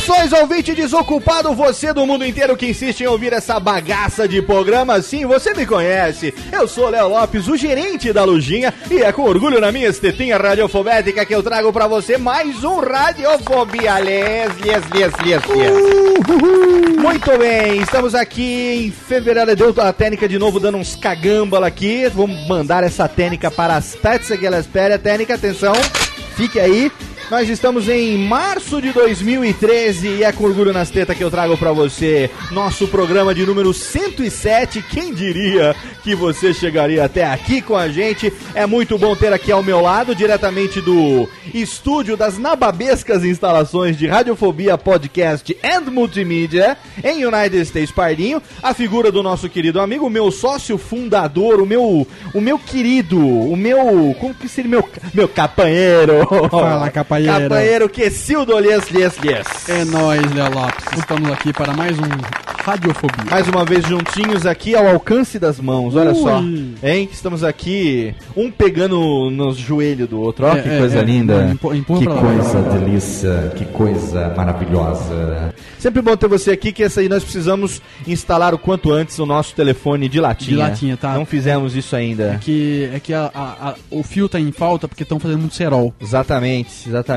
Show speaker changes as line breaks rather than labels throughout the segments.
Saudações, ouvinte desocupado, você do mundo inteiro que insiste em ouvir essa bagaça de programa. Sim, você me conhece. Eu sou Léo Lopes, o gerente da Lujinha, e é com orgulho na minha estetinha radiofobética que eu trago pra você mais um Radiofobia. Les, les, les, les, les. Muito bem, estamos aqui em fevereiro. Deu a técnica de novo dando uns cagambala aqui. Vamos mandar essa técnica para as ela espera. Técnica, atenção, fique aí. Nós estamos em março de 2013 e é com orgulho nas tetas que eu trago pra você nosso programa de número 107. Quem diria que você chegaria até aqui com a gente? É muito bom ter aqui ao meu lado, diretamente do estúdio das nababescas instalações de Radiofobia Podcast and Multimídia em United States Pardinho, a figura do nosso querido amigo, meu sócio fundador, o meu, o meu querido, o meu, como que seria meu, meu capanheiro?
Fala, capanheiro.
Capanheiro Quesildo Lies, Lies, Lies.
É nóis, Léo Lopes. Estamos aqui para mais um Radiofobia.
Mais uma vez juntinhos aqui ao alcance das mãos, olha
Ui.
só. Hein? Estamos aqui, um pegando nos joelhos do outro. Ó,
É,
que
é,
coisa
é.
linda. Que
lá.
coisa delícia, que coisa maravilhosa. Sempre bom ter você aqui, que essa aí nós precisamos instalar o quanto antes o nosso telefone de latinha.
De latinha, tá.
Não fizemos isso ainda.
É que, é que a- a- a- o fio tá em falta porque estão fazendo muito cerol.
Exatamente, exatamente,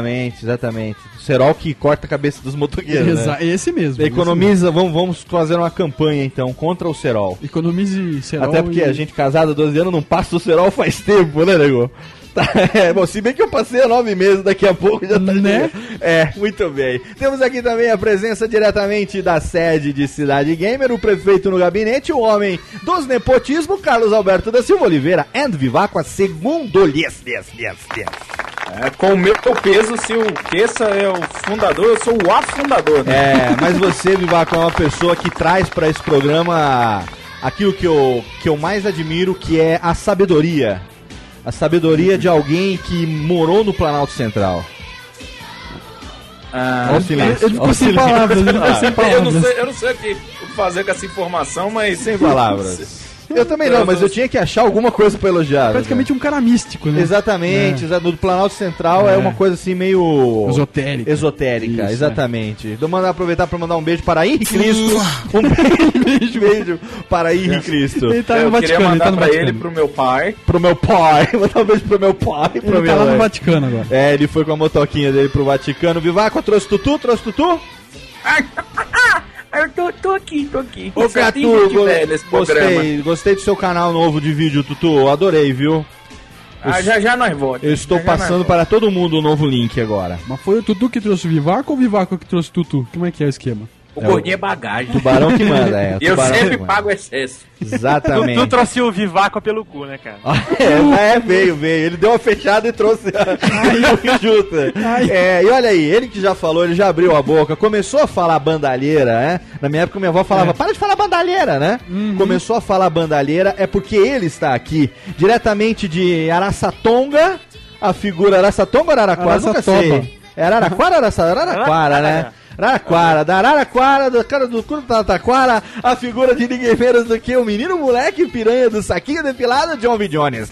exatamente. Cerol que corta a cabeça dos motoqueiros,
Exa-
né?
Esse mesmo.
Economiza, vamos, vamos fazer uma campanha então contra o Cerol.
esse mesmo. Economize cerol.
Até porque
e-
a gente casado há 12 anos não passa o cerol faz tempo, né, nego? Tá, é, bom, se bem que eu passei há nove meses, daqui a pouco já tá
Né?
É, muito bem. Temos aqui também a presença diretamente da sede de Cidade Gamer, o prefeito no gabinete, o homem dos nepotismo, Carlos Alberto da Silva Oliveira, and Vivaco, segundo lhes, lhes, lhes, lhes.
É, com o meu peso, se o Queça é o fundador, eu sou o afundador, né?
É, mas você, Vivaco, é uma pessoa que traz pra esse programa aquilo que eu, que eu mais admiro, que é a sabedoria. A sabedoria de alguém que morou no Planalto Central.
Ah,
Olha o silêncio.
Ele ficou sem
silêncio.
palavras,
eu,
palavras.
não sei, eu não sei o que fazer com essa informação, mas
Sem palavras. Eu também não, mas eu tinha que achar alguma coisa pra elogiar.
Praticamente um cara místico, né?
Exatamente, exa- no Planalto Central é.
É.
uma coisa assim meio.
Esotérico.
Esotérica,
Isso,
exatamente. Vou mandar aproveitar pra mandar um beijo para Henrique Cristo. Um beijo, beijo para Henrique Cristo.
Ele tá
eu
no
queria
Vaticano, ele
mandar
tá no
pra
Vaticano.
ele, pro meu pai.
Pro meu pai. Mandar um beijo pro meu pai. Pro
Ele
meu
tá lá no
mãe.
Vaticano agora.
É, ele foi com a motoquinha dele pro Vaticano. Vivaco, trouxe tutu? Trouxe tutu?
Eu tô, tô aqui, tô aqui.
Ô, Catu, gostei, gostei do seu canal novo de vídeo, Tutu. Adorei, viu?
Ah, já já nós voltamos.
Eu estou
Já já
passando para todo mundo o novo link agora.
Mas foi o Tutu que trouxe o Vivaco ou o Vivaco que trouxe o Tutu? Como é que é o esquema?
O gordinho é bagagem.
Tubarão que manda, é.
Eu sempre pago excesso.
Exatamente.
Tu trouxe o Vivaco pelo cu, né, cara?
É, é, veio, veio. Ele deu uma fechada e trouxe a junto. É, e olha aí, ele que já falou, ele já abriu a boca, começou a falar bandalheira, né? Na minha época minha avó falava, para de falar bandalheira, né? Começou a falar bandalheira, é porque ele está aqui, diretamente de Araçatonga, a figura Araçatonga ou Araraquara? Nunca
Araçatoba.
sei. É Araraquara ou Araça- Araraquara, né? Araraquara, da Araraquara, da cara do cu do Tataquara, a figura de ninguém menos do que o menino moleque piranha do saquinho depilado, John V. Jones.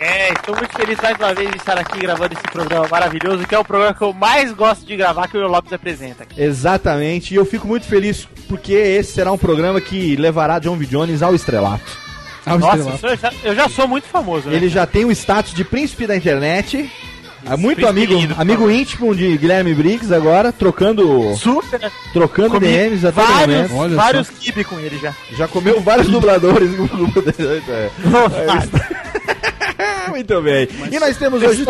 É, estou muito feliz mais uma vez de estar aqui gravando esse programa maravilhoso, que é o programa que eu mais gosto de gravar, que o Will Lopes apresenta.
Exatamente, e eu fico muito feliz porque esse será um programa que levará John V. Jones ao estrelato.
Ah, o
Nossa,
estrelato.
eu já, eu já sou muito famoso, né?
Ele já tem o status de príncipe da internet. É muito amigo, amigo íntimo de Guilherme Briggs agora, trocando,
Super, né?
trocando
Comi
DMs a todo
vários,
momento.
Olha
vários kibe com ele já.
Já comeu vários dubladores no grupo dele. É. Muito bem. E nós temos hoje.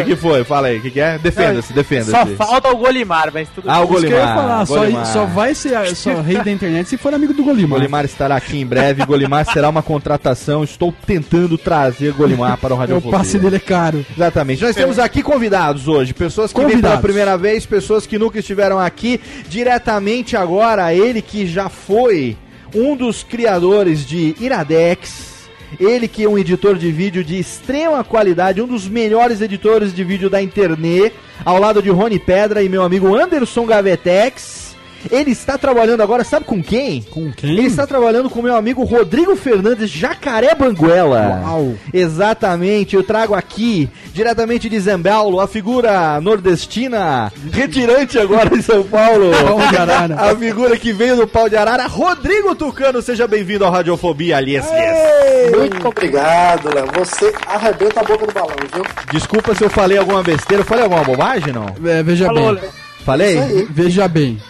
O que foi? Fala aí, o que, que é? Defenda-se, defenda-se.
Só falta o Golimar, mas tudo
Ah, o
Isso que eu ia
Golimar.
falar, só,
Golimar.
só vai ser só rei da internet se for amigo do
O
Golimar.
Golimar estará aqui em breve. Golimar será uma contratação. Estou tentando trazer Golimar para o
É, o passe dele é caro.
Exatamente. Nós temos aqui convidados hoje, pessoas que vêm pela
Convidados.
primeira vez, pessoas que nunca estiveram aqui. Diretamente agora, ele que já foi um dos criadores de Iradex. Ele que é um editor de vídeo de extrema qualidade, um dos melhores editores de vídeo da internet, ao lado de Rony Pedra e meu amigo Anderson Gavetex. Ele está trabalhando agora, sabe com quem?
Com quem?
Ele está trabalhando com meu amigo Rodrigo Fernandes Jacaré Banguela.
Uau.
Exatamente, eu trago aqui, diretamente de Zembaulo, a figura nordestina, retirante agora em São Paulo.
Pau de arara.
A figura que veio do pau de arara, Rodrigo Tucano, seja bem-vindo ao Radiofobia, aliás,
Muito obrigado, Léo. Você arrebenta a boca do balão, viu?
Desculpa se eu falei alguma besteira, eu falei alguma bobagem, não?
É, veja
Falou,
bem.
Falei?
Isso aí.
Veja bem.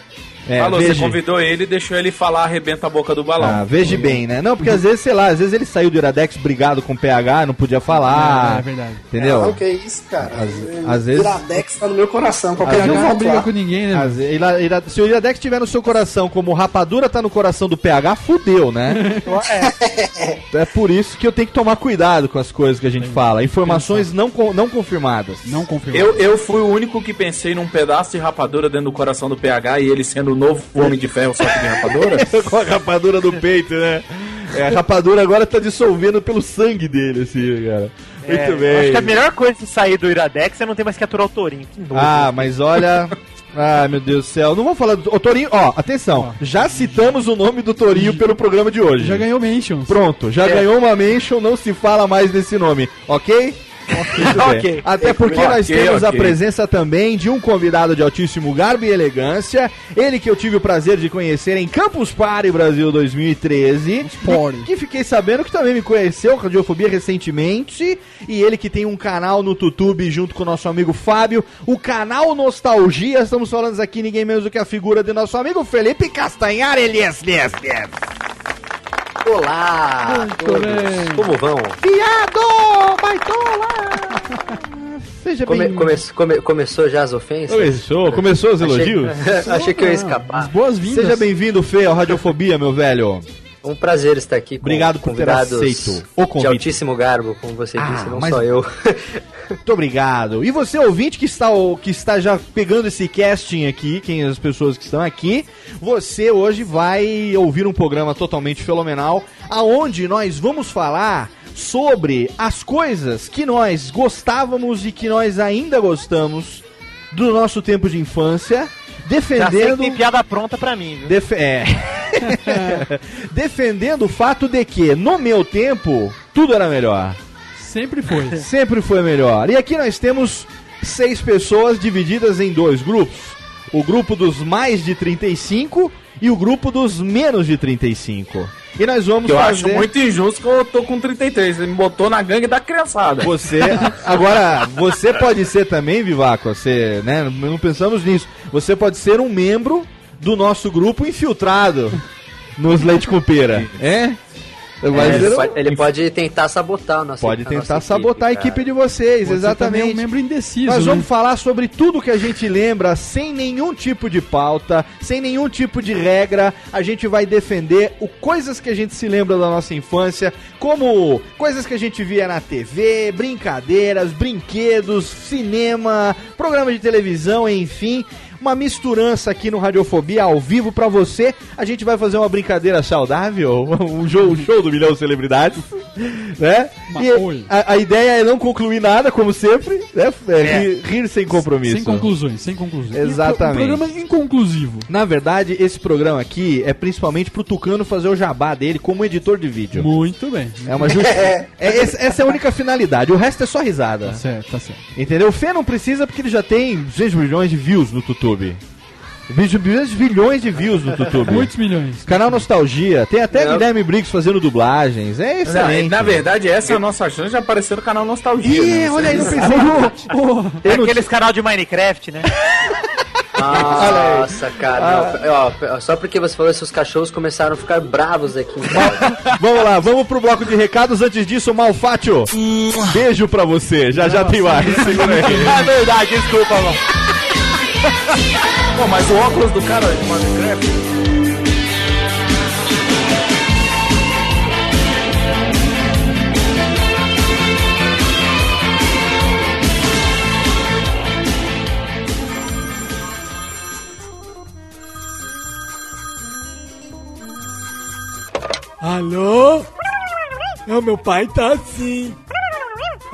É,
Falou,
veja-
você convidou ele e deixou ele falar, arrebenta a boca do balão.
Ah, veja bem, né? Não, porque às vezes, sei lá, às vezes ele saiu do Iradex brigado com o PH, não podia falar.
É, é verdade.
Entendeu?
Não, que isso, cara.
Às- às vezes-
Iradex tá no meu coração. Qualquer
Às
PH não briga
lá.
com ninguém, né?
Às vezes, Ira- Ira- se o Iradex estiver no seu coração como rapadura tá no coração do PH, fudeu, né? é por isso que eu tenho que tomar cuidado com as coisas que a gente fala. Informações não, con- não confirmadas.
Não confirmou.
Eu, eu fui o único que pensei num pedaço de rapadura dentro do coração do PH e ele sendo o novo homem de ferro, só que de rapadura.
com a rapadura do peito, né? É, a rapadura agora tá dissolvendo pelo sangue dele, assim, cara. Muito
É, eu
bem.
Acho que a melhor coisa de sair do Iradex é não ter mais que aturar o Torinho. Que nojo.
Ah, mas olha. Ah, meu Deus do céu. Não vamos falar do. Ô, Torinho, ó, atenção. Já citamos o nome do Torinho pelo programa de hoje.
Já ganhou mentions.
Pronto, já ganhou uma mention, não se fala mais desse nome, ok?
Ok.
Até porque
Ok,
nós temos a presença também de um convidado de altíssimo garbo e elegância. Ele que eu tive o prazer de conhecer em Campus Party Brasil 2013.
Party.
Que fiquei sabendo que também me conheceu, Radiofobia, recentemente. E ele que tem um canal no YouTube junto com o nosso amigo Fábio, o canal Nostalgia. Estamos falando aqui ninguém menos do que a figura de nosso amigo Felipe Castanhar. Elias, Elias, Elias.
Olá! a todos.
bem.
Como vão?
Viado! Baitola! Seja
Come-
bem...
come- come- começou já as ofensas?
Começou, começou os
Achei-
elogios?
Achei que eu ia escapar.
Boas-vindas.
Seja bem-vindo, Fê, ao Radiofobia, meu velho.
Um prazer estar aqui com
Obrigado por ter
convidados
aceito o
de
convite.
altíssimo garbo, como você
Ah,
disse, não
mas-
só eu.
Muito obrigado. E você, ouvinte, que está, que está já pegando esse casting aqui, quem as pessoas que estão aqui, você hoje vai ouvir um programa totalmente fenomenal, aonde nós vamos falar sobre as coisas que nós gostávamos e que nós ainda gostamos do nosso tempo de infância, defendendo...
tem piada pronta pra mim, viu?
Def- é. Defendendo o fato de que, no meu tempo, tudo era melhor.
Sempre foi.
Sempre foi melhor. E aqui nós temos seis pessoas divididas em dois grupos: o grupo dos mais de 35 e o grupo dos menos de 35. E nós vamos
eu
fazer.
acho muito injusto que eu tô com 33. Ele me botou na gangue da criançada.
Você. Agora, você pode ser também, Vivaco, você, né? Não pensamos nisso. Você pode ser um membro do nosso grupo infiltrado nos Leite com Pera. É? Mas
É, ele, pode, ele pode tentar sabotar o nosso
Pode
a
tentar
nossa
sabotar a
cara.
equipe de vocês,
Você também é
exatamente.
um membro indeciso,
Nós
né?
vamos falar sobre tudo que a gente lembra, sem nenhum tipo de pauta, sem nenhum tipo de regra. A gente vai defender o coisas que a gente se lembra da nossa infância, como coisas que a gente via na TV, brincadeiras, brinquedos, cinema, programa de televisão, enfim. Uma misturança aqui no Radiofobia ao vivo pra você. A gente vai fazer uma brincadeira saudável, um show, um show do Milhão de Celebridades, né? E a, a ideia é não concluir nada, como sempre, né? É, Rir, rir sem compromisso.
Sem conclusões, sem conclusões.
Exatamente.
Um programa inconclusivo.
Na verdade, esse programa aqui é principalmente pro Tucano fazer o jabá dele como editor de vídeo.
Muito bem.
É uma justi... é, esse- essa é a única finalidade. O resto é só risada.
Tá certo, tá certo.
Entendeu? O Fê não precisa porque ele já tem 200 milhões de views no YouTube. 200 bilhões de views no YouTube.
Muitos milhões.
Canal Nostalgia. Tem até
Não.
Guilherme Briggs fazendo dublagens. É
Na,
excelente.
na verdade, essa é a nossa chance de aparecer no canal Nostalgia.
Ih,
né?
olha aí, não pensei.
É aqueles canal de Minecraft, né?
Nossa, cara. não, ó, ó, só porque você falou isso, os cachorros começaram a ficar bravos aqui. casa.
Vamos lá, vamos pro bloco de recados. Antes disso, Malfátio. Beijo pra você. Já já tem mais. Segura aí.
é verdade, desculpa, mano.
Pô, mas o óculos do cara é de Minecraft.
Alô? Não, meu pai tá assim.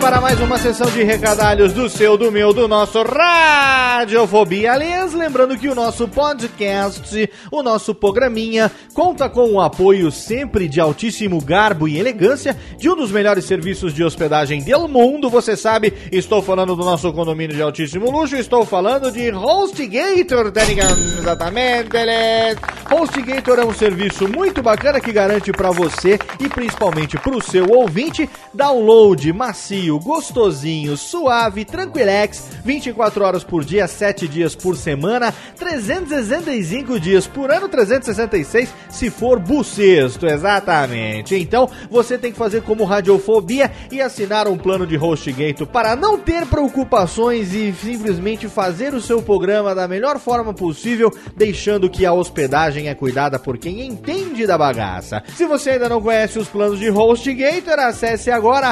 Para mais uma sessão de recadalhos do seu, do meu, do nosso Radiofobia. Aliás, lembrando que o nosso podcast, o nosso programinha, conta com o apoio sempre de altíssimo garbo e elegância de um dos melhores serviços de hospedagem do mundo. Você sabe, estou falando do nosso condomínio de altíssimo luxo, estou falando de HostGator, tá? Exatamente, beleza. HostGator é um serviço muito bacana que garante para você e principalmente para o seu ouvinte download macio, gostosinho, suave, tranquilex, 24 horas por dia, 7 dias por semana, 365 dias por ano, 366 se for bucesto, exatamente. Então, você tem que fazer como Radiofobia e assinar um plano de HostGator para não ter preocupações e simplesmente fazer o seu programa da melhor forma possível, deixando que a hospedagem é cuidada por quem entende da bagaça. Se você ainda não conhece os planos de HostGator, acesse agora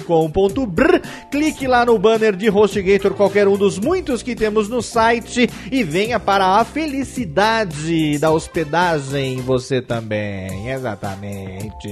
radiofobia.com.br, clique lá no banner de HostGator, qualquer um dos muitos que temos no site e venha para a felicidade da hospedagem você também, exatamente.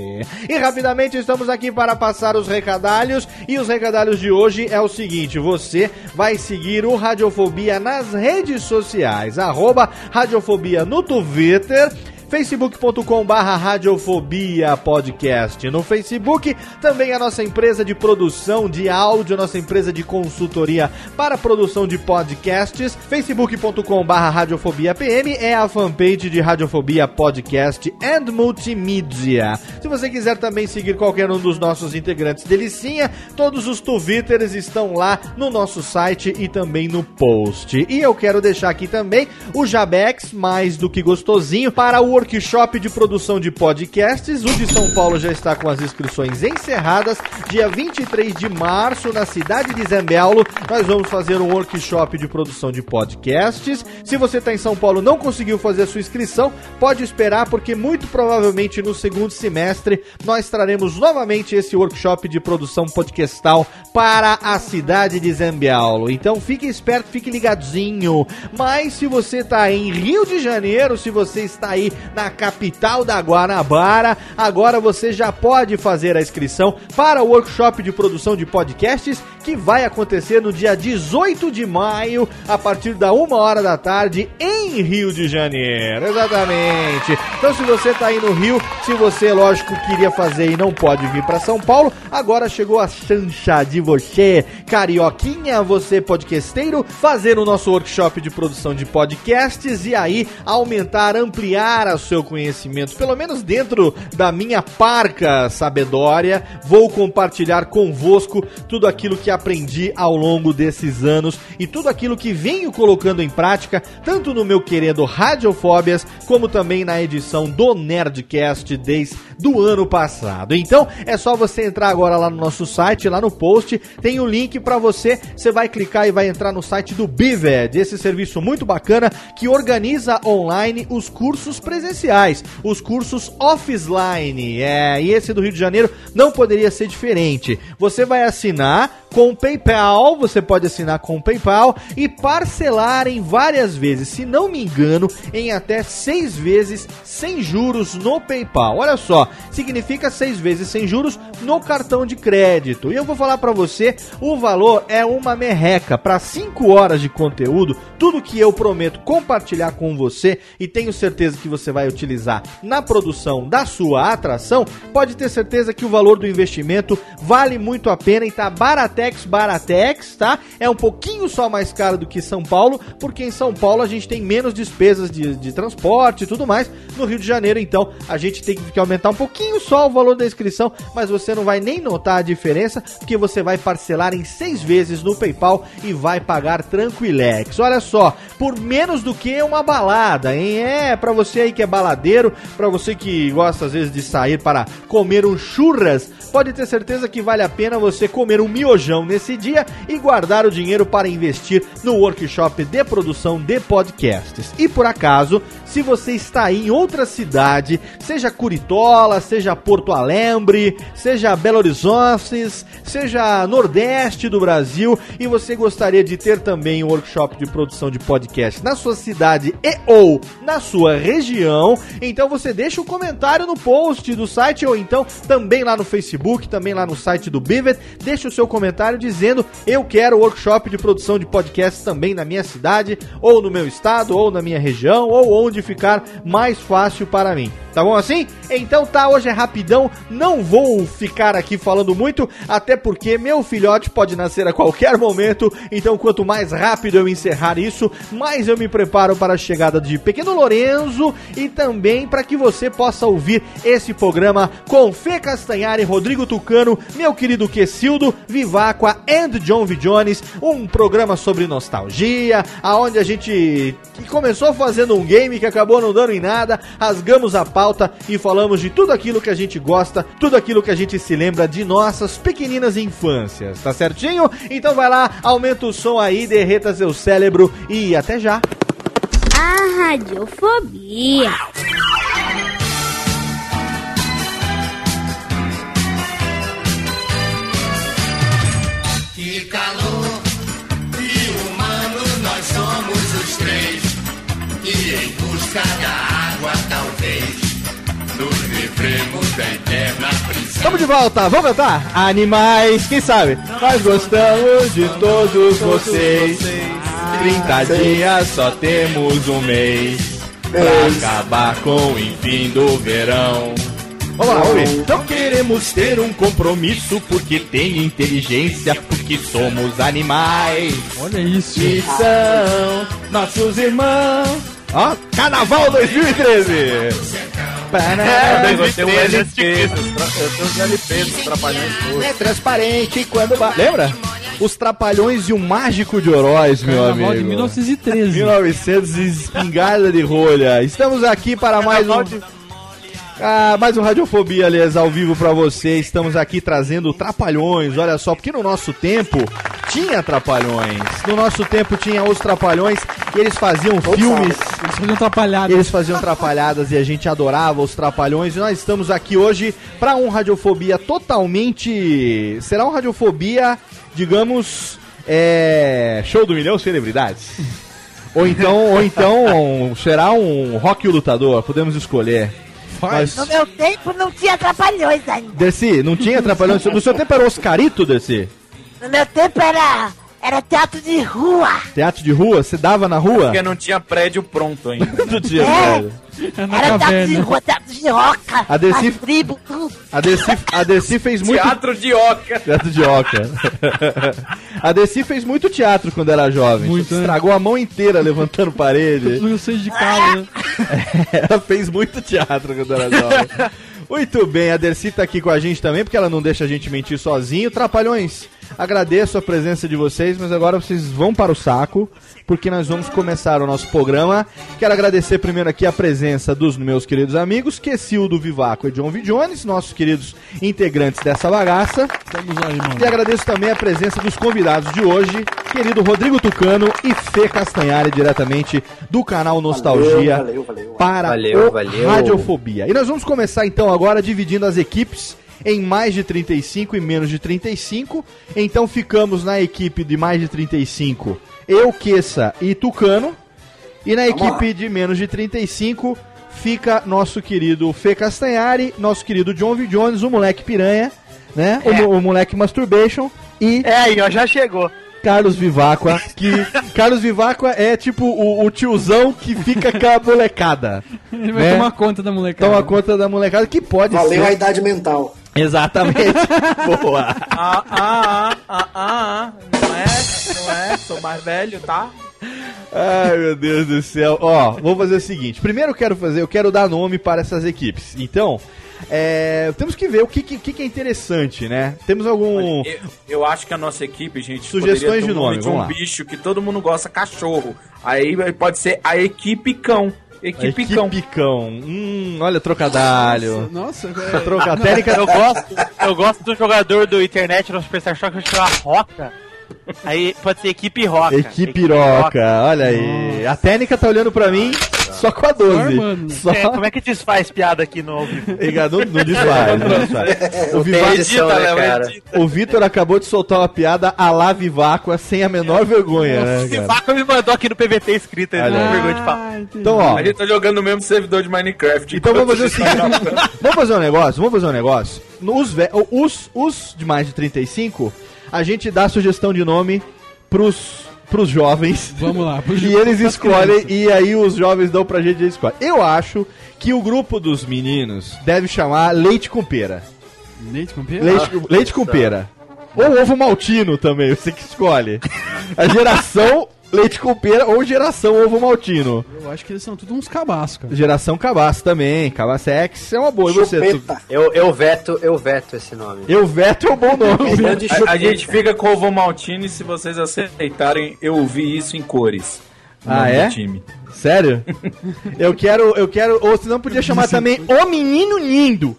E rapidamente estamos aqui para passar os recadalhos. E os recadalhos de hoje é o seguinte, você vai seguir o Radiofobia nas redes sociais, arroba Radiofobia no Twitter, facebook.com barra radiofobia podcast no Facebook, também a nossa empresa de produção de áudio, nossa empresa de consultoria para produção de podcasts, facebook.com barra radiofobia PM é a fanpage de Radiofobia Podcast and Multimídia. Se você quiser também seguir qualquer um dos nossos integrantes delicinha, todos os Twitters estão lá no nosso site e também no post. E eu quero deixar aqui também o Jabex, mais do que gostosinho, para o workshop de produção de podcasts. O de São Paulo já está com as inscrições encerradas. Dia 23 de março, na cidade de Zembelo, nós vamos fazer um workshop de produção de podcasts. Se você está em São Paulo não conseguiu fazer a sua inscrição, pode esperar, porque muito provavelmente no segundo semestre nós traremos novamente esse workshop de produção podcastal para a cidade de Zambiaulo. Então fique esperto, fique ligadinho. Mas se você está em Rio de Janeiro, se você está aí na capital da Guanabara. Agora você já pode fazer a inscrição para o workshop de produção de podcasts que vai acontecer no dia 18 de maio, a partir da uma hora da tarde, em Rio de Janeiro. Exatamente. Então, se você tá aí no Rio, se você, lógico, queria fazer e não pode vir para São Paulo, agora chegou a chancha de você, carioquinha, você podcasteiro, fazer o nosso workshop de produção de podcasts e aí aumentar, ampliar seu conhecimento, pelo menos dentro da minha parca sabedória. Vou compartilhar convosco tudo aquilo que aprendi ao longo desses anos e tudo aquilo que venho colocando em prática, tanto no meu querido Radiofóbias, como também na edição do Nerdcast desde do ano passado. Então, é só você entrar agora lá no nosso site, lá no post, tem o um link para você, você vai clicar e vai entrar no site do Bived, esse serviço muito bacana que organiza online os cursos presenciais, os cursos offline. É, e esse do Rio de Janeiro não poderia ser diferente. Você vai assinar com PayPal, você pode assinar com PayPal e parcelar em várias vezes, se não me engano, em até seis vezes sem juros no PayPal. Olha só, significa seis vezes sem juros no cartão de crédito. E eu vou falar para você, o valor é uma merreca para 5 horas de conteúdo, tudo que eu prometo compartilhar com você e tenho certeza que você vai utilizar na produção da sua atração, pode ter certeza que o valor do investimento vale muito a pena e tá baratex baratex, tá? É um pouquinho só mais caro do que São Paulo, porque em São Paulo a gente tem menos despesas de, de transporte e tudo mais. No Rio de Janeiro, então, a gente tem que aumentar um pouquinho só o valor da inscrição, mas você não vai nem notar a diferença, porque você vai parcelar em seis vezes no PayPal e vai pagar tranquilex. Olha só, por menos do que uma balada, hein? É, pra você aí que é baladeiro, pra você que gosta às vezes de sair para comer um churras, pode ter certeza que vale a pena você comer um miojão nesse dia e guardar o dinheiro para investir no workshop de produção de podcasts. E por acaso, se você está aí em outra cidade, seja Curitola, seja Porto Alegre, seja Belo Horizonte, seja Nordeste do Brasil e você gostaria de ter também um workshop de produção de podcast na sua cidade e ou na sua região, então você deixa um comentário no post do site ou então também lá no Facebook, também lá no site do Bivet, deixa o seu comentário dizendo eu quero workshop de produção de podcast também na minha cidade ou no meu estado ou na minha região ou onde ficar mais fácil para mim. Tá bom assim? Então tá, hoje é rapidão, não vou ficar aqui falando muito, até porque meu filhote pode nascer a qualquer momento, então quanto mais rápido eu encerrar isso, mais eu me preparo para a chegada de Pequeno Lorenzo e também para que você possa ouvir esse programa com Fê Castanhari, Rodrigo Tucano, meu querido Quesildo, Viváqua and John V. Jones, um programa sobre nostalgia, aonde a gente começou fazendo um game que acabou não dando em nada, rasgamos a pauta e falamos de tudo aquilo que a gente gosta, tudo aquilo que a gente se lembra de nossas pequeninas infâncias, tá certinho? Então vai lá, aumenta o som aí, derreta seu cérebro e até já!
A radiofobia.
Que calor e humano nós somos os três. E em busca da água, talvez nos livremos da eterna prisão.
Estamos de volta, vamos cantar? Animais, quem sabe? Nós gostamos de todos vocês. 30 dias só temos um mês pra acabar com o enfim do verão. Vamos lá, vamos ver. Não queremos ter um compromisso porque tem inteligência, porque somos animais.
Olha isso.
E são nossos irmãos. Ó, Carnaval 2013.
É, eu tenho um LP, eu tenho os LPs dos Trapalhões todos.
É transparente quando... Lembra? Os Trapalhões e o Mágico de Oroz, meu
Carnaval
amigo.
de 1913.
1900 espingarda de rolha. Estamos aqui para mais um... Ah, mais um Radiofobia, aliás, ao vivo pra você. Estamos aqui trazendo Trapalhões. Olha só, porque no nosso tempo tinha Trapalhões. No nosso tempo tinha os Trapalhões e eles faziam filmes.
Eles faziam atrapalhadas.
Eles faziam Trapalhadas e a gente adorava os Trapalhões. E nós estamos aqui hoje para um Radiofobia totalmente. Será um Radiofobia, digamos, é. Show do Milhão Celebridades. Ou então, ou então será um rock lutador, podemos escolher. Mas,
No meu tempo não tinha trapalhões ainda.
Dercy, não tinha atrapalhando. No seu tempo era Oscarito, Dercy?
No meu tempo era, era teatro de rua.
Teatro de rua? Você dava na rua?
Porque não tinha prédio pronto ainda.
Não tinha,
É.
velho.
Era teatro de rua, teatro de roca.
A
tribos, tudo.
A Dercy, a Dercy fez muito.
Teatro de oca.
Teatro de oca. a Dercy fez muito teatro quando era jovem.
Muito, né?
Estragou a mão inteira levantando parede.
Não sei de casa,
ela fez muito teatro quando era jovem. Muito bem, a Dercy tá aqui com a gente também, porque ela não deixa a gente mentir sozinho. Trapalhões, agradeço a presença de vocês, mas agora vocês vão para o saco, porque nós vamos começar o nosso programa. Quero agradecer primeiro aqui a presença dos meus queridos amigos, Quessildo Vivaco e John V. Jones, nossos queridos integrantes dessa bagaça.
Estamos aí, mano.
E agradeço também a presença dos convidados de hoje, querido Rodrigo Tucano e Fê Castanhari, diretamente do canal Nostalgia
Valeu, valeu, valeu.
para
Valeu,
o
valeu.
Radiofobia. E nós vamos começar então agora dividindo as equipes em mais de 35 e menos de 35. Então ficamos na equipe de mais de 35, eu, Queça e Tucano. E na
Vamos
equipe de menos de 35 fica nosso querido Fê Castanhari, nosso querido John V. Jones, o moleque piranha, né? O, mo- o moleque Masturbation e
É aí, ó, já chegou.
Carlos Vivacqua, que Carlos Vivacqua é tipo o, o tiozão que fica com a molecada.
Ele vai
né?
tomar conta da molecada.
Toma conta da molecada, que pode
Valeu a
ser.
idade mental.
Exatamente. Boa.
Ah, ah, ah, ah, ah, não é, não é, sou mais velho, tá?
Ai, meu Deus do céu. Ó, vou fazer o seguinte. Primeiro eu quero fazer, eu quero dar nome para essas equipes. Então, é, temos que ver o que, que, que é interessante, né? Temos algum...
Eu, eu acho que a nossa equipe, gente,
Sugestões de
o
nome,
de um
lá.
bicho que todo mundo gosta, cachorro. Aí pode ser a equipe cão. Equipe, cão.
Equipe cão. Hum, olha, trocadalho.
Nossa, velho.
Troca, técnica,
Eu gosto, eu gosto do jogador do internet no Superstar Shock que chama Roca. Aí pode ser equipe Roca.
Equipe Roca, olha aí. A técnica tá olhando pra mim só com a 12.
armando.
Só...
É, como é que desfaz piada aqui no?
Não, não desfaz, não desfaz. O, Vivaco-
edição, né, cara?
o Vitor acabou de soltar uma piada a la Viváqua sem a menor vergonha, né,
Esse
cara?
Vaca me mandou aqui no PVT escrito, ele
Olha
não vergonha de falar.
Então, ó,
A gente tá jogando no mesmo servidor de Minecraft.
então vamos fazer o seguinte.
tá gravando.
vamos fazer um negócio, vamos fazer um negócio. Os, os, os de mais de 35, a gente dá sugestão de nome pros, pros jovens.
Vamos lá. pro-
E eles escolhem, e aí os jovens dão pra gente e eles escolhem. Eu acho que o grupo dos meninos deve chamar Leite com Pera.
Leite com pera?
Leite, leite com pera. Ou ovo maltino também, você que escolhe. A geração leite com pera ou geração ovo maltino.
Eu acho que eles são tudo uns cabaços, cara.
Geração cabaço também. Cabacex é uma boa. E você? Tu-.
Eu, eu veto, eu veto esse nome.
Eu veto é um bom nome.
A, a gente fica com o Ovo Maltini e se vocês aceitarem, eu vi isso em cores.
Ah, é?
time.
Sério? Eu quero, eu quero. Ou se não podia chamar também O Menino Lindo.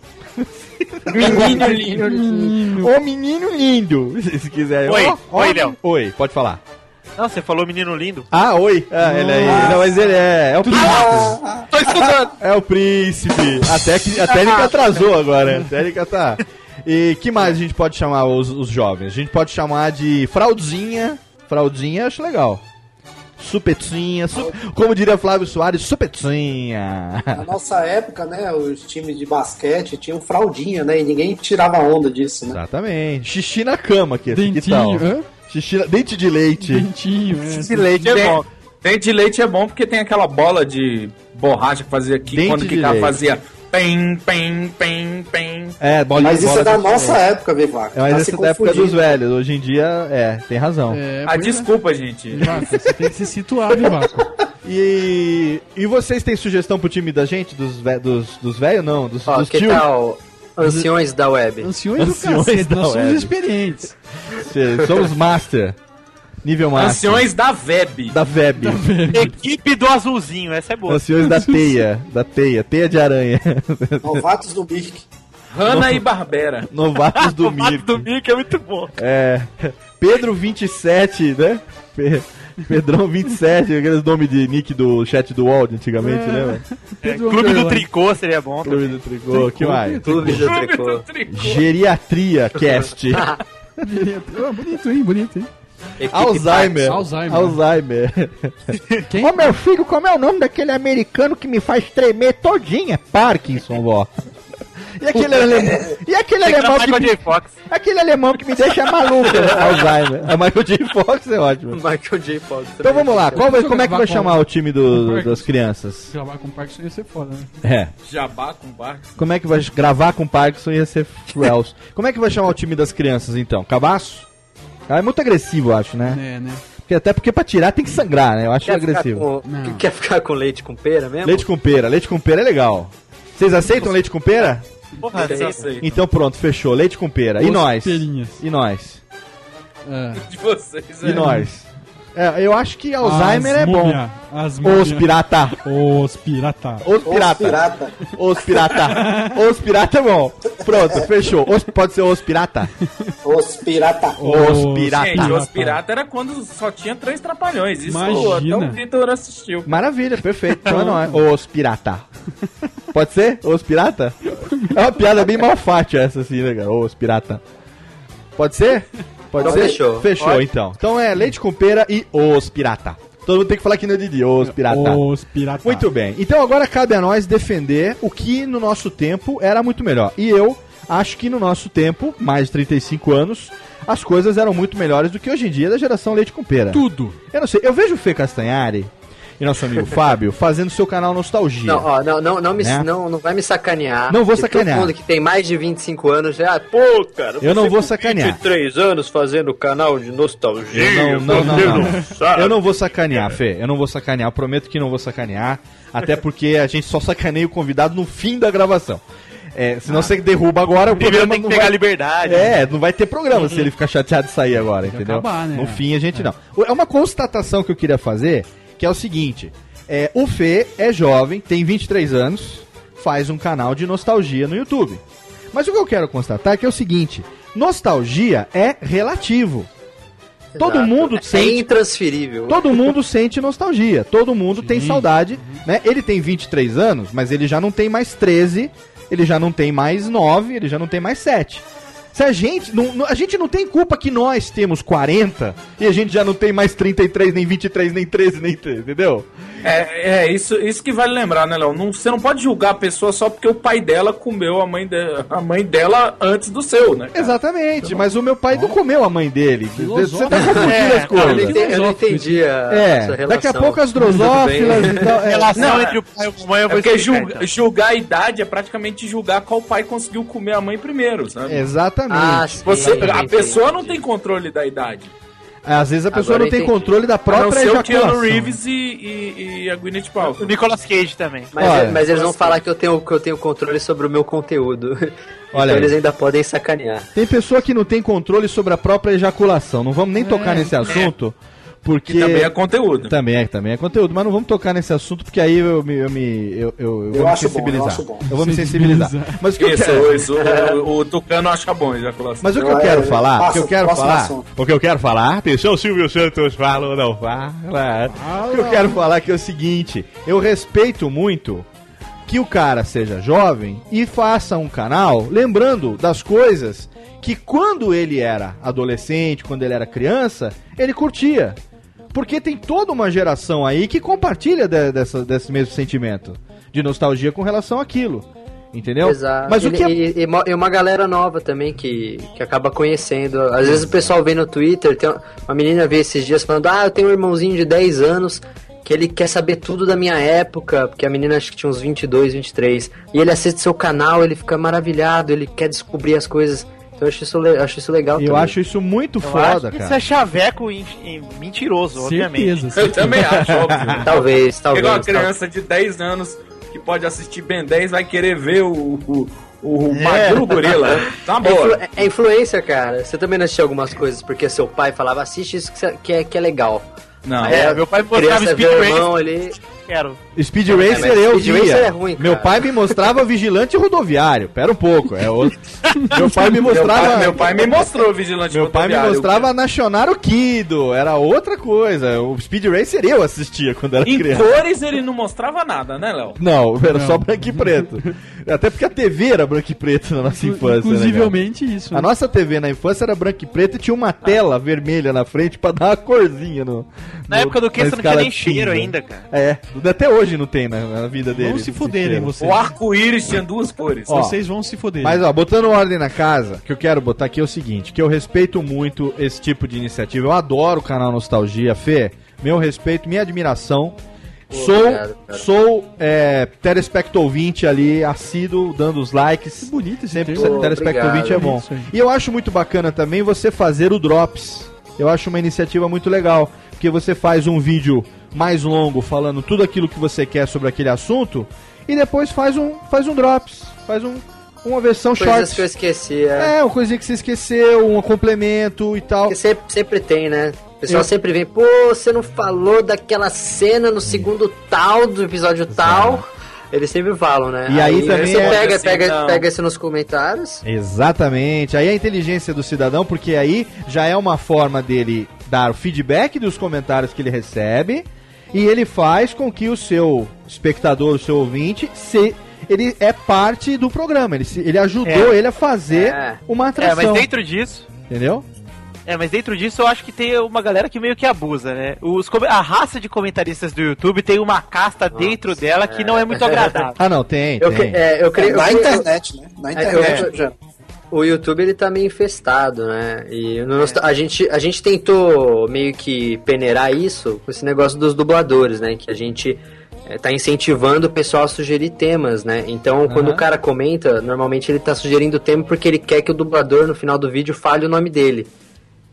Menino lindo.
O Menino Lindo. Se se quiser.
Oi,
ó,
oi, Léo.
Oi, pode falar.
Não, você falou menino lindo.
Ah, oi. Ah, ele aí. Não, mas ele é. É o príncipe.
Tô estudando.
É o príncipe. A, tec- a técnica atrasou agora. A técnica tá. E que mais a gente pode chamar os, os jovens? A gente pode chamar de fraldinha. Fraldinha, acho legal. Supetinha. su- como diria Flávio Soares, supetinha.
Na nossa época, né, os times de basquete tinham fraldinha, né? E ninguém tirava onda disso, né?
Exatamente. Xixi na cama aqui. Que tal?
Hã?
Xixi. Dente de leite.
Dentinho, é.
Esse leite é bom.
Dente de leite é bom porque tem aquela bola de borracha que fazia aqui,
Dente
quando
de
que cara
leite.
fazia pem, pem, pem, pem.
É, bolinha
Mas isso
bola
é da
de
nossa
leite.
época, Vivaco.
É, mas
Tá se
é da época dos velhos. Hoje em dia, é, tem razão.
É,
Ah,
é.
desculpa, gente.
Vivaco, você tem que se situar, Vivaco.
E, e vocês têm sugestão pro time da gente? Dos velhos? Dos, dos velhos, não? Dos,
Ó,
dos
que
tio?
tal Anciões da web.
Anciões,
Anciões
do
cacete,
nós somos experientes.
somos master. Nível máximo.
Anciões da web.
Da web.
Equipe do azulzinho, essa é boa.
Anciões da teia. Da teia. Teia de aranha.
Novatos do Mirk.
Hanna no... e Barbera.
Novatos do
Mirk.
Novatos
do Mirk é muito bom.
É. Pedro 27, né? Pedro. Pedrão27, aqueles nome de nick do chat do Wald antigamente,
é.
né?
É, Clube do Tricô seria bom
Clube também. do Tricô, Tricô que mais?
Clube, do, tricô.
Geriatria Cast.
Geriatria. Oh, bonito, hein? Bonito, hein?
Alzheimer.
Alzheimer.
Alzheimer.
Quem?
Ô meu filho, como é o nome daquele americano que me faz tremer todinha?
É Parkinson, vó. E aquele alemão, e aquele alemão que
Michael
me,
J. Fox.
aquele alemão que me deixa maluco, Alzheimer. A Michael J. Fox é ótimo.
Michael J. Fox.
Então vamos lá, qual vai- como é que vai
com-
chamar o time do-
com Parkinson.
das crianças?
Gravar com o Parkinson ia ser foda, né?
É.
Jabá com barco.
Como é que vai gravar com Parkinson ia ser Wells? Como é que vai chamar o time das crianças então? Cabaço? Ah, é muito agressivo, eu acho, né?
É, né?
Porque, até porque pra tirar tem que sangrar, né? Eu acho
Quer ficar,
agressivo.
com,
Não.
quer ficar com leite com pera mesmo?
Leite com pera, leite com pera é legal. Vocês aceitam leite com pera?
Porra.
Então pronto, fechou. Leite com pera. E nós?
perinhas.
E nós?
É.
De vocês,
E
é.
nós? É, eu acho que Alzheimer é bom.
múmia, As
Os pirata.
Os pirata.
Os
Os
pirata.
pirata.
Os pirata. Os pirata é bom. Pronto, fechou. Os, pode ser os pirata?
Os pirata.
Os pirata.
Gente, os piratas era quando só tinha três trapalhões. Isso
Imagina.
até o Vitor assistiu.
Maravilha, perfeito. Então não é. Os pirata. Pode ser? Os pirata? É uma piada bem malfate essa, assim, né, cara? Os pirata. Pode ser? Pode
Então
ser?
fechou.
Fechou,
Pode.
então. Então é leite com pera e os pirata. Todo mundo tem que falar aqui no Didi, os pirata.
Os pirata.
Muito bem. Então agora cabe a nós defender o que no nosso tempo era muito melhor. E eu acho que no nosso tempo, mais de 35 anos, as coisas eram muito melhores do que hoje em dia da geração leite com pera.
Tudo.
Eu não sei, eu vejo o Fê Castanhari e nosso amigo Fábio fazendo seu canal Nostalgia.
Não, ó, não, não, não, me,
Né?
não, não vai me sacanear.
Não vou sacanear.
Todo mundo que tem mais de 25 anos já. Pô, cara.
Eu não vou sacanear.
23 anos fazendo canal de nostalgia.
Eu não, não, não, não. Eu não vou sacanear, Fê. Eu não vou sacanear. Eu prometo que não vou sacanear. Até porque a gente só sacaneia o convidado no fim da gravação. É, senão você derruba agora, o
Primeiro
programa
tem que
não
pegar
vai...
a liberdade.
É, não vai ter programa se ele ficar chateado de sair agora, entendeu?
acabar, né?
No fim a gente não. É uma constatação que eu queria fazer, que é o seguinte. É, o Fê é jovem, tem 23 anos, faz um canal de nostalgia no YouTube. Mas o que eu quero constatar é que é o seguinte, nostalgia é relativo. Todo
Exato.
mundo
É
sente
intransferível.
Todo mundo sente nostalgia, todo mundo tem saudade, né? Ele tem 23 anos, mas ele já não tem mais 13, ele já não tem mais 9, ele já não tem mais 7. Se a gente não, a gente não tem culpa que nós temos 40 e a gente já não tem mais 33, nem 23, nem 13, nem 13, entendeu?
É, é isso, isso que vale lembrar, né, Léo? Não, você não pode julgar a pessoa só porque o pai dela comeu a mãe, de, a mãe dela antes do seu, né? cara?
Exatamente, mas o meu pai não comeu a mãe dele. Você tá confundindo
É,
as coisas.
eu não entendi- eu não entendi a,
É,
essa relação.
daqui a pouco as drosófilas e tal. é.
Relação
Não,
entre o pai e a mãe, eu
É porque julga-
então.
julgar a idade é praticamente julgar qual pai conseguiu comer a mãe primeiro, sabe?
Exatamente.
Ah, sim.
Você,
Entendi,
a
entendi,
pessoa não tem controle da idade.
Às vezes a pessoa
Agora
não tem
entendi.
controle da
A não
própria
ser o Keanu
ejaculação.
Reeves e, e, e a Gwyneth Paltrow.
O Nicolas Cage também.
Mas,
Olha,
mas eles vão falar que eu tenho, que eu tenho controle sobre o meu conteúdo.
Olha
então
aí.
eles ainda podem sacanear.
Tem pessoa que não tem controle sobre a própria ejaculação. Não vamos nem tocar nesse assunto, porque
Que também é conteúdo.
também é, também é conteúdo, mas não vamos tocar nesse assunto porque aí eu me eu me eu, eu, eu vou me
acho bom,
sensibilizar.
eu acho bom.
Eu vou me sensibilizar. Mas o que eu
Isso,
quero,
isso. O, o Tucano acha bom, ejaculação.
mas o que
Eu-
eu quero
é,
falar, o que eu quero falar, o que eu quero falar, atenção, Silvio Santos fala ou não fala. O que eu quero falar que é o seguinte, eu respeito muito que o cara seja jovem e faça um canal lembrando das coisas que quando ele era adolescente, quando ele era criança, ele curtia. Porque tem toda uma geração aí que compartilha de- dessa, desse mesmo sentimento de nostalgia com relação àquilo. Entendeu?
Exato.
Mas o
E-
que é
e, e e uma galera nova também que, que acaba conhecendo. Às vezes o pessoal vê no Twitter, tem uma- uma menina veio esses dias falando: Ah, eu tenho um irmãozinho de 10 anos que ele quer saber tudo da minha época, porque a menina acho que tinha uns 22, 23. E ele assiste seu canal, ele fica maravilhado, ele quer descobrir as coisas. Então eu acho isso, le- acho isso legal
Eu
também.
acho isso muito
Eu
foda,
acho que
cara.
Isso é chaveco e, e mentiroso, obviamente.
Eu também acho, óbvio.
Talvez, talvez.
Pegar uma
talvez.
criança de 10 anos que pode assistir Ben 10 vai querer ver o, o, o
É.
Maduro Gorila. Tá
É, influ- é influência, cara. Você também não assistiu algumas coisas porque seu pai falava, assiste isso que, cê- que é, que é legal.
Não.
É, meu pai
vê
Speed
o
Racer.
irmão ali.
quero.
Speed
É,
Racer eu
Speed
via.
Racer é ruim,
Meu
cara.
pai me mostrava Vigilante Rodoviário. Pera um pouco, é outro. Meu pai me
Meu
mostrava...
pai, meu pai me mostrou Vigilante
Meu pai me
Rodoviário.
mostrava Nacional Kido, era outra coisa. O Speed Racer eu assistia quando era
Em
criança.
cores ele não mostrava nada, né, Léo?
Não, era só branco e preto. Até porque a TV era branco e preto na nossa infância. né?
Inclusivelmente isso.
A nossa TV na infância era branco e preto e tinha uma tela vermelha na frente pra dar uma corzinha no.
Na
no-
época do que você não tinha nem cheiro ainda, cara.
É, até hoje não tem na, na vida dele.
Vão se fuderem vocês.
O arco-íris tinha duas cores.
Ó,
Vocês vão se foder.
Mas ó, botando ordem na casa, o que eu quero botar aqui é o seguinte, que eu respeito muito esse tipo de iniciativa. Eu adoro o canal Nostalgia, Fê. Meu respeito, minha admiração. Sou,
obrigado, cara.
sou é, telespecto ouvinte ali, assíduo, dando os likes.
bonito esse
Sempre
termo.
telespecto ouvinte é bom. E eu acho muito bacana também você fazer o Drops. Eu acho uma iniciativa muito legal, porque você faz um vídeo mais longo falando tudo aquilo que você quer sobre aquele assunto e depois faz um, faz um Drops, faz um, uma versão
Coisas
short.
que eu esqueci, é.
É, uma coisinha que você esqueceu, um complemento e tal.
Porque sempre, sempre tem, né? O pessoal
Eu-
sempre vem, pô, você não falou daquela cena no segundo tal do episódio tal. Eles sempre falam, né?
E aí também
você
é-
pega,
assim,
pega,
não.
pega isso nos comentários.
Exatamente. Aí a inteligência do cidadão, porque aí já é uma forma dele dar o feedback dos comentários que ele recebe e ele faz com que o seu espectador, o seu ouvinte, se ele é parte do programa. Ele, se- ele ajudou ele a fazer
É.
uma
É,
atração.
mas dentro disso.
Entendeu?
É, mas dentro disso eu acho que tem uma galera que meio que abusa, né? Os, a raça de comentaristas do YouTube tem uma casta dentro dela que não é muito agradável.
Ah, não, tem,
Eu,
tem.
é, eu creio.
Na
eu-
internet, né? Na
É,
internet.
eu- já- O YouTube ele tá meio infestado, né? E no nosso- a, gente, a gente tentou meio que peneirar isso com esse negócio dos dubladores, né? Que a gente é, tá incentivando o pessoal a sugerir temas, né? Então, quando
Aham.
o cara comenta, normalmente ele tá sugerindo o tema porque ele quer que o dublador no final do vídeo fale o nome dele.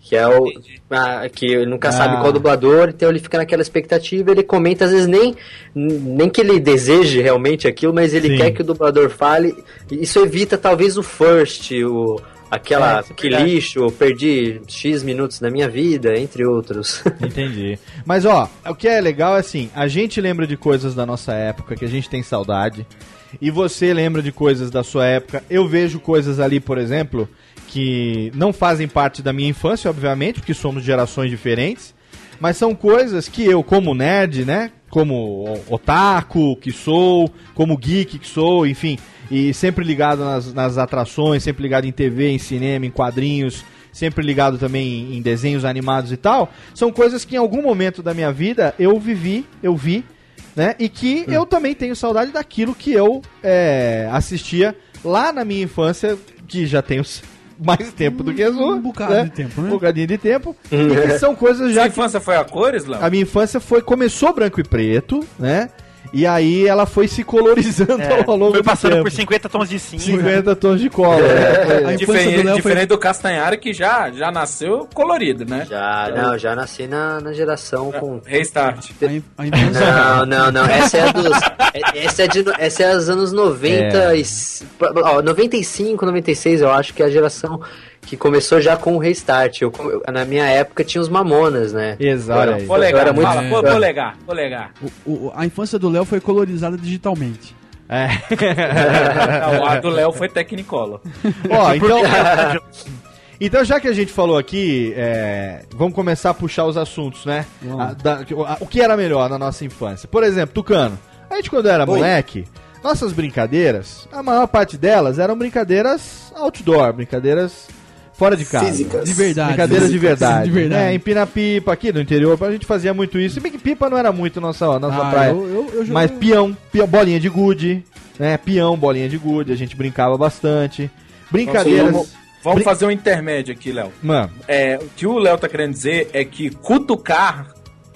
Que é o. ah, que ele nunca
Ah.
sabe qual dublador, então ele fica naquela expectativa, ele comenta, às vezes nem, nem que ele deseje realmente aquilo, mas ele
Sim.
quer que o dublador fale. Isso evita talvez o first, o. Aquela
É, é
que lixo, perdi X minutos da minha vida, entre outros.
Entendi. Mas ó, o que é legal é assim, a gente lembra de coisas da nossa época que a gente tem saudade. E você lembra de coisas da sua época. Eu vejo coisas ali, por exemplo, que não fazem parte da minha infância, obviamente, porque somos gerações diferentes. Mas são coisas que eu, como nerd, né? Como otaku que sou, como geek que sou, enfim, e sempre ligado nas, nas atrações, sempre ligado em TV, em cinema, em quadrinhos, sempre ligado também em, em desenhos animados e tal, são coisas que em algum momento da minha vida eu vivi, eu vi, né? E que eu também tenho saudade daquilo que eu é, assistia lá na minha infância, que já tenho mais tempo do que a sua.
Um bocado
né?
de tempo, né?
Um bocadinho de tempo. e que são coisas já
Sua
que
infância foi a cores, Léo?
a minha infância foi começou branco e preto, né? E aí ela foi se colorizando
É,
ao longo
foi
do
passando
tempo.
por 50 tons de cinza.
50 tons de cola. né? Foi-
A
Diferente,
do Léo foi-
diferente do Castanhari que já, já nasceu colorido, né?
já, não, já nasci na, na geração com.
Restart.
A, a infância-
Não, não, não. Essa é a dos. é- Essa é, de, essa é dos anos 90
É.
e. Ó, 95, 96, eu acho que é a geração que começou já com o restart. Eu, na minha época tinha os Mamonas, né?
Exato.
Era-.
Polegar,
eu era muito-
fala, pô,
eu-
polegar, polegar.
o- o- a infância do Léo foi colorizada digitalmente.
É.
Não, a do Léo foi Technicolor.
Ó, então. Então, já que a gente falou aqui, é, vamos começar a puxar os assuntos, né? A- da- a- o que era melhor na nossa infância? Por exemplo, Tucano, a gente quando era
Oi.
moleque, nossas brincadeiras, a maior parte delas eram brincadeiras outdoor, brincadeiras fora de casa.
Físicas.
De verdade.
Brincadeiras de verdade.
De verdade.
É, empina pipa aqui no interior, a gente fazia muito isso. Se bem que pipa não era muito nossa, nossa
Ah,
praia.
eu- eu- eu joguei-
Mas peão, peão, bolinha de gude, né? Peão, bolinha de gude, a gente brincava bastante. Brincadeiras.
Vamos, vamos
Brin-
fazer um intermédio aqui, Léo.
Mano,
É, o que o Léo tá querendo dizer é que cutucar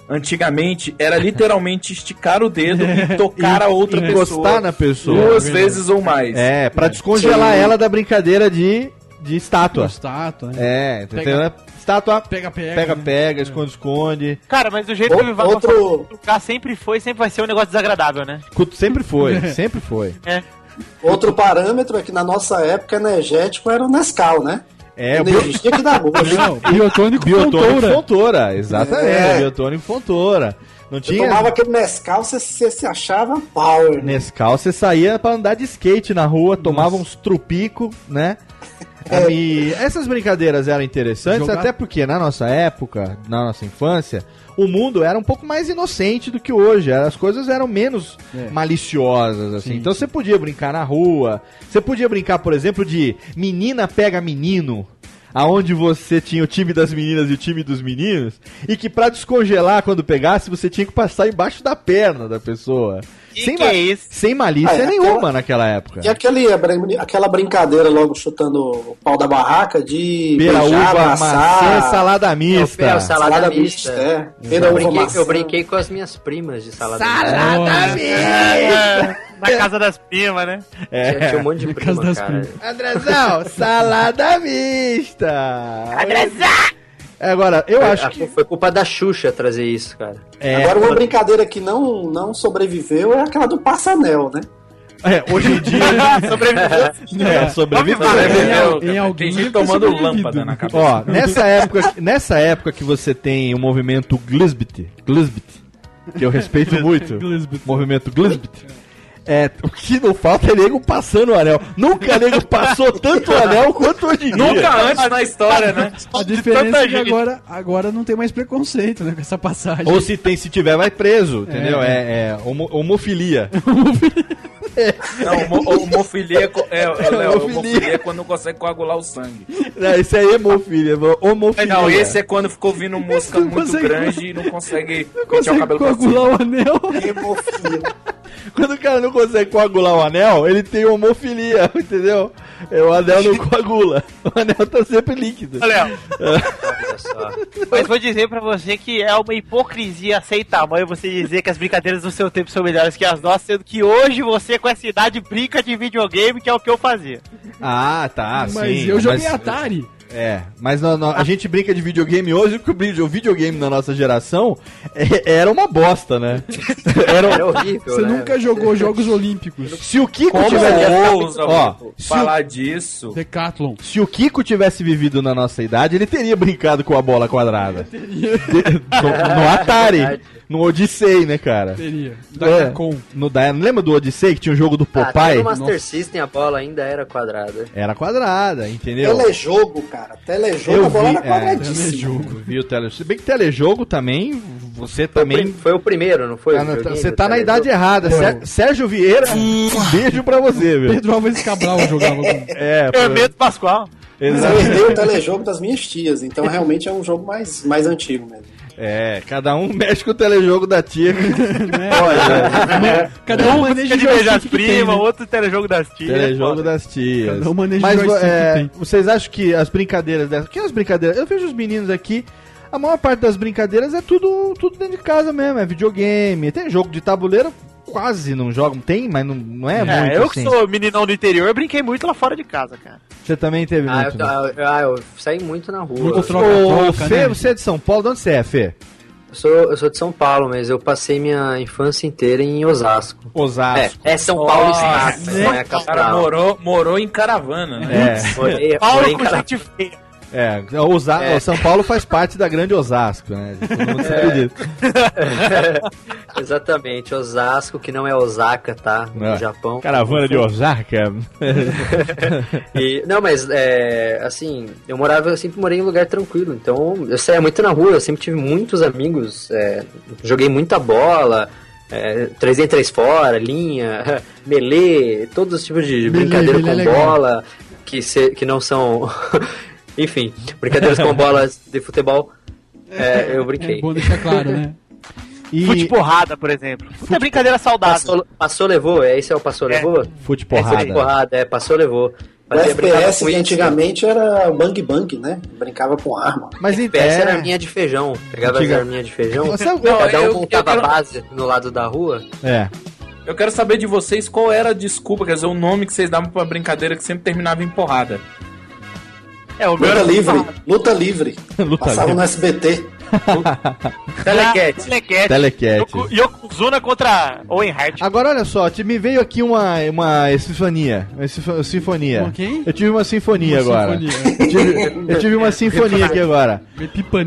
antigamente era literalmente esticar o dedo e tocar a outra
encostar
pessoa
na pessoa.
duas
É
vezes ou mais.
É, pra descongelar ela da brincadeira de, de estátua.
Estátua, né?
É, entendeu? né? Estátua
Pega, pega.
pega,
né?
pega, esconde, esconde.
Cara, mas do jeito
O-
que o Vivaco
outro-
cutucar sempre foi, sempre vai ser um negócio desagradável, né?
Sempre foi, sempre foi.
Outro parâmetro é que na nossa época energético era o Nescau, né?
É,
Energia que dá gosto.
Não, biotônico
biotônico
Fontoura.
Fontoura, exatamente,
É.
biotônico Fontoura. Não
Você
tinha?
tomava aquele Nescau, você, você se achava power. né?
Nescau, você saía pra andar de skate na rua, tomava uns trupico, né? E essas brincadeiras eram interessantes,
Jogar-
até porque na nossa época, na nossa infância, o mundo era um pouco mais inocente do que hoje. As coisas eram menos
É.
maliciosas, assim.
Sim,
então você podia brincar na rua. Você podia brincar, por exemplo, de menina pega menino. Aonde você tinha o time das meninas e o time dos meninos, e que pra descongelar quando pegasse, você tinha que passar embaixo da perna da pessoa. sem,
que
ma-
é isso?
sem malícia
Ah, é,
nenhuma
aquela-
naquela época.
E aquele, aquela brincadeira logo chutando o pau da barraca de
Pera,
beijar,
uva,
amassar,
maçã, salada mista.
É, o salada,
Salada
mista.
mista, é.
Eu
Pera,
brinquei, eu brinquei com as minhas primas de salada,
Salada
mista.
É, Na casa das primas, né?
É.
Tinha, tinha um monte de
casa
prima,
das
cara.
Andrezão, salada mista.
Andrezão!
Agora, eu
Foi-
acho
a-
que.
Foi culpa da Xuxa trazer isso, cara.
É,
Agora, uma brincadeira que não, não sobreviveu é aquela do passanel, né?
é, hoje em dia.
Sobreviveu.
é, sobreviveu.
Sobreviveu.
Em alguém
Tem gente tomando lâmpada na cabeça.
Ó, nessa época, nessa época que você tem o movimento Glisbit, Glisbit, que eu respeito muito,
Glisbit.
movimento Glisbit, é, o que não falta é nego passando o anel. Nunca nego passou tanto o anel quanto hoje em dia.
Nunca antes na história, né?
A diferença é que agora, agora não tem mais preconceito, né? Com essa passagem.
Ou se tem, se tiver, vai preso, entendeu? É, é homo- homofilia.
Não, homo- homofilia é, é, é, Léo,
Homofilia.
homofilia é quando não consegue coagular o sangue.
Não, esse aí é hemofilia, homofilia.
Não, esse é quando ficou ouvindo música muito
consegue-
grande e não consegue
Não
pentear o
consegue
cabelo
coagular o anel.
Hemofilia.
Quando o cara não consegue coagular o anel, ele tem homofilia, entendeu? É, o anel não coagula. O anel tá sempre líquido.
Olha,
Olha só.
mas vou dizer pra você que é uma hipocrisia sem tamanho você dizer que as brincadeiras do seu tempo são melhores que as nossas, sendo que hoje você, com essa idade, brinca de videogame, que é o que eu fazia.
Ah, tá,
Mas
sim.
eu joguei
mas-
Atari.
É, mas no- no- a gente brinca de videogame hoje, porque o videogame na nossa geração é- era uma bosta, né? Era,
Era horrível,
Você
né?
nunca jogou Jogos Olímpicos.
se o Kiko
Como
tivesse...
ousa
Ó, se o-
falar disso?
Decathlon.
Se o Kiko tivesse vivido na nossa idade, ele teria brincado com a bola quadrada. De- no, no Atari, no Odyssey, né, cara?
Teria. Da
É, no, da, lembra do Odyssey que tinha um jogo do
Ah, até
Popeye?
no Master
Nossa.
System a bola ainda era quadrada.
Era quadrada, entendeu?
Telejogo, cara. Telejogo,
Eu
a bola
vi,
era
é,
quadradíssima.
telejogo.
Viu, telejogo? Se bem que telejogo também, você
Foi, o
também.
prim- foi o primeiro, não foi?
tá
o
na-
videogame
você tá na idade errada. Sé- Sérgio Vieira, um beijo pra você, viu?
Pedro Alves Cabral jogava com...
É,
Hermeto Pascoal.
Mas
exato.
eu herdei o telejogo das minhas tias, então realmente é um jogo mais, mais antigo mesmo.
É, cada um mexe com o telejogo da tia.
Cada um maneja
de
o
beijar as
tem,
primas,
né?
outro telejogo das tias.
telejogo das tias.
Cada um maneja
Mas é,
que tem.
vocês acham que as brincadeiras dessas. Que as brincadeiras? Eu vejo os meninos aqui. A maior parte das brincadeiras é tudo, tudo dentro de casa mesmo, é videogame. Tem jogo de tabuleiro, quase não jogam. Tem, mas não, não é,
É,
muito
eu
assim.
que sou meninão do interior, eu brinquei muito lá fora de casa, cara.
Você também teve
Ah,
muito.
eu,
né?
ah, eu- ah, eu saí muito na rua.
Muito
Eu
troca,
Ô,
troca,
Fê,
né?
você é de São Paulo? De onde você é, Fê?
sou, eu sou de São Paulo, mas eu passei minha infância inteira em Osasco.
Osasco.
É, é São Paulo
Nossa,
Estado, né? A
O cara morou, morou em caravana, né?
É,
Morei,
Paulo
morei em
com gente feia.
É, Osa-
É.
São Paulo faz parte da grande Osasco, né? Todo mundo sabe disso.
Exatamente, Osasco, que não é Osaka, tá? No
É.
Japão.
Caravana de Osaka.
E, não, mas é, assim, eu morava, eu sempre morei em um lugar tranquilo, então eu saía muito na rua, eu sempre tive muitos amigos, é, joguei muita bola, é, 3 fora, linha, melee, todos os tipos de
Melee,
brincadeira
melee é
com bola, que, se- que não são. Enfim, brincadeiras com bolas de futebol, é, eu
É
brinquei.
bom deixar claro, né?
E
Fute porrada, por exemplo. Fute é brincadeira saudável.
Passou, passou, levou, é, esse é o passou,
É.
levou?
fute
Essa
porrada.
de porrada, é, passou, levou.
O
Fazia-
FPS que antigamente era bang bang, né? Brincava com arma.
Mas em
FPS era
é,
arminha de feijão. Pegava
Antiga-
as arminhas de feijão.
Você-
Não,
cada um
eu-
montava
eu quero-
a base no lado da rua.
é.
Eu quero saber de vocês qual era a desculpa, quer dizer, o nome que vocês davam pra brincadeira que sempre terminava em porrada.
É, o meu
Luta
era
livre, luta livre.
Luta
Passava
livre.
no SBT.
Telecat. Telecat.
Telecat.
Yoku- Yokozuna contra Owen Hart.
Agora olha só, te- me veio aqui uma, uma sinfonia. Uma sinfo- sinfonia.
Quem?
Eu tive uma sinfonia
Uma
agora.
sinfonia.
Eu tive, eu tive uma sinfonia aqui agora.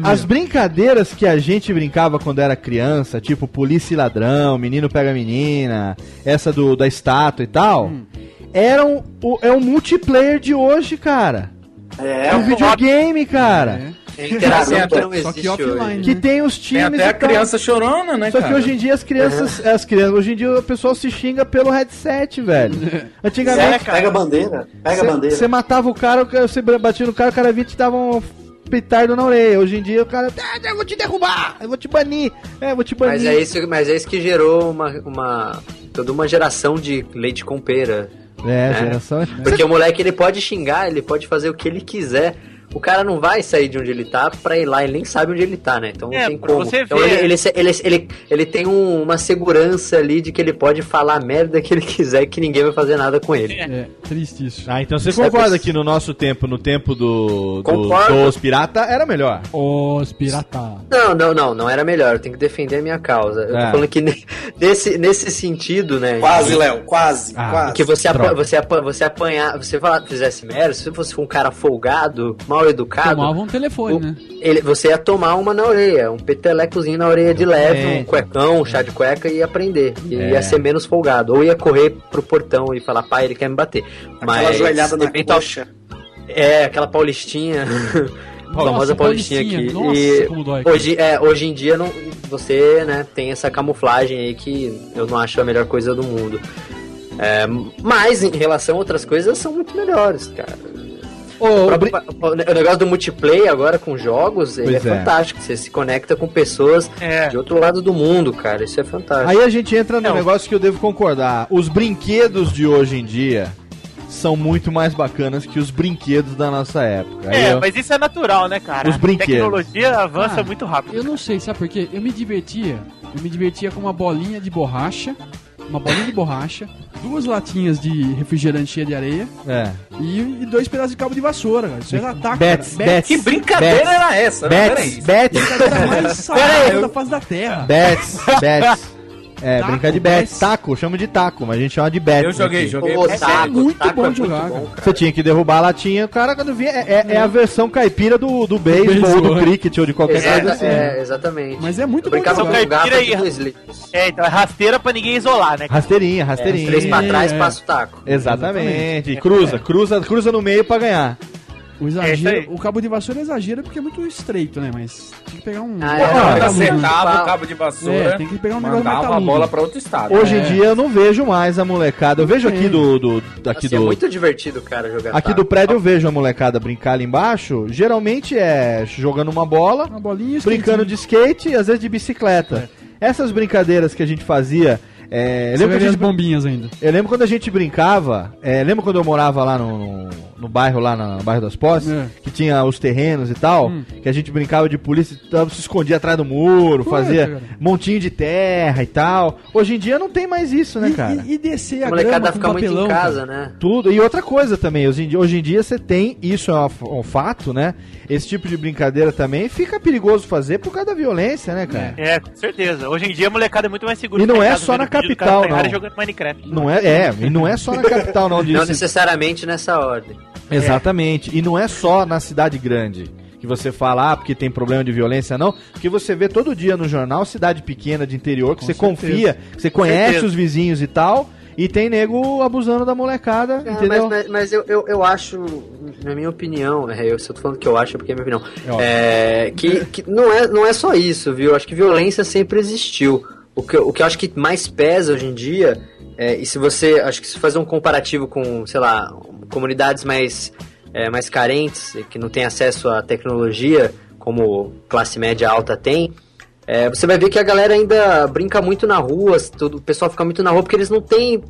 As brincadeiras que a gente brincava quando era criança, tipo polícia e ladrão, menino pega menina, essa do da estátua e tal,
Hum.
eram o, é o multiplayer de hoje, cara.
É,
É um videogame, cara.
É interação
Tem
que
até-
não
Só que
existe
offline.
Que
né?
tem os
Tem
times
até a criança chorona, né,
Só
cara?
que hoje em dia as crianças, as crianças, hoje em dia o pessoal se xinga pelo headset, velho. Antigamente,
Pega a bandeira, pega a bandeira.
você matava o cara, você batia no cara, o cara vinha e te dava um petardo na orelha. Hoje em dia o cara, ah, eu vou te derrubar, eu vou te banir, é, eu vou te banir.
Mas é isso, mas é isso que gerou uma, uma toda uma geração de leite com pera.
É,
né?
geração.
Porque o moleque ele pode xingar, ele pode fazer o que ele quiser. O cara não vai sair de onde ele tá pra ir lá, ele nem sabe onde ele tá, né? Então não
É,
tem como.
você
então ele, ele, ele, ele, ele tem um- uma segurança ali de que ele pode falar a merda que ele quiser e que ninguém vai fazer nada com ele.
É, triste isso.
Ah, então você
Isso é
concorda
poss-
que no nosso tempo, no tempo do, do
Concordo.
dos pirata, era melhor?
Os pirata.
Não, não, não, não era melhor. Eu tenho que defender a minha causa. Eu
É.
tô falando que ne- nesse, nesse sentido, né?
Quase, Léo, quase,
Ah,
quase.
Que você, apa você, apa você apanhar, você falar, fizesse merda, se você for um cara folgado, mal educado,
Tomava um telefone,
o-
né?
ele, você ia tomar uma na orelha, um petelecozinho na orelha de leve,
É.
um cuecão, um chá de cueca e ia aprender. E
É.
ia ser menos folgado. Ou ia correr pro portão e falar, pai, ele quer me bater.
Aquela joelhada na
eventual-
coxa.
É, aquela paulistinha. famosa paulistinha aqui.
Nossa,
e
como dói.
hoje, é, hoje em dia não, você né, tem essa camuflagem aí que eu não acho a melhor coisa do mundo. É, mas em relação a outras coisas são muito melhores, cara. O, próprio- o negócio do multiplayer agora com jogos, ele é,
é.
fantástico. Você se conecta com pessoas
É.
de outro lado do mundo, cara. Isso é fantástico.
Aí a gente entra no
Não.
negócio que eu devo concordar. Os brinquedos de hoje em dia são muito mais bacanas que os brinquedos da nossa época. Aí
É,
eu-
mas isso é natural, né, cara?
Os brinquedos.
A tecnologia avança
Ah,
muito rápido.
Eu não sei, sabe por quê? Eu me divertia. Eu me divertia com uma bolinha de borracha. Uma bolinha de borracha, duas latinhas de refrigerante cheia de areia
É.
e, e dois pedaços de cabo de vassoura, cara. Isso era ataque,
Bets,
cara.
bets,
Que brincadeira
bets,
era essa?
Bets,
Peraí.
bets,
Era mais saudável da face da terra.
bets, bets. É,
Taco,
brincar de bets.
bets.
Taco, chama de taco, mas a gente chama de bets.
Eu joguei, joguei.
Pô,
É
taco,
muito
taco
bom
é
de jogar,
muito
cara.
bom,
Você tinha que derrubar a latinha, o cara quando via. É, é- é a versão caipira do, do beisebol,
beisebol,
do
é.
cricket ou de qualquer coisa assim.
é, exatamente.
Mas é muito bom jogar.
Caipira e-. É, então é rasteira pra ninguém isolar, né?
Rasteirinha, rasteirinha.
Três pra trás,
é.
passa o taco.
Exatamente. Cruza, cruza, cruza no meio pra ganhar.
O,
É
exagero, o cabo de vassoura exagera porque é muito estreito, né? Mas tem que pegar um.
Ah, é,
ele
tá
né?
acertava o cabo de vassoura,
É, tem que pegar um negócio
mandava a
metaludo.
bola pra outro estado.
Hoje em
É.
dia eu não vejo mais a molecada. Eu vejo aqui
É.
do. do daqui
Assim, é
do
muito divertido, cara, jogar
Aqui do prédio eu vejo a molecada brincar ali embaixo. Geralmente é jogando uma bola,
Uma bolinha
brincando de skate e às vezes de bicicleta. Essas brincadeiras que a gente fazia. É, lembro a
as
gente,
bombinhas ainda.
eu lembro quando a gente brincava. É, lembra quando eu morava lá no, no, no bairro, lá na- no bairro das Posses?
É.
Que tinha os terrenos e tal.
Hum.
Que a gente brincava de polícia, tava- se escondia atrás do muro,
Puta,
fazia
cara.
montinho de terra e tal. Hoje em dia não tem mais isso, né,
E-
cara?
E, e descer
A
a
molecada
grama
fica
com
muito
papelão,
em casa,
cara.
né?
Tudo. E outra coisa também, hoje em dia, hoje em dia você tem, isso é um, um fato, né? Esse tipo de brincadeira também fica perigoso fazer por causa da violência, né, cara?
É, com certeza. Hoje em dia a molecada é muito mais segura.
E não é só na capital, não.
jogando Minecraft.
Não é, é, e não é só na capital, não.
Não necessariamente nessa ordem.
Exatamente. E não é só na cidade grande que você fala, ah, porque tem problema de violência, não. Porque você vê todo dia no jornal cidade pequena de interior que
Com
você
certeza.
confia, que você
Com
conhece
certeza.
os vizinhos e tal. E tem nego abusando da molecada,
Ah,
entendeu?
mas, mas, mas eu, eu, eu acho, na minha opinião, é, eu, se eu tô falando que eu acho é porque é minha opinião,
É
é, que, que não, é, não é só isso, viu? Eu acho que violência sempre existiu. O que, o que eu acho que mais pesa hoje em dia, é, e se você, acho que se fazer um comparativo com, sei lá, comunidades mais, é, mais carentes, que não têm acesso à tecnologia, como classe média alta tem, é, você vai ver que a galera ainda brinca muito na rua, tudo, o pessoal fica muito na rua porque eles não têm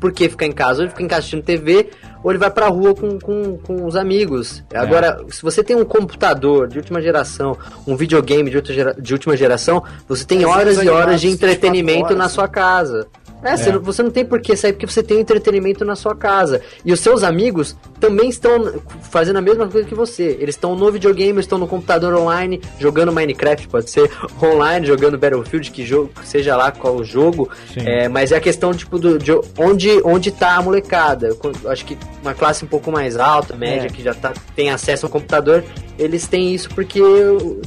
por que ficar em casa. Ou ele fica em casa assistindo TV, ou ele vai pra rua com, com, com os amigos. Agora, se você tem um computador de última geração, um videogame de, outra gera- de última geração, você tem horas e horas de
24
entretenimento
horas.
na sua casa. É, Você, não, você não tem por que sair porque você tem entretenimento na sua casa. E os seus amigos também estão fazendo a mesma coisa que você. Eles estão no videogame, estão no computador online, jogando Minecraft, pode ser online, jogando Battlefield, que jogo, seja lá qual o jogo. É, mas é a questão tipo do, de onde, onde tá a molecada. Acho que uma classe um pouco mais alta, média,
É.
que já tá, tem acesso ao computador, eles têm isso porque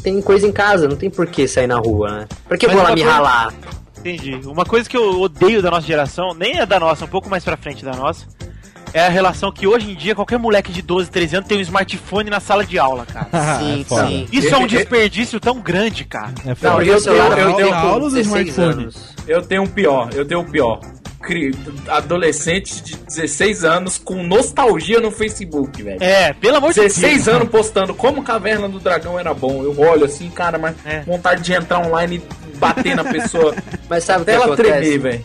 tem coisa em casa, não tem por que sair na rua, né? Por que eu
Mas
vou lá me
coisa-
ralar?
Entendi. Uma coisa que eu odeio da nossa geração, nem é da nossa, um pouco mais pra frente da nossa, é a relação que hoje em dia qualquer moleque de 12, 13 anos tem um smartphone na sala de aula, cara.
Sim,
É foda.
sim.
Isso é um desperdício tão grande, cara.
É
Não,
foda.
e o celular
eu- eu
tem
tenho
com
aulas do
16
smartphone.
anos.
Eu tenho um pior, eu tenho um pior. Adolescente de 16 anos com nostalgia no Facebook, velho.
É, pelo amor de Deus.
16 anos postando como Caverna do Dragão era bom. Eu olho assim, cara, mas
É.
vontade de entrar online e bater na pessoa.
Mas sabe o que acontece?
tremer,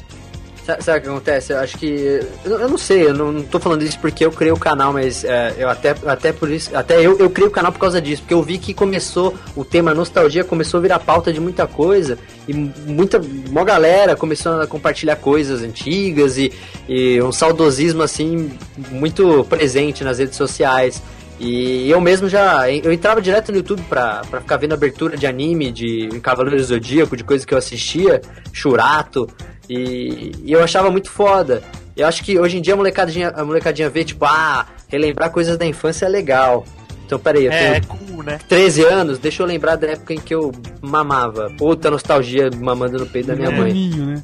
Sabe o que acontece? Eu acho que. Eu, eu não sei, eu não, não tô falando isso porque eu criei o canal, mas é, eu até, até por isso. Até eu, eu criei o canal por causa disso, porque eu vi que começou o tema nostalgia, começou a virar pauta de muita coisa, e muita. Uma galera começou a compartilhar coisas antigas e, e um saudosismo assim muito presente nas redes sociais. E eu mesmo já. Eu entrava direto no YouTube pra, pra ficar vendo abertura de anime, de Cavaleiro Zodíaco, de coisas que eu assistia, Churato. E, e eu achava muito foda. Eu acho que hoje em dia a molecadinha, a molecadinha vê, tipo, ah, relembrar coisas da infância é legal. Então, peraí, eu
É, é
tenho
cool, né?
13 anos, deixa eu lembrar da época em que eu mamava. Puta nostalgia mamando no peito da minha mãe.
Maninho, né?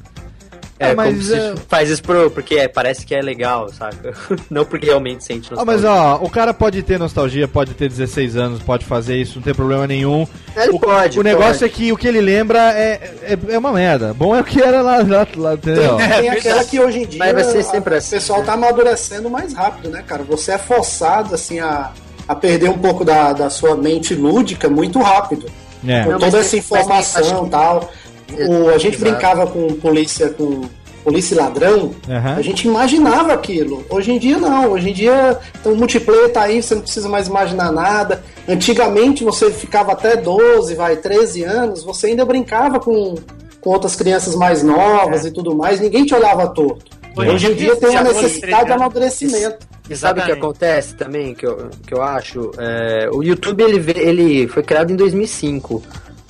É,
É, mas,
como se
é-
faz isso pro, porque é, parece que é legal, saca? Não porque realmente sente
Ah,
nostalgia.
mas ó, o cara pode ter nostalgia, pode ter 16 anos, pode fazer isso, não tem problema nenhum.
Ele
o,
pode,
O negócio
pode.
é que o que ele lembra é, é, é uma merda. Bom é o que era lá, lá, lá entendeu?
Tem, tem aquela que hoje em dia
Mas vai ser sempre assim.
o pessoal tá amadurecendo mais rápido, né, cara? Você é forçado, assim, a, a perder um pouco da, da sua mente lúdica muito rápido.
É.
Com toda essa informação e tal. O, a gente
Exato.
brincava com polícia, com polícia e ladrão,
Aham.
a gente imaginava aquilo. Hoje em dia não. Hoje em dia então, o multiplayer tá aí, você não precisa mais imaginar nada. Antigamente você ficava até 12, vai, 13 anos, você ainda brincava com, com outras crianças mais novas e tudo mais, ninguém te olhava torto.
Hoje
Hoje,
em dia,
tem uma necessidade de
13 anos.
amadurecimento.
E sabe o que acontece também, que eu, que eu acho? É, o YouTube ele, ele foi criado em 2005.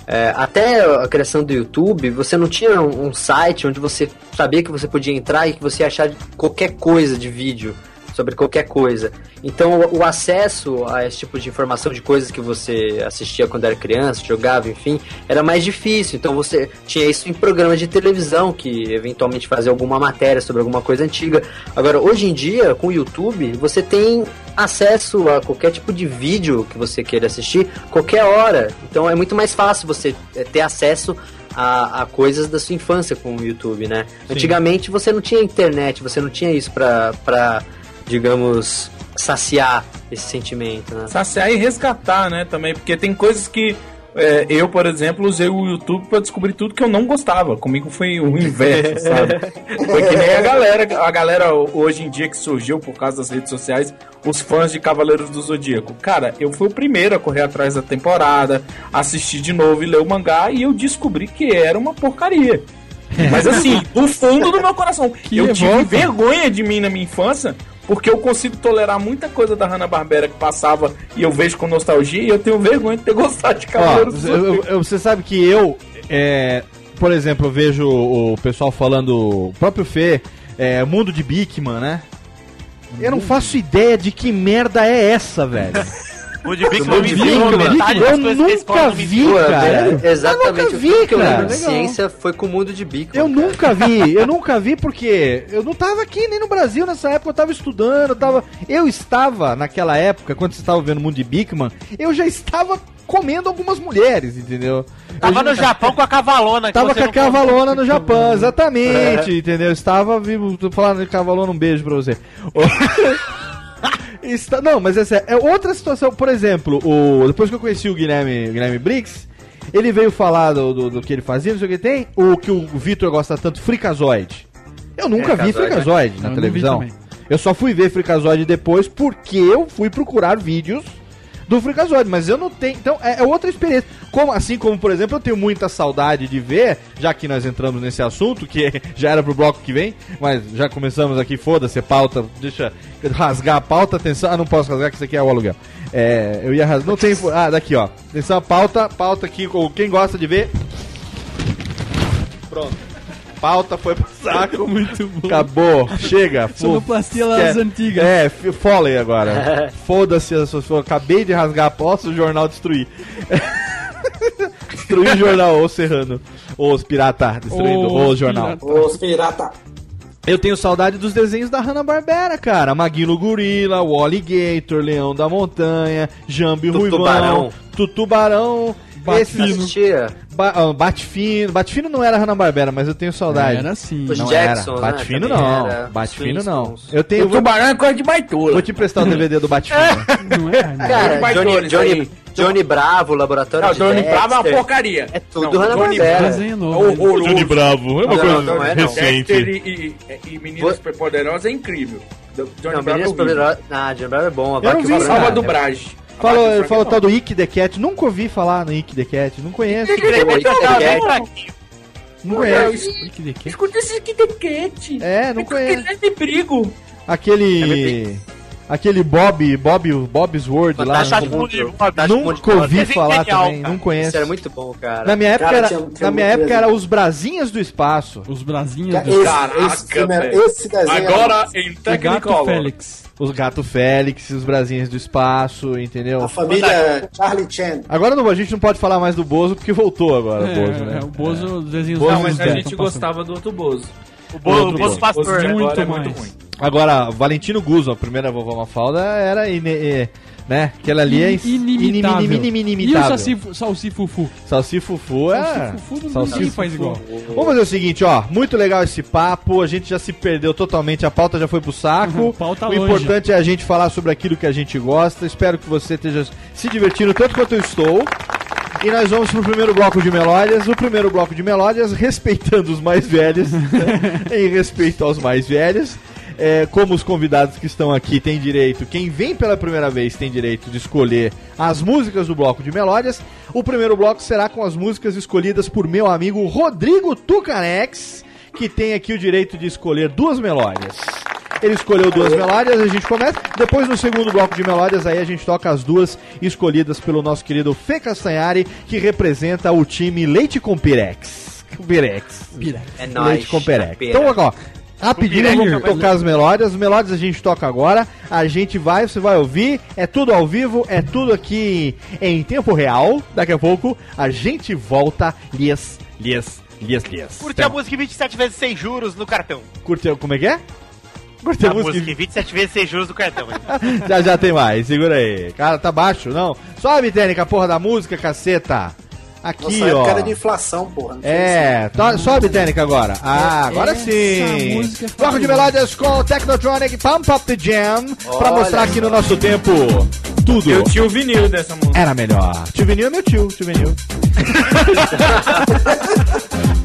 É, até a criação do YouTube, você não tinha um, um site onde você sabia que você podia entrar e que você ia achar qualquer coisa de vídeo sobre qualquer coisa. Então o, o acesso a esse tipo de informação de coisas que você assistia quando era criança, jogava, enfim, era mais difícil. Então você tinha isso em programas de televisão que eventualmente fazia alguma matéria sobre alguma coisa antiga. Agora, hoje em dia, com o YouTube, você tem acesso a qualquer tipo de vídeo que você queira assistir, qualquer hora. Então é muito mais fácil você eh, ter acesso a, a coisas da sua infância com o YouTube, né? Antigamente você não tinha internet, você não tinha isso pra, pra digamos, saciar esse sentimento, né?
Saciar e resgatar, né, também, porque tem coisas que é, eu, por exemplo, usei o YouTube pra descobrir tudo que eu não gostava. Comigo foi o inverso, sabe? Foi que nem a galera, a galera hoje em dia que surgiu por causa das redes sociais, os fãs de Cavaleiros do Zodíaco. Cara, eu fui o primeiro a correr atrás da temporada, assistir de novo e ler o mangá e eu descobri que era uma porcaria. Mas assim, do fundo do meu coração, eu tive vergonha de mim na minha infância, porque eu consigo tolerar muita coisa da Hanna-Barbera que passava e eu vejo com nostalgia e eu tenho vergonha de ter gostado de
Ó,
Cavaleiros do
eu- eu- você sabe que eu, é, por exemplo, eu vejo o pessoal falando, o próprio Fê, é, Mundo de Bigman, né? Eu não faço ideia de que merda é essa, velho.
O de me metade
eu
das coisas que a escola não me
cara.
é, exatamente
Eu nunca vi,
que eu
cara.
lembro de
Legal.
ciência foi com o mundo de bico.
Eu nunca vi, eu nunca vi porque eu não tava aqui nem no Brasil nessa época, eu tava estudando, eu tava. Eu estava, naquela época, quando você estava vendo o Mundo de Bigman, eu já estava comendo algumas mulheres, entendeu?
Tava
eu já-
no Japão com a cavalona.
Tava com a cavalona no Japão, exatamente, entendeu? Estava vivo, tô falando de cavalona, um beijo pra você. Está, não, mas essa é outra situação, por exemplo, o, depois que eu conheci o Guilherme, Guilherme Briggs, ele veio falar do, do, do que ele fazia, não sei o que tem, o que o Vitor gosta tanto, Fricazoide. Eu nunca vi
Freakazoid, né?
Fricazoide na
Eu
televisão. Eu só fui ver Fricazoide depois porque eu fui procurar vídeos do Freakazoid, mas eu não tenho. Então é, é outra experiência. Como, assim como, por exemplo, eu tenho muita saudade de ver, já que nós entramos nesse assunto, que já era pro bloco que vem, mas já começamos aqui, foda-se, pauta, deixa rasgar a pauta, atenção. Ah, não posso rasgar, que isso aqui é o aluguel. É, eu ia rasgar. Não tem. Ah, daqui, ó. Atenção, pauta, pauta aqui, quem gosta de ver. Pronto. Pauta foi pro saco.
Muito bom.
Acabou, chega.
Sonoplastia lá das
é,
antigas.
É, Foley agora. Foda-se, as pessoas. acabei de rasgar a poça, o jornal destruir. destruir o jornal, ô Serrano. Ô, os pirata, destruindo
Os
o jornal.
Os pirata.
Eu tenho saudade dos desenhos da Hanna-Barbera, cara. Maguilo Gorila, o Alligator, Leão da Montanha, Jambi Ruivão,
Tutubarão.
Tutubarão, esses... Ba ah, Batfino. Batfino não era Hanna-Barbera, mas eu tenho saudade.
Era sim.
Não
Jacksons,
era.
né,
Batfino
também
não.
era.
Batfino
Os
não. Eu tenho...
O tubarão é coisa de baitola.
Vou te emprestar o DVD do Batfino.
Não é? Não.
Cara,
Vai
Johnny,
todos
Johnny,
aí.
Johnny Bravo, Laboratório
Não,
de
Johnny Bravo é uma
Dexter.
porcaria.
É tudo Hanna-Barbera.
Novo. né?
Horroroso.
Johnny Bravo, é uma
Não,
coisa
não é,
recente.
Dexter e, e, e Meninas
Vo-
Superpoderosas é incrível. Johnny
Não,
Bravo é horrível.
Ah, Johnny Bravo é bom. A
Eu vi.
Salva
cara.
do Brage.
Falou,
Abaca,
falou tal do Ick the Cat. Nunca ouvi falar no Ick the Cat. Não conheço.
Oi, Cat.
Não conheço.
Que de quê?
Escuta esse Kid Cat.
É, não conheço.
Ele é de perigo.
Aquele. Aquele Bob, Bob, Bob's World lá.
Fantástico
Nunca-
Mundo. Fantástico
Nunca ouvi falar
genial,
também,
cara.
não conheço.
Isso era muito bom, cara.
Na minha época,
Cara,
era,
tinha- tinha
na minha época era os Brasinhas do Espaço.
Os brasinhos
Esse,
do
Caraca,
esse, desenho
Agora em
Gato
Technicolor.
Félix.
Os Gato Félix, os Brasinhas do Espaço, entendeu?
a família Charlie Chan.
Agora não, a gente não pode falar mais do Bozo porque voltou agora o Bozo, né?
É, o Bozo, os desenhos
Bozo
Não, mas a gente gostava do outro Bozo.
O Bo-
Outro
o Bozo
bom.
Pastor.
Bozo
Muito
agora é muito ruim.
Agora, Valentino Guzzo, a primeira vovó Mafalda, era ine, né? Aquela ali é
Inimitável.
inimini-
E o
inimitável.
Salsi- Salsifufu?
Salsifufu é.
Salsifufu não- ninguém faz igual.
Vamos fazer o seguinte, ó. Muito legal esse papo. A gente já se perdeu totalmente. A pauta já foi pro saco.
Uhum, pauta
o
longe.
importante é a gente falar sobre aquilo que a gente gosta. Espero que você esteja se divertindo tanto quanto eu estou. E nós vamos pro primeiro bloco de melódias. O primeiro bloco de melódias, respeitando os mais velhos, né? em respeito aos mais velhos. É, como os convidados que estão aqui têm direito, quem vem pela primeira vez tem direito de escolher as músicas do bloco de melódias. O primeiro bloco será com as músicas escolhidas por meu amigo Rodrigo Tucanex, que tem aqui o direito de escolher duas melódias. Ele escolheu duas melódias, a gente começa. Depois, no segundo bloco de melódias, aí a gente toca as duas escolhidas pelo nosso querido Fê Castanhari, que representa o time Leite com Pirex. Com Pirex.
É
Leite
nóis.
com Pirex. Então, ó, rapidinho
Pirex.
vamos tocar as melódias. As melódias a gente toca agora. A gente vai, você vai ouvir. É tudo ao vivo, é tudo aqui em tempo real. Daqui a pouco a gente volta. Lias, lias, lias, lias.
Curte a música em 27 vezes sem juros no cartão.
Curtiu, como é que é? Curtiu
A
a música?
música em 27 vezes sem juros no cartão.
já já tem mais, segura aí. Cara, tá baixo, não? Sobe, Tênica, porra da música, caceta. Aqui,
Nossa
ó.
época era de inflação, porra.
É, to- sobe, Tênica, agora. Ah, agora
Essa
sim.
música é
Bloco de melódias com Technotronic Pump Up the Jam. Pra
Olha
mostrar aqui no nosso tempo tudo.
Eu tinha o vinil dessa música.
Era melhor. Tio Vinil é meu tio, tio Vinil.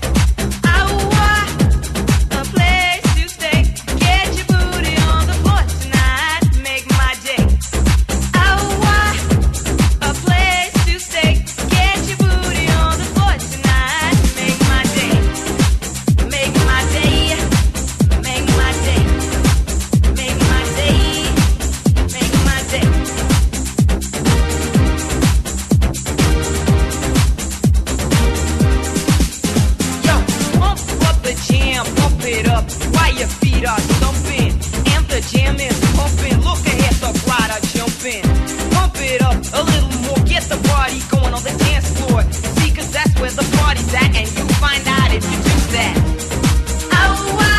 It up while your feet are stumping. And the jam is pumping. Look ahead, the crowd are jumping. Pump it up a little more, get the party going on the dance floor. See, cause that's where the party's at, and you find out if you do that. Oh, a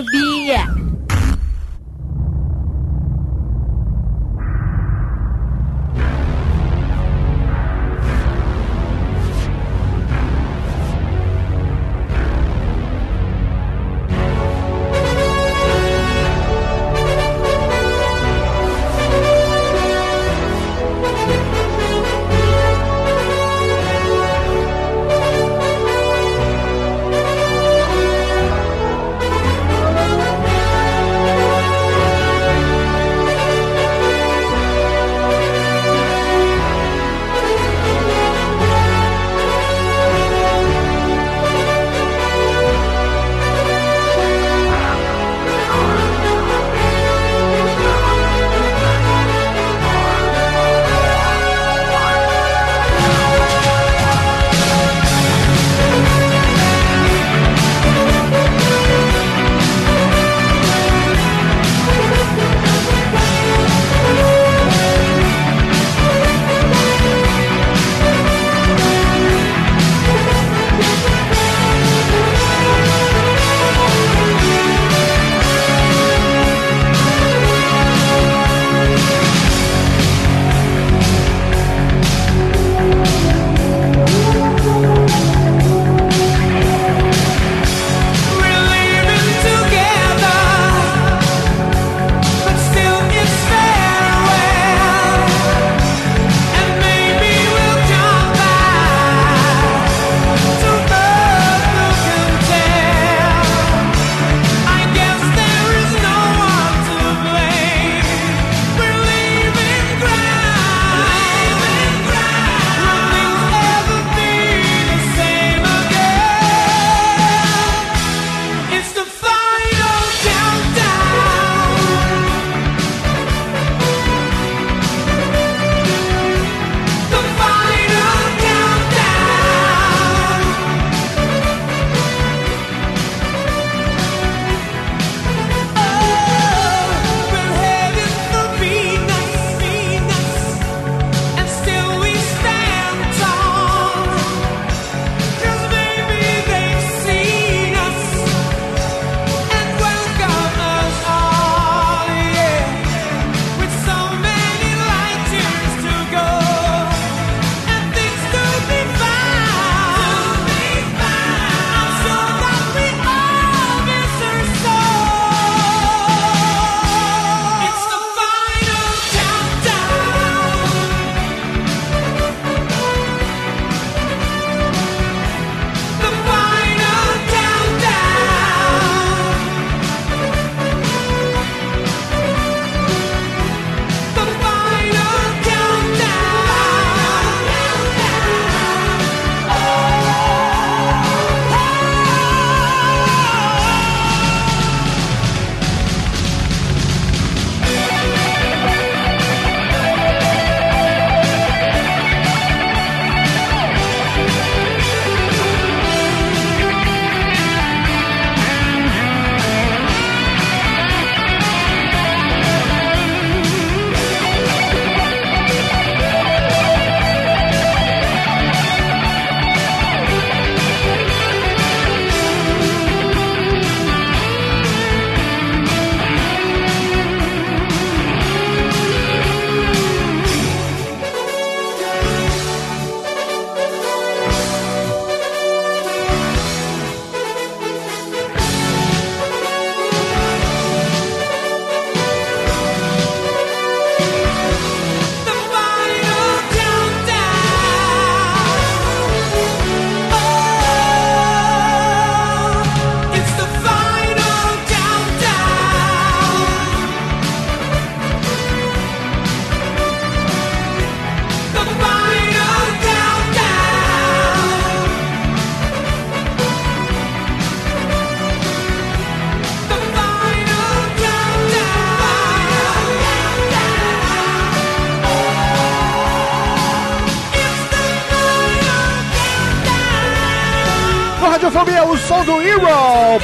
Radiofobia. Radiofobia,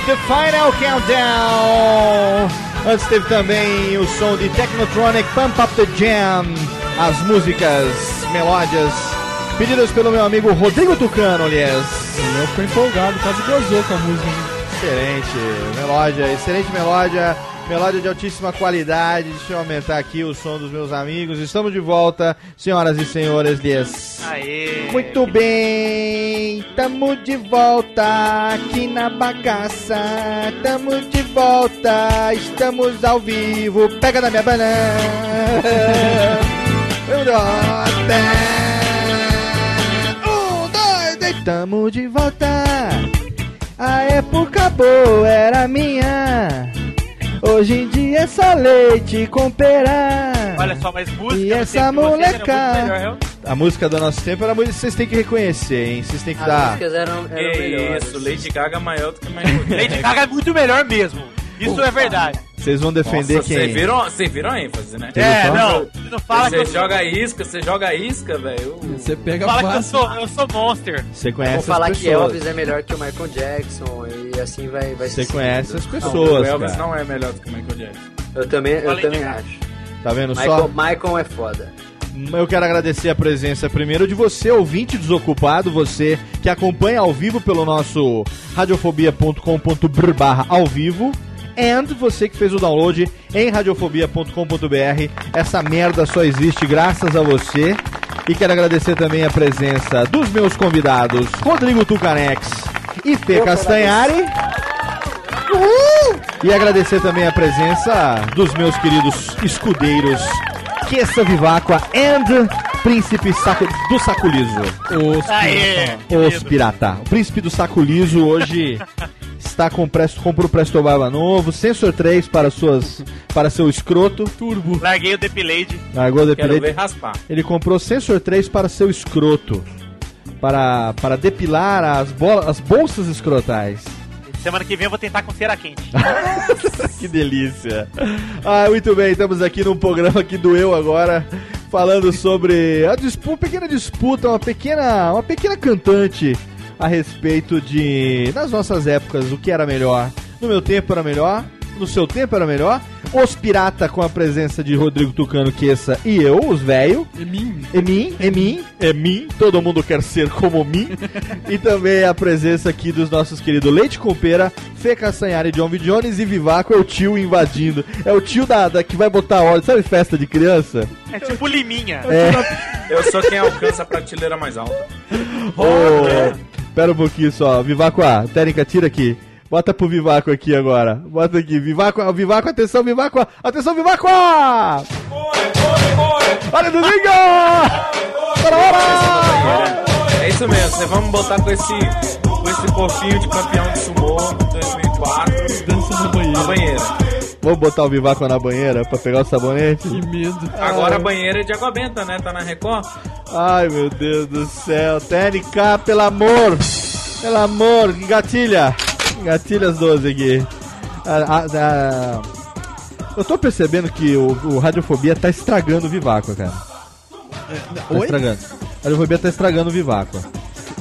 The Final Countdown. Antes teve também o som de Technotronic, Pump Up the Jam. As músicas, melódias, pedidas pelo meu amigo Rodrigo Tucano, aliás.
Eu fui empolgado, quase gozou com a música.
Excelente, melódia, excelente melódia. Melódia de altíssima qualidade. Deixa eu aumentar aqui o som dos meus amigos. Estamos de volta, senhoras e senhores. Yes.
Aê!
Muito bem, tamo de volta aqui na bagaça. Tamo de volta, estamos ao vivo. Pega na minha banana. Um, dois, um, dois, três. Tamo de volta. A época boa era minha. Hoje em dia é só leite com pera.
Olha só, mas música.
E essa molecada. A música do nosso tempo era muito. Vocês têm que reconhecer, hein? Vocês têm que
As
dar.
músicas eram, eram
Que
melhores.
isso, Lady Gaga é maior do que Michael
Lady Gaga é muito melhor mesmo. Isso é verdade.
Vocês vão defender
Nossa,
quem?
Vocês viram, vocês viram a ênfase, né?
É, não. Você não fala que
Você joga isca, você joga isca, velho.
Você pega
fala que eu sou, eu sou monster.
Você
Vou
conhece
falar
as
que
pessoas.
Elvis é melhor que o Michael Jackson e assim vai, vai
Você
se
conhece
seguindo.
as
o
pessoas,
Elvis
cara.
não é melhor do que o Michael Jackson.
Eu também, eu
Falei
também
de
acho.
Tá vendo
Michael,
só?
Michael é foda.
Eu quero agradecer a presença primeiro de você, ouvinte desocupado, você que acompanha ao vivo pelo nosso radiofobia.com.br barra ao vivo. And você que fez o download em radiofobia.com.br. Essa merda só existe graças a você. E quero agradecer também a presença dos meus convidados, Rodrigo Tucanex e Fê Castanhari. Uhul! E agradecer também a presença dos meus queridos escudeiros, Queça Viváqua and Príncipe Saco, do Saco Liso.
Os
Aê!
Os pirata. O príncipe do saco liso hoje está com presto, comprou o Presto Barba novo, sensor 3 para suas para seu escroto.
Turbo.
Larguei o Depilade.
Largou o
Quero ver raspar.
Ele comprou sensor 3 para seu escroto. Para, para depilar as, bolas, as bolsas escrotais.
Semana que vem eu vou tentar com cera quente.
que delícia. Ah, muito bem, estamos aqui num programa que doeu agora, falando sobre a disputa, uma pequena disputa, uma pequena, uma pequena cantante a respeito de nas nossas épocas o que era melhor. No meu tempo era melhor, no seu tempo era melhor. Os Pirata com a presença de Rodrigo Tucano Queça e eu, os velho.
E mim.
É mim, é mim, é mim, todo mundo quer ser como mim. e também a presença aqui dos nossos queridos Leite Compeira, Fê Castanhari, John V. Jones e Vivaco é o tio invadindo. É o tio da, da que vai botar ordem, sabe festa de criança?
É tipo liminha.
É.
Eu sou quem alcança a prateleira mais alta.
Ô, Pera um pouquinho só, Vivaco, ah, Térica, tira aqui. Bota pro Vivaco aqui agora. Bota aqui, Vivaco, Vivaco, atenção, Vivaco, atenção, Vivaco! Olha, Domingo! Bora, bora!
É isso mesmo, vocês vamos botar com esse, com esse fofinho de campeão de sumô 2004
Dança na banheira.
na banheira.
Vamos botar o Vivaco na banheira pra pegar o sabonete?
Que medo.
Agora a banheira é de água benta, né? Tá na Record?
Ai, meu Deus do céu. TNK, pelo amor. Pelo amor, engatilha. Engatilha as 12 aqui. Ah, ah, ah, Eu tô percebendo que o, o Radiofobia tá estragando o Vivaco, cara. Tá
Oi?
estragando. A Radiofobia tá estragando o Vivaco.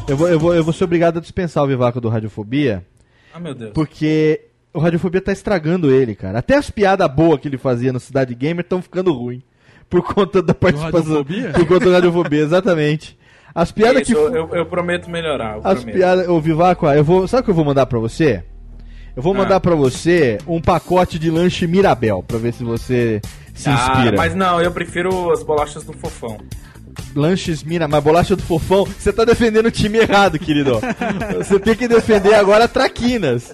Eu vou, eu, vou, eu vou ser obrigado a dispensar o Vivaco do Radiofobia,
Ah, meu Deus.
porque o Radiofobia tá estragando ele, cara. Até as piadas boas que ele fazia no Cidade Gamer estão ficando ruim. Por conta da participação.
Radiofobia?
Por conta do Radiofobia, exatamente. As piadas
Isso,
que.
eu, eu- eu prometo melhorar. Eu
As
prometo.
piadas. Ô, Vivaco, eu vou. Sabe o que eu vou mandar pra você? Eu vou
Ah.
mandar pra você um pacote de lanche Mirabel, pra ver se você se
Ah,
inspira.
mas não, eu prefiro as bolachas do fofão.
Lanches Mira, mas bolacha do fofão, você tá defendendo o time errado, querido. você tem que defender agora Traquinas.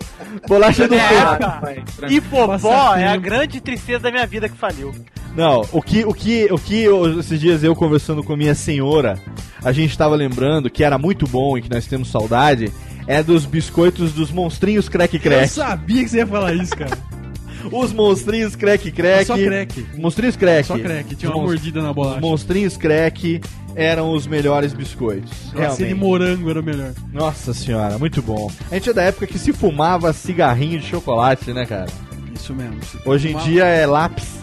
Bolacha do fofão.
e popó é a grande tristeza da minha vida que faliu.
Não, o que, o que, o que eu- esses dias eu conversando com minha senhora, a gente tava lembrando que era muito bom e que nós temos saudade, é dos biscoitos dos monstrinhos crack
Eu
crack.
sabia que você ia falar isso, cara.
Os monstrinhos crack crack.
Só crack.
Monstrinhos crack.
Só crack. Tinha uma mordida na
Os
bolacha.
monstrinhos crack eram os melhores biscoitos.
Aquele
Realmente.
morango era o melhor.
Nossa senhora, muito bom. A gente é da época que se fumava cigarrinho de chocolate, né, cara?
Isso mesmo.
Hoje em
Fumava-
dia é lápis.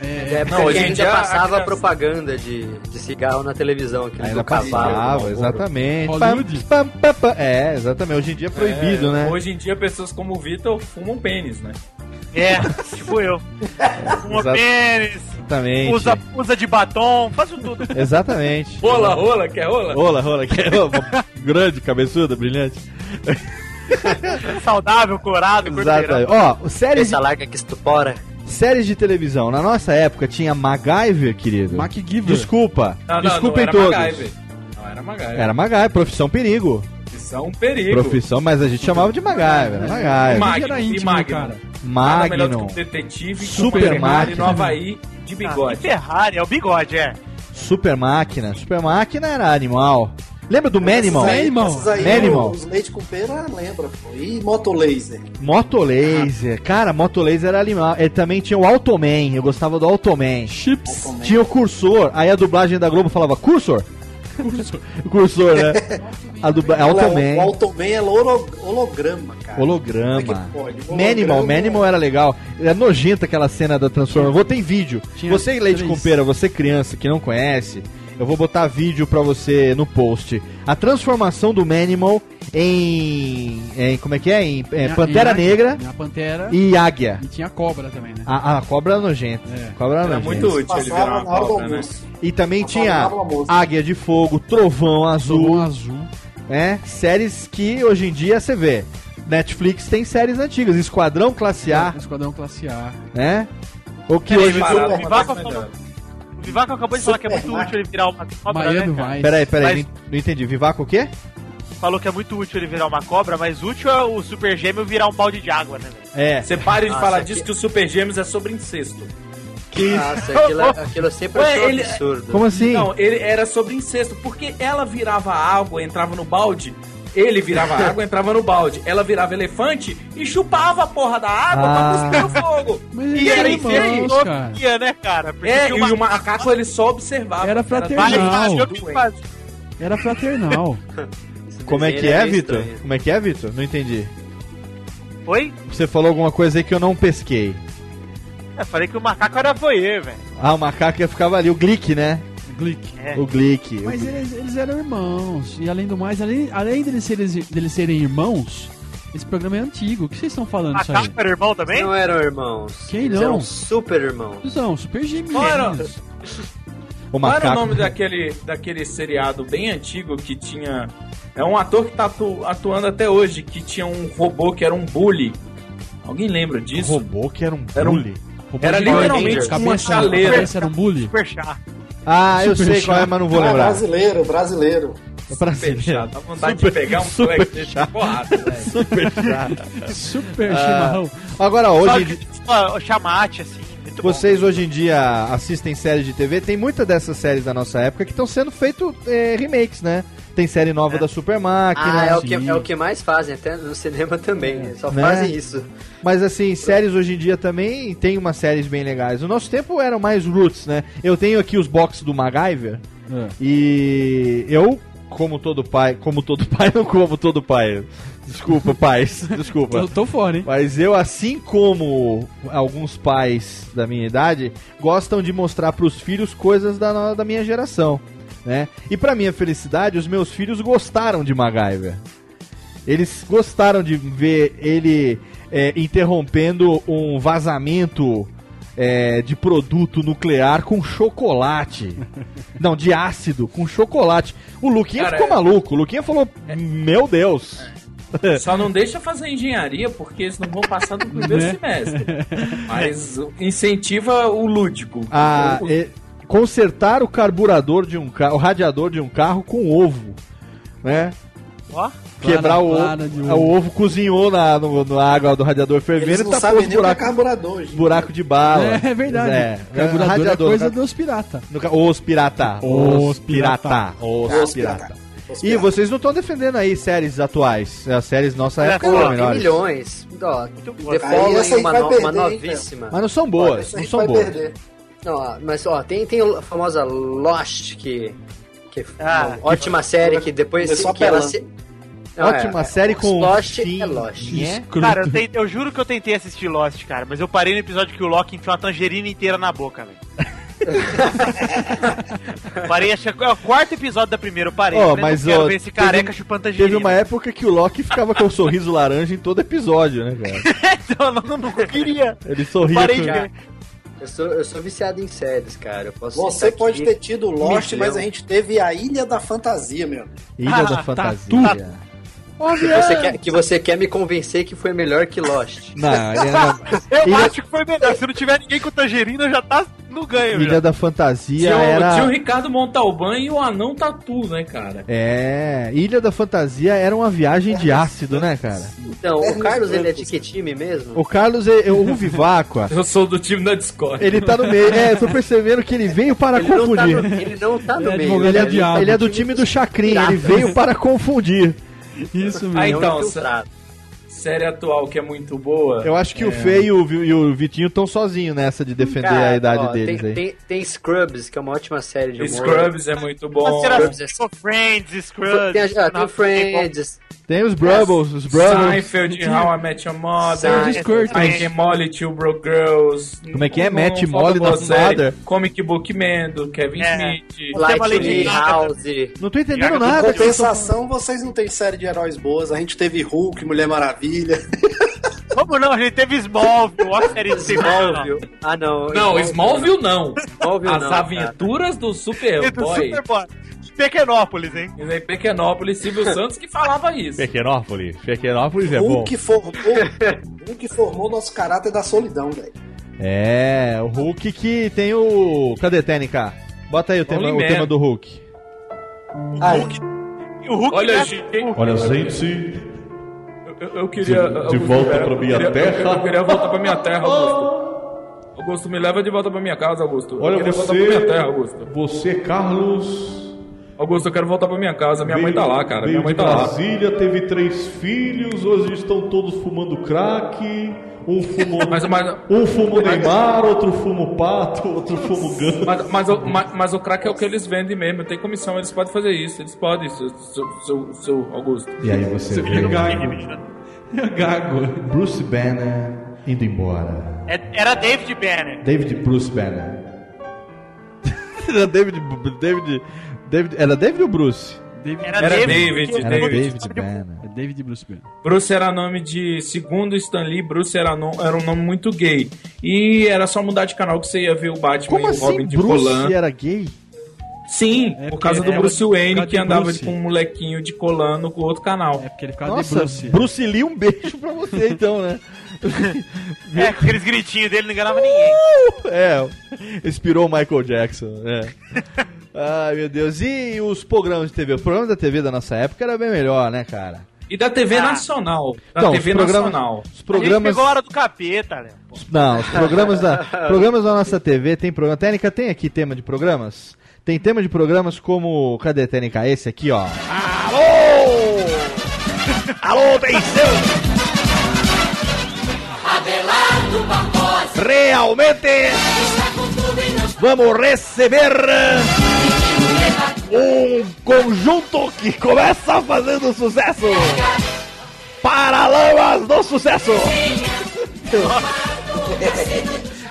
É,
É
Não, hoje em dia
passava
criança-
propaganda de, de cigarro na televisão, aquele do cavalo.
passava,
do
exatamente. Pam, pam, pam, pam. É, exatamente. Hoje em dia é proibido,
É,
né?
Hoje em dia, pessoas como o Vitor fumam pênis, né?
É, tipo eu. Uma
Exato.
pênis,
Exatamente.
usa, usa de batom, faz tudo.
Exatamente.
Rola, rola, quer rola?
Rola, rola, que é uma grande, cabeçuda, brilhante.
Saudável, corado,
Exatamente.
cordeirão.
Ó, séries,
Essa larga que estupora.
Séries de televisão. Na nossa época tinha MacGyver, querido.
MacGyver.
Desculpa.
Não, não,
Desculpem
não era
todos.
MacGyver. Não era MacGyver.
Era MacGyver, profissão perigo.
É um perigo.
Profissão, mas a gente chamava de MacGyver. Era MacGyver.
Magnum,
era
e
cara.
Que um detetive
Super máquina.
no Havaí de
Ah,
bigode.
e Ferrari, é o bigode, é.
Super máquina. Super máquina era animal. Lembra do Manimal?
Manimal.
Manimal.
Os leite com pera, lembra, pô. E moto laser.
Motolaser. Cara, Motolaser era animal. Ele também tinha o Automan. Eu gostava do Automan.
Chips.
Tinha o cursor. Aí a dublagem da Globo falava cursor. cursor, né? A dublagem.
Olha, O
Automan.
Automan é holo- holograma, cara. Como é
Holograma.
que?
Manimal,
Holograma-
Manimal era legal. É nojenta aquela cena da transformação. Vou ter vídeo.
Tinha
você, Leite
três.
com pera, você criança que não conhece, eu vou botar vídeo pra você no post. A transformação do Manimal em. em como é que é? Em, é,
Em-
Pantera
em águia.
Negra
A Pantera.
e Águia.
E tinha cobra também, né?
A, a cobra nojenta.
É.
Cobra era, nojenta.
muito útil ele virar uma cobra, né?
E também tinha. Águia de Fogo, Trovão Azul,
Trovão azul.
né? Séries que hoje em dia você vê. Netflix tem séries antigas, Esquadrão Classe A,
Esquadrão Classe A.
né? O que
Peraí,
hoje.
Parado,
o Vivaco
mas
falou- O Vivaco acabou de falar que é muito útil ele virar uma cobra,
Miami
né, cara?
Vice.
Peraí, peraí,
Mas-
não- entendi. Vivaco o quê?
Falou que é muito útil ele virar uma cobra, mas útil é o Super Gêmeo virar um balde de água, né, velho?
É.
Você pare de
Nossa,
falar
que-
disso que o Super Gêmeos é sobre incesto.
Nossa, aquilo, aquilo eu sempre
Ué, ele-
absurdo.
Como assim?
Não, ele era sobre incesto, porque ela virava água, entrava no balde, ele virava água, entrava no balde. Ela virava elefante e chupava a porra da água
Ah.
pra cuspir no fogo.
Mas
E
cara.
Ia, né, cara? Porque
É, e o macaco ele só observava.
Era fraternal.
o.
Era fraternal.
Como é que é, Vitor? Como é que é, Vitor? Não entendi.
Oi?
Você falou alguma coisa aí que eu não pesquei.
Eu falei que o macaco era voyeur, velho.
Ah, o macaco ia ficava ali, o Glick, né?
Glick.
É.
O Glick. o
Mas
Glick.
eles, eles eram irmãos. E além do mais, além, além deles, serem, deles serem irmãos, esse programa é antigo. O que vocês estão falando disso aí?
Macaco era irmão também?
Não eram irmãos.
Quem
Eles
não?
eram super irmãos.
Não, super gêmeos.
O
qual era o nome daquele, daquele seriado bem antigo que tinha. É um ator que tá atu- atuando até hoje, que tinha um robô que era um bully. Alguém lembra
Um
disso?
robô que era um
Era um-
bully.
Robô
Era literalmente uma chaleira.
A era um bully.
Super chá.
Ah, eu
Super
sei qual é,
chato.
mas não vou
Ah,
lembrar.
brasileiro, brasileiro.
Pra
Super
ser-
chato. Dá vontade
Super-
de pegar um
super
desse de
chato.
porrada, velho.
Super chato.
Super
Ah,
chimarrão.
Agora,
Só
hoje,
que, ó, o chamate, assim.
Vocês hoje em dia assistem séries de TV, tem muitas dessas séries da nossa época que estão sendo feitos remakes, né? Tem série nova
É.
da Super Máquina.
Ah, é o, que, é o que mais fazem, até no cinema também. Eles só
Né?
fazem isso.
Mas assim, séries hoje em dia também tem umas séries bem legais. No nosso tempo eram mais roots, né? Eu tenho aqui os boxes do MacGyver
É.
e eu, como todo pai, como todo pai, não como todo pai. Desculpa, pais, desculpa.
Tô, tô fora, hein?
Mas eu, assim como alguns pais da minha idade, gostam de mostrar pros filhos coisas da, da minha geração, né? E pra minha felicidade, os meus filhos gostaram de MacGyver. Eles gostaram de ver ele é, interrompendo um vazamento é, de produto nuclear com chocolate. Não, de ácido com chocolate. O Luquinha
Cara,
ficou
é-
maluco. O Luquinha falou: Meu Deus.
Só não deixa fazer engenharia, porque eles não vão passar no primeiro
Né?
semestre. Mas incentiva o lúdico.
a
O-
é, consertar o carburador de um carro, o radiador de um carro com ovo, né?
Ó.
Quebrar o,
clara
ovo,
de
o
ovo.
ovo cozinhou na, no, na água do radiador fervendo
Eles
e
não
tapou
sabem
os
nem o que é carburador, gente.
buraco de bala.
É, é verdade.
É,
Carburador é
radiador,
coisa
ca-
dos pirata.
no Os pirata.
Os
pirata. Os
Os
pirata.
Os
E
pirata.
vocês não estão defendendo aí séries atuais. As séries nossa
Olha,
época
tem
melhores.
milhões. Ó,
boa.
The Fallen é uma,
vai
no-
perder,
uma
hein,
novíssima.
Mas não são boas, não são
vai
boas.
perder.
Não, mas ó, tem, tem a famosa Lost, que, que é
Ah,
uma ótima série que depois
começou
que ela se,
Ótima
é,
série com
Lost
fim,
é Lost.
né?
Cara, eu, tentei- eu juro que eu tentei assistir Lost, cara, mas eu parei no episódio que o Loki enfiou uma tangerina inteira na boca, velho. parei, acho que é o quarto episódio da primeira, eu parei.
Ó,
Falei,
mas
não quero
ó,
ver esse
teve-
careca chupando tangerina.
Teve uma época que o Loki ficava com o sorriso laranja em todo episódio, né, cara?
então, eu não, não queria.
Ele sorria.
Parei
com-.
Eu sou, eu sou viciado em séries, cara. Eu posso
Você pode
aqui
ter tido Lost,
um
mas
milhão.
a gente teve a Ilha da Fantasia, meu.
Ilha
Ah,
da
tá
Fantasia.
Que você, quer, que você quer me convencer que foi melhor que Lost.
Não, ele era-
Eu acho que foi melhor. Se não tiver ninguém com tangerina, já tá no ganho.
Ilha
já.
da Fantasia
Tinha, o-
era.
tinha o Ricardo Montalbán e o Anão Tatu, né, cara?
É, Ilha da Fantasia era uma viagem de ácido, né, cara?
Então, o Carlos, ele é de que time mesmo?
O Carlos, é, é o Viváqua,
Eu sou do time da Discord.
ele tá no meio. É, eu tô percebendo que ele veio para
Ele não, tá
confundir.
no, ele não tá no
Ele é
meio.
advogado
Ele é, ele é do time do Chacrinha, ele veio para confundir.
Isso mesmo.
Ah,
é um
então, série atual que é muito boa.
Eu acho que o Fê e o, e o Vitinho estão sozinhos nessa de defender
Cara,
a idade
ó,
deles
tem,
aí.
Tem, tem Scrubs, que é uma ótima série de humor.
Scrubs é muito bom.
Scrubs é-
Friends, Scrubs.
Tem, ah, tem Friends.
Tem os Brubbles, os Brubbles.
Seinfeld, How I Met Your Mother,
Seinfeld,
Rick and Molly, Two Broke Girls.
Como é que é? Matt Molly da. Mother?
Comic Book Man, do Kevin
É.
Smith.
Light
Lady
House.
Não tô entendendo nada.
Em compensação, vocês não têm série de heróis boas. A gente teve Hulk, Mulher Maravilha.
Como não? A gente teve Smallville, a série de Smallville.
Ah, não.
Não, Smallville não.
Smallville
As aventuras do
do
Superboy.
Superboy. Pequenópolis, hein?
Em Pequenópolis, Silvio Santos que falava isso.
Pequenópolis. Pequenópolis é bom.
Hulk formou, Hulk formou o nosso caráter da solidão, velho.
É, o Hulk que tem o. Cadê, Técnica? Bota aí o, tema, o tema do Hulk.
Ai,
E o Hulk
Olha,
né?
gente,
Olha, gente,
eu, eu queria.
De- de
Augusto,
volta
eu
pra minha
queria-
terra.
Eu, eu queria voltar pra minha terra, Augusto. Augusto, me leva de volta pra minha casa, Augusto.
olha
eu queria voltar
você,
pra minha terra, Augusto.
você, Carlos,
Augusto, eu quero voltar pra minha casa. Minha mãe tá lá, cara.
veio
Minha mãe tá lá.
Brasília, teve três filhos, hoje estão todos fumando crack, um fumou,
Mas, mas,
um fumo Neymar, outro fumo Pato, outro fumo Gans.
mas, mas, o- mas, mas o crack é o que eles vendem mesmo. Tem comissão, eles podem fazer isso. Eles podem, seu, seu, seu, seu Augusto.
E aí você vê o
É gago.
Bruce Banner indo embora.
É- Era David Banner.
David Bruce Banner. era David, David, David. Era David ou Bruce?
David,
Era,
Era
David.
David,
Era
David.
David Banner.
é David Bruce Banner.
Bruce era nome de. Segundo Stan Lee, Bruce era, no- era um nome muito gay. E era só mudar de canal que você ia ver o Batman
Como
e o
assim
Robin de
Bruce
Colan.
era gay?
Sim,
É
por causa do
é
Bruce Wayne que
de
andava
Bruce.
com um molequinho de colando com outro canal.
É porque ele ficava de
Nossa,
Bruce.
Bruce Lee, um beijo pra você então, né?
É, com aqueles gritinhos dele não enganava ninguém.
É, inspirou o Michael Jackson, né? Ai, meu Deus. E os programas de TV? Os programas da TV da nossa época era bem melhor, né, cara?
E da TV
Ah.
Nacional. Da
Não,
TV
os programas-
Nacional.
Os
A gente
programas...
pegou a hora do capeta, né?
Não, os programas da, programas da nossa TV tem programa. Técnica tem aqui tema de programas? Tem tema de programas como. Cadê, Técnica? Esse aqui, ó. Alô! Alô, atenção!
Abelardo Barbosa
Realmente
está com tudo não
vamos receber um conjunto que começa fazendo sucesso! Paralamas do Sucesso!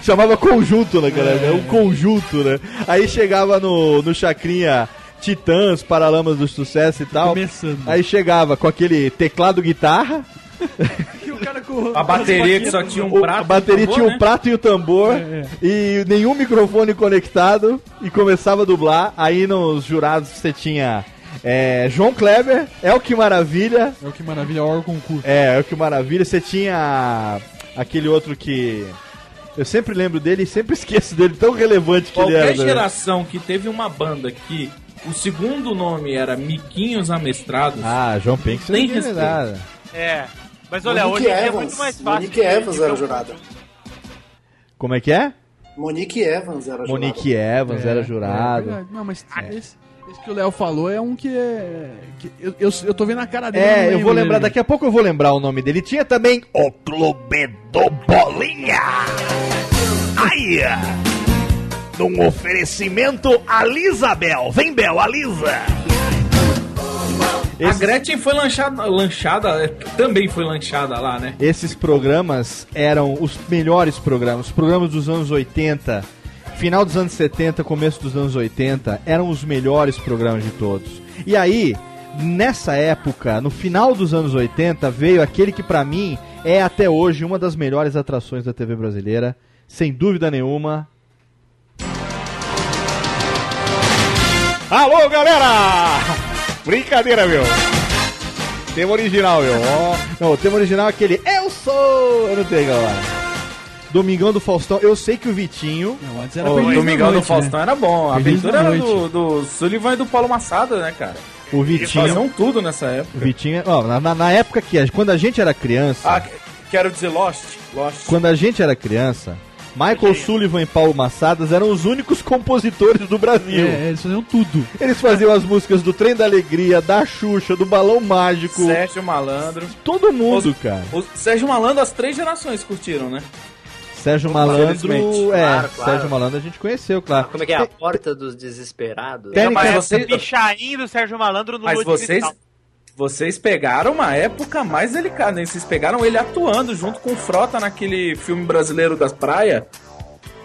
Chamava conjunto naquela época, era um conjunto, né? Aí chegava no, no Chacrinha Titãs, Paralamas do Sucesso e tal.
Começando.
Aí chegava com aquele teclado guitarra,
E o cara com...
A bateria que só tinha um
o-
prato.
a bateria
tambor,
tinha um
né?
prato e o tambor,
É,
e nenhum microfone conectado, e começava a dublar. Aí nos jurados você tinha é, João Kleber, El Que Maravilha,
É o que maravilha, órgão concurso.
é, El Que Maravilha, você tinha aquele outro que... Eu sempre lembro dele e sempre esqueço dele, tão relevante que ele
Qualquer
era. né?
geração que teve uma banda que o segundo nome era Miquinhos Amestrados.
Ah, João
Nem
ninguém
respeito.
nada.
É. Mas olha,
Monique
hoje é
Evans.
muito mais fácil.
Monique
de-
Evans
de
era jurada.
Como é que é?
Monique Evans era
Monique Evans
É,
era
É
jurado.
verdade. não, mas esse, esse que o Léo falou é um que é. que eu, eu, eu tô vendo a cara dele.
É, eu vou lembrar,
dele.
daqui a pouco eu vou lembrar o nome dele. Tinha também o Clube do Bolinha. Aí, num oferecimento a Lisabel. Vem, Bel, a Lisa.
A Gretchen foi lanchada, lanchada, é, também foi lanchada lá, né?
Esses programas eram os melhores programas. Os programas dos anos 80, final dos anos 70, começo dos anos 80, eram os melhores programas de todos. E aí, nessa época, no final dos anos 80, veio aquele que pra mim é até hoje uma das melhores atrações da TV brasileira, sem dúvida nenhuma. Alô, galera! Brincadeira, meu. Tema original, meu. Ó, Não, o tema original é aquele Eu sou. Eu não tenho, galera. Domingão do Faustão. Eu sei que o Vitinho.
era
o
Feliz da
Domingão do
Noite,
Faustão
né?
era bom. A
Feliz
aventura era do, do Sullivan e do Paulo Massada, né, cara?
O
Eles
Vitinho.
faziam tudo nessa
O
época.
Vitinho. Ó, na, na- na época que. a- Quando a gente era criança.
Ah, que- quero dizer Lost. Lost.
Quando a gente era criança. Michael Sullivan e Paulo Massadas eram os únicos compositores do Brasil.
É, eles faziam tudo.
Eles faziam as músicas do Trem da Alegria, da Xuxa, do Balão Mágico.
Sérgio Malandro.
Todo mundo, cara.
O Sérgio Malandro, as três gerações curtiram, né?
Sérgio Malandro, é,
Claro, claro.
Sérgio Malandro a gente conheceu, claro.
Como é que é? A Porta dos Desesperados?
Tem-
Mas você...
você-
Pichain do Sérgio Malandro no
Mas vocês. Vocês pegaram uma época mais delicada, né? Vocês pegaram ele atuando junto com o Frota naquele filme brasileiro das praias.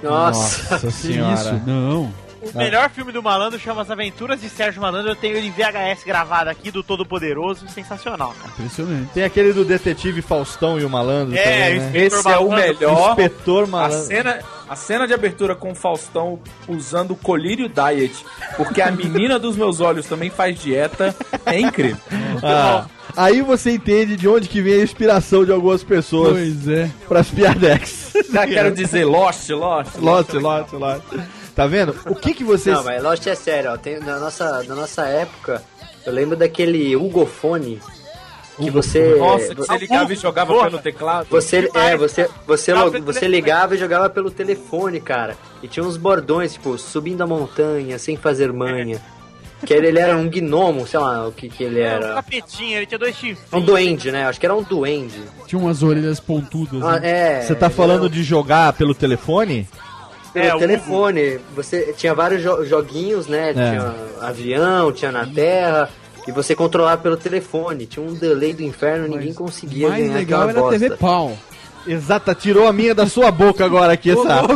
Nossa.
Que
senhora.
isso? Não.
O melhor filme do Malandro chama As Aventuras de Sérgio Malandro. Eu tenho ele em VHS gravado aqui do Todo Poderoso. Sensacional, cara.
Impressionante.
Tem aquele do detetive Faustão e o Malandro
É,
também, né?
Esse é o melhor.
Inspetor
A
Malandro.
cena, a cena de abertura com o Faustão usando o colírio diet, porque a menina dos meus olhos também faz dieta, é incrível.
Ah, aí você entende de onde que vem a inspiração de algumas pessoas
Pois é.
pras piadex.
Já quero dizer Lost, Lost.
Lote, lote, lote. Tá vendo? O que que vocês...
Não, mas Lost é sério, ó. Tem, na, nossa, na nossa época, eu lembro daquele Ugofone. Que você.
Nossa, que
vo-
você ligava e jogava
Porra.
pelo teclado.
Você, é, você, você, você ligava e jogava pelo telefone, cara. E tinha uns bordões, tipo, subindo a montanha, sem fazer manha. Que ele, ele era um gnomo, sei lá o que, que ele
Um
era.
capetinho, ele tinha dois chifres.
Um duende, né? Acho que era um duende.
Tinha umas orelhas pontudas.
Ah,
né?
é.
Você tá falando
era
de jogar pelo telefone?
Pelo
É, o
telefone. Você tinha vários jo- joguinhos, né? Tinha avião, tinha na terra. E você controlava pelo telefone. Tinha um delay do inferno, ninguém conseguia
mais
ganhar
legal
aquela
era
bosta.
TV Pau.
Exata, tirou a minha da sua boca agora aqui, essa.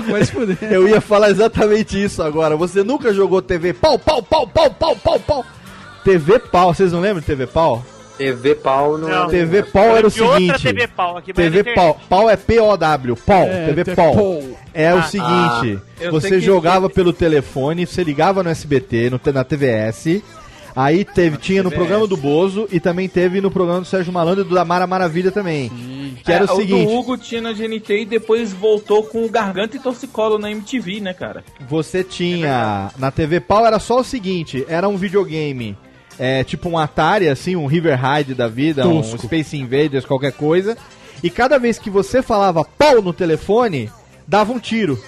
Eu ia falar exatamente isso agora. Você nunca jogou TV pau, pau, pau, pau, pau, pau, pau. TV pau, vocês não lembram de TV pau?
TV pau não,
Não.
TV pau era o
E outra
seguinte.
TV pau aqui, é
TV
na
pau, pau é P-O-W, pau,
É,
TV pau.
pau.
É o
Ah,
seguinte,
eu
você
sei que-
jogava pelo telefone, você ligava no SBT, no, na TVS, aí teve, tinha no programa do Bozo e também teve no programa do Sérgio Malandro e do Damara Maravilha também. Que era
É,
o seguinte,
do Hugo tinha na GNT e depois voltou com o Garganta e Torcicolo na MTV, né, cara?
você tinha, na TV pau era só o seguinte, era um videogame, é, tipo um Atari, assim, um River Raid da vida, um. Space Invaders, qualquer coisa, e cada vez que você falava pau no telefone, dava um tiro.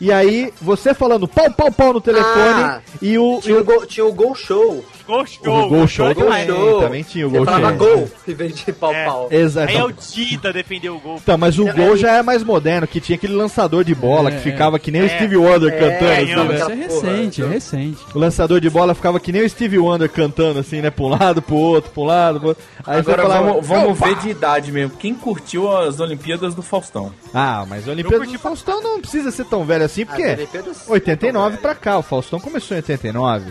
E aí, você falando pau, pau, pau no telefone,
Ah,
e o...
Tinha o, Go, tinha o Gol Show.
Gol Show.
O Gol Show
Gol
também,
Show.
também tinha o Gol
falava
Show.
Gol em vez de pau,
É.
Exato.
Aí é o Dida defendeu o gol.
Então, mas o Gol já é mais moderno, que tinha aquele lançador de bola
É,
que ficava que nem o
é.
Stevie Wonder
É,
cantando.
é,
assim,
não,
né?
Isso é recente, é recente.
O lançador de bola ficava que nem o Stevie Wonder cantando, assim, né? Pra um lado, pro outro, um lado. Pro... outro. Aí
Agora
você falava,
vamos, vamos ver de idade mesmo. Quem curtiu as Olimpíadas do Faustão?
Ah, mas a Olimpíada
curti
do Faustão não precisa ser tão velho assim, porque
As Olimpíadas-
89 pra cá, o Faustão começou em 89.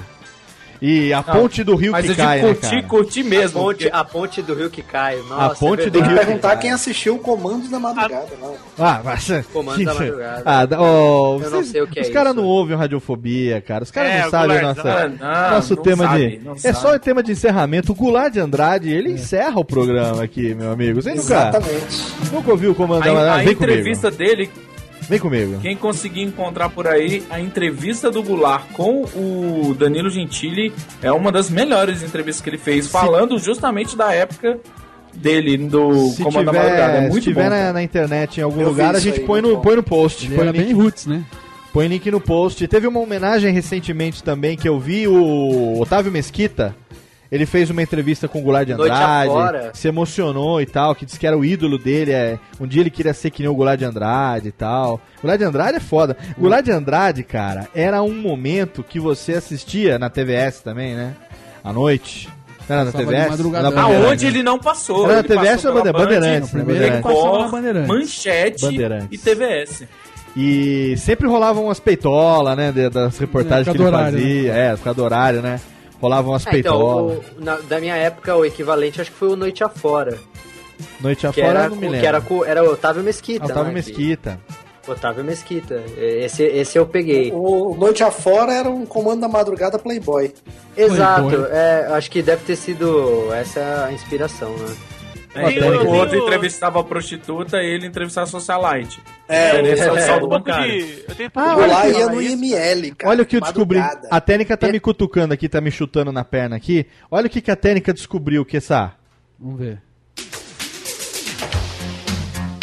E a ponte do rio
Mas
que
eu
cai,
de
né,
curtir,
cara?
curtir mesmo.
a, ponte,
porque-
a ponte do rio que cai. Nossa,
ponte
é
do
Tem que
rio
perguntar quem assistiu Comandos da Madrugada, não.
Ah, mas...
Comando da madrugada.
Ah, da- ó,
Eu não
vocês-
sei o que é
Os caras não ouvem radiofobia, cara. Os caras
É,
não
o
sabem a
Goulart,
nossa,
não,
nosso
não
tema
sabe,
de.
não
É
sabe.
só o tema de encerramento. O Goulart de Andrade, ele encerra o programa aqui, meu amigo. Você nunca,
Exatamente.
nunca ouviu o comando da
A, a
Madrugada? Vem
entrevista
comigo.
dele,
Vem comigo.
quem conseguir encontrar por aí, a entrevista do Goulart com o Danilo Gentili é uma das melhores entrevistas que ele fez, falando justamente da época dele, do
Se
Comando da Madrugada. É
tiver, se
muito
tiver
bom.
na, na internet em algum
Eu
lugar, a gente
aí,
põe
muito
no,
bom.
põe no post.
Ele
Põe
era
link
bem roots, né?
Põe link no post. Teve uma homenagem recentemente também que eu vi o Otávio Mesquita. Ele fez uma entrevista com o Goulart de Andrade, se emocionou e tal, que disse que era o ídolo dele. É, um dia ele queria ser que nem o Goulart de Andrade e tal. Goulart de Andrade é foda. Goulart de Andrade, cara, era um momento que você assistia na TVS também, né? À noite. Era na TVS?
Aonde ele não passou.
Era na TVS
passou
ou
pela
Bande-
Band,
Bandeirantes? né?
primeiro ele na
Record,
Bandeirantes.
Manchete
Bandeirantes.
e TVS.
E sempre rolavam umas peitolas, né? de- Das reportagens
É,
que ele
horário,
fazia. É, por causa do horário, né? Rolavam umas
É, então,
peitolas.
o- na- da minha época, o equivalente acho que foi o Noite Afora.
Noite
Que
afora,
era,
eu não me
com-
lembro.
que era, era o Otávio Mesquita.
Otávio
né,
Mesquita.
que- Otávio Mesquita. Esse, esse eu peguei.
O Noite Afora era um comando da madrugada Playboy.
Exato,
Playboy.
é, acho que deve ter sido essa a inspiração, né?
É, enquanto o outro entrevistava a prostituta, ele entrevistava a socialite.
É,
Esse é
é,
um pouco
bancário.
de. Eu tenho
Ah, lá ia no
isso.
IML, cara.
Olha o que eu descobri.
madrugada.
A técnica tá me cutucando aqui, tá me chutando na perna aqui. Olha o que, que a técnica descobriu, que essa.
Vamos ver.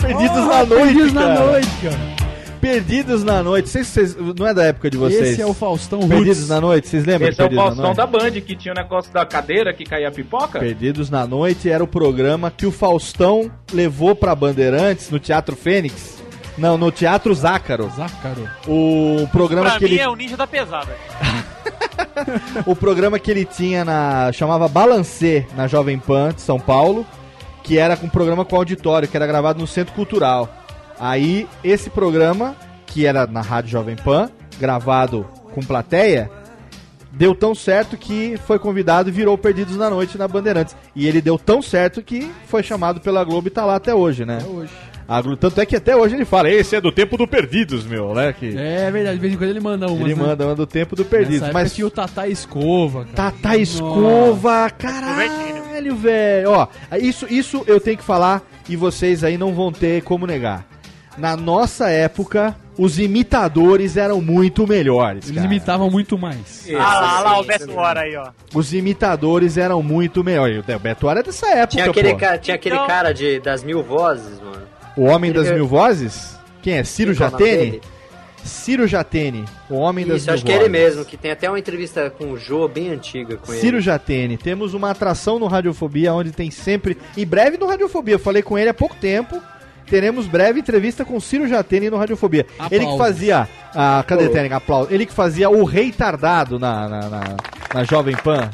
Perdidos
Oh,
na noite,
Perdidos
cara.
na noite, cara.
Perdidos na noite. Vocês, vocês- não é da época de vocês.
Esse é o Faustão
Perdidos
Roots.
na noite, vocês lembram?
Esse
de
é o
Perdidos
Faustão da? Band, que tinha o negócio da cadeira que caía a pipoca.
Perdidos na noite era o programa que o Faustão levou pra Bandeirantes no Teatro Fênix. Não, no Teatro Zácaro.
Zácaro.
O programa
Pra
que
mim
ele
é o ninja da pesada.
o programa que ele tinha na. chamava Balancê, na Jovem Pan de São Paulo, que era um programa com auditório, que era gravado no Centro Cultural. Aí, esse programa, que era na Rádio Jovem Pan, gravado com plateia, deu tão certo que foi convidado e virou Perdidos na Noite na Bandeirantes. E ele deu tão certo que foi chamado pela Globo e tá lá até hoje, né?
Até hoje.
A Globo, tanto é que até hoje ele fala, esse é do tempo do Perdidos, meu, né? Que
É verdade, de vez em quando ele manda uma.
ele manda, manda do tempo do Perdidos. Mas
tinha o Tata Escova, cara.
Tata Escova, caralho, velho. Ó, isso, isso eu tenho que falar e vocês aí não vão ter como negar. Na nossa época, os imitadores eram muito melhores,
Eles
cara.
imitavam muito mais.
ah lá, lá o Beto Hora aí, ó.
Os imitadores eram muito melhores. O Beto era dessa época,
Tinha aquele,
pô.
cara, tinha aquele
Então-
cara de, das mil vozes, mano.
O Homem das
Ele-
Mil Vozes? Quem é? Ciro
é nome
Jatene? Ciro Jatene, o Homem das
Isso,
Mil
acho que é ele mesmo, que tem até uma entrevista com o Jô bem antiga com
Ciro
ele.
Jatene, temos uma atração no Radiofobia, onde tem sempre. Em breve no Radiofobia, eu falei com ele há pouco tempo. Teremos breve entrevista com Ciro Jatene no Radiofobia.
Aplausos.
Ele que fazia. A, cadê
Pô.
técnica? Aplausos. Ele que fazia o Rei Tardado na, na, na, na Jovem Pan.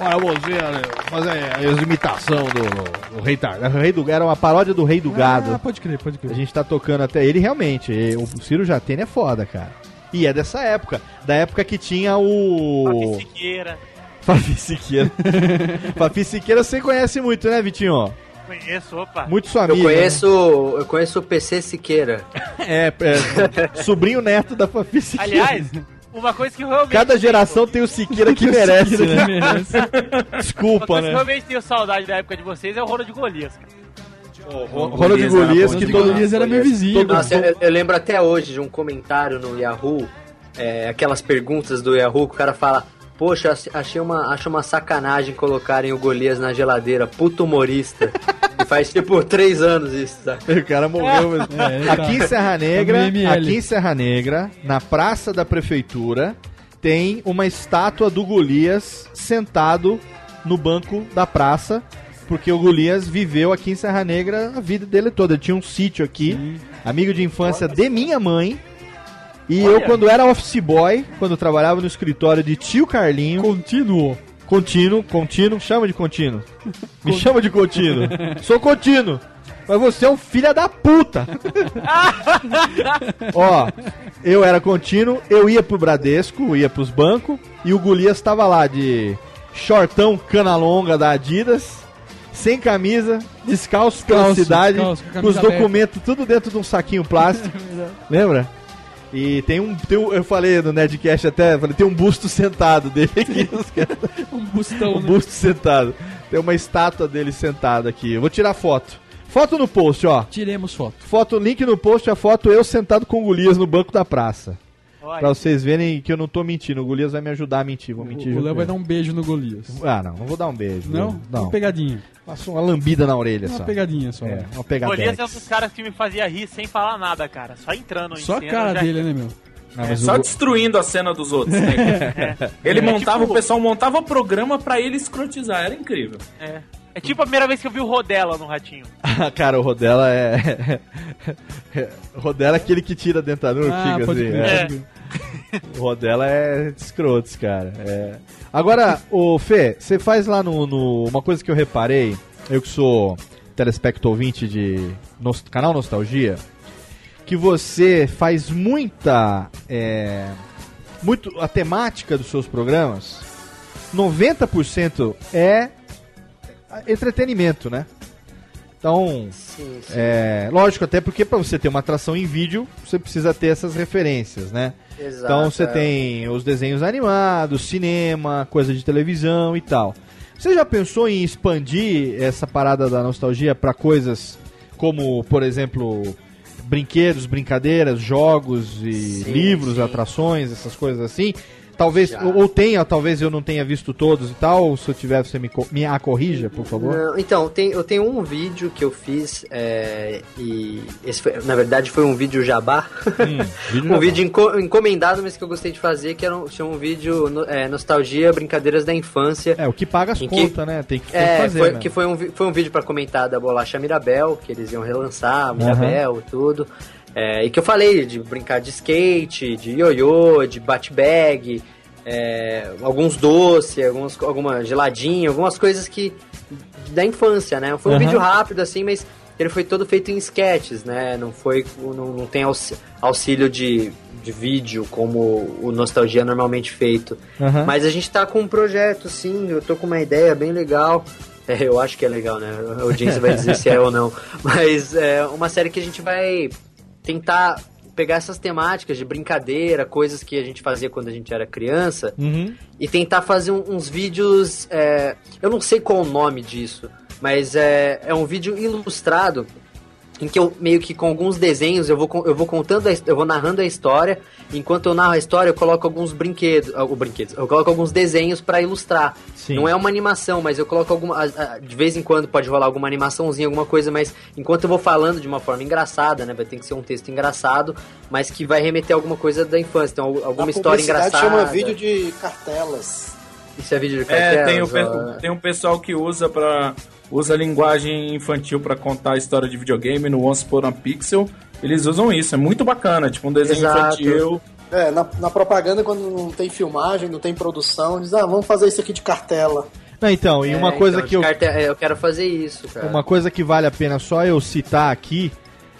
Olha, você fazer a imitação do, do Rei Tardado. O Rei do, era uma paródia do Rei do
Ah,
Gado.
pode crer, pode
A
crer.
gente tá tocando até ele, realmente. e O Ciro Jatene é foda, cara. E é dessa época. Da época que tinha o.
Papi Siqueira.
Fafi Siqueira. Fafi Siqueira você conhece muito, né, Vitinho?
Conheço, opa.
Muito sua
Eu
amiga.
conheço, eu conheço o PC Siqueira.
né? É, é, sobrinho neto da Fafi Siqueira.
Aliás, uma coisa que eu realmente.
Cada geração tem o Siqueira que merece,
Siqueira
né?
que merece.
Uma
Desculpa,
coisa que eu
né?
realmente tenho saudade da época de vocês é o Rolo de Golias, cara.
Rola de Golias,
Ronald
que todo
Golias era meu vizinho.
todo-
Nossa, eu, eu lembro até hoje de um comentário no Yahoo, é, aquelas perguntas do Yahoo que o cara fala. Poxa, ach- achei uma, acho uma sacanagem colocarem o Golias na geladeira, puto humorista. e faz tipo três anos isso, tá?
O cara morreu mesmo.
É, tá-
aqui em Serra Negra, aqui em Serra Negra, na praça da prefeitura, tem uma estátua do Golias sentado no banco da praça, porque o Golias viveu aqui em Serra Negra a vida dele toda. Ele tinha um sítio aqui, amigo de infância de minha mãe. E eu, quando era office boy, quando trabalhava no escritório de tio Carlinho.
Contínuo.
Contínuo, contínuo, chama de contínuo. Me chama de contínuo. Sou contínuo. Mas você é um filho da puta. Ó, eu era contínuo, eu ia pro Bradesco, ia pros bancos, e o Golias tava lá de shortão cana longa da Adidas, sem camisa, descalço pela
Descalço,
cidade,
descalço, com
os documentos tudo dentro de um saquinho plástico. Lembra? E tem um, tem um. Eu falei no Nerdcast até, falei, tem um busto sentado dele aqui.
Um bustão,
um
né?
busto sentado. Tem uma estátua dele sentada aqui. Eu vou tirar foto. Foto no post, ó.
Tiremos foto.
Foto, link no post, a foto eu sentado com o Golias no banco da praça. Pra vocês verem que eu não tô mentindo. O Golias vai me ajudar a mentir. Vou mentir
O Léo
com
vai dar um beijo no Golias.
Ah, não. Não vou dar um beijo.
Não?
Não.
Uma pegadinha.
Faço uma lambida na orelha
Uma
só.
pegadinha só.
É, uma
o
pegadinha.
Golias é um dos caras que me fazia rir sem falar nada, cara. Só entrando em
Só a
cena,
cara
já-
dele, né, meu?
Não,
É, só
o-
destruindo a cena dos outros. né? Ele
É,
montava,
tipo-
o pessoal montava programa pra ele escrotizar, era incrível.
É. É tipo a primeira vez que eu vi o Rodela no Ratinho.
Cara, o Rodela é. o Rodela é aquele que tira a dentadura,
Ah,
fica assim. é. O Rodela é escrotos, cara. É. Agora, o Fê, você faz lá no, no- Uma coisa que eu reparei, eu que sou telespecto ouvinte de nos- canal Nostalgia, que você faz muita. é, muito a temática dos seus programas, 90% é entretenimento, né? Então,
Sim, sim.
é, lógico, até porque para você ter uma atração em vídeo, você precisa ter essas referências, né?
Exato,
então você
é.
tem os desenhos animados, cinema, coisa de televisão e tal. Você já pensou em expandir essa parada da nostalgia para coisas como, por exemplo, brinquedos, brincadeiras, jogos e
Sim,
livros, atrações, essas coisas assim? Talvez,
Já.
ou tenha, talvez eu não tenha visto todos e tal, ou se eu tiver, você me, me a corrija, por favor.
Não, então, tem, eu tenho um vídeo que eu fiz é, e esse foi- na verdade foi um vídeo jabá.
vídeo
um
jabá.
vídeo enco- encomendado, mas que eu gostei de fazer, que era um, tinha um vídeo no- é, nostalgia, brincadeiras da infância.
É, o que paga as contas, né? Tem que,
É,
fazer,
foi,
né?
que foi um, foi um vídeo pra comentar da bolacha Mirabel, que eles iam relançar, Mirabel e tudo. É, e que eu falei de brincar de skate, de ioiô, de bat-bag, é, alguns doces, algumas, alguma geladinha, algumas coisas que da infância, né? Foi um
Aham.
vídeo rápido assim, mas ele foi todo feito em sketches, né? Não foi não, não tem aux- auxílio de, de vídeo como o Nostalgia é normalmente feito.
Aham.
Mas a gente tá com um projeto, sim, eu tô com uma ideia bem legal. É, eu acho que é legal, né? A audiência vai dizer se é ou não. Mas é uma série que a gente vai tentar pegar essas temáticas de brincadeira, coisas que a gente fazia quando a gente era criança,
Uhum.
e tentar fazer um- uns vídeos. é, eu não sei qual o nome disso, mas é, é um vídeo ilustrado em que eu meio que com alguns desenhos eu vou, eu vou contando, a eu vou narrando a história. Enquanto eu narro a história, eu coloco alguns brinquedos, ah, o brinquedos, eu coloco alguns desenhos pra ilustrar.
Sim.
Não é uma animação, mas eu coloco alguma, a- a- de vez em quando pode rolar alguma animaçãozinha, alguma coisa, mas enquanto eu vou falando de uma forma engraçada, né, vai ter que ser um texto engraçado, mas que vai remeter a alguma coisa da infância, então al- alguma
A
história engraçada.
chama vídeo de cartelas.
Isso é vídeo de
É,
cartelas?
tem o, pe-
ó.
tem um pessoal que usa para usa linguagem infantil pra contar a história de videogame no Once Upon a Pixel. Eles usam isso, é muito bacana, tipo um desenho
Exato.
infantil.
É, na, na propaganda, quando não tem filmagem, não tem produção, diz, ah, vamos fazer isso aqui de cartela.
Não, então, e
É,
uma coisa
então,
que eu,
carte- é, eu quero fazer isso, cara.
Uma coisa que vale a pena só eu citar aqui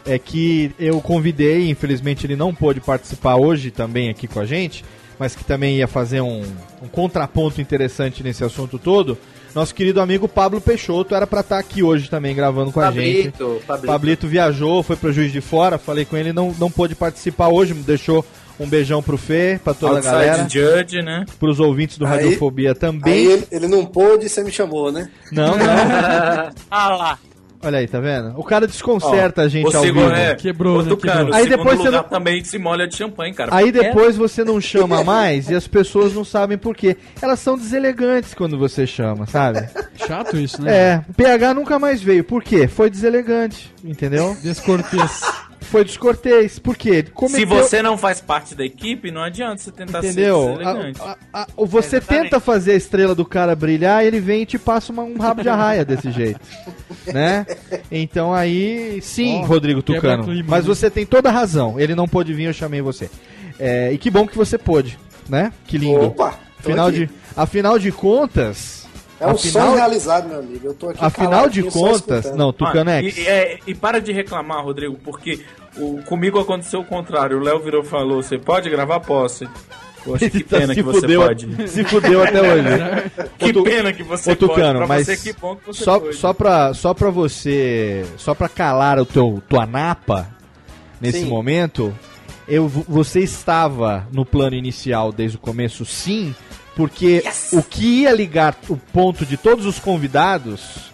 é que eu convidei, infelizmente ele não pôde participar hoje também aqui com a gente, mas que também ia fazer um, um contraponto interessante nesse assunto todo. Nosso querido amigo Pablo Peixoto era pra estar aqui hoje também gravando com a gente.
Pablito, Pablito.
Pablito viajou, foi pro Juiz de Fora, falei com ele, não, não pôde participar hoje, me deixou um beijão pro Fê, pra toda
Outside
a galera,
Judge, né?
pros ouvintes do
Aí-
Radiofobia
Aí
também.
ele, ele não pôde e você me chamou, né?
Não, não.
Ah lá.
Olha aí, tá vendo? O cara desconcerta a gente ao vivo.
é,
Quebrou, né? Quebrou.
o
Aí depois você não-
também se molha de champanhe, cara.
Aí depois você não chama mais e as pessoas não sabem por quê. Elas são deselegantes quando você chama, sabe?
Chato isso, né?
É, o PH nunca mais veio. Por quê? Foi deselegante, entendeu?
Descortês.
Foi descortês. Por quê?
Se
Cometeu-
você não faz parte da equipe, não adianta você tentar
Entendeu?
ser elegante.
A- a- a- você tenta fazer a estrela do cara brilhar ele vem e te passa uma- um rabo de arraia desse jeito. Né? Então aí, sim,
Ó,
Rodrigo Tucano.
clima,
Mas você tem toda a razão. Ele não pôde vir, eu chamei você. É, e que bom que você pôde, né? Que lindo.
Opa,
Afinal
aqui.
de, afinal de contas.
É um
afinal,
sonho realizado, meu amigo. Eu tô aqui
afinal de contas. Não, Tucano
Ah,
X.
e, é, e para de reclamar, Rodrigo, porque o, comigo aconteceu o contrário. O Léo virou e falou: Você pode gravar? Posso. Poxa, que
Tá,
pena
se
que você
fudeu,
pode.
Se fudeu até hoje.
Que
Tu-
pena que você
Ô, Tucano,
pode. Pra
mas
você, que bom que você
só,
pode.
só, pra, só pra você. Só pra calar o teu tua napa nesse
Sim.
momento, eu, você estava no plano inicial desde o começo, sim, porque o que ia ligar o ponto de todos os convidados,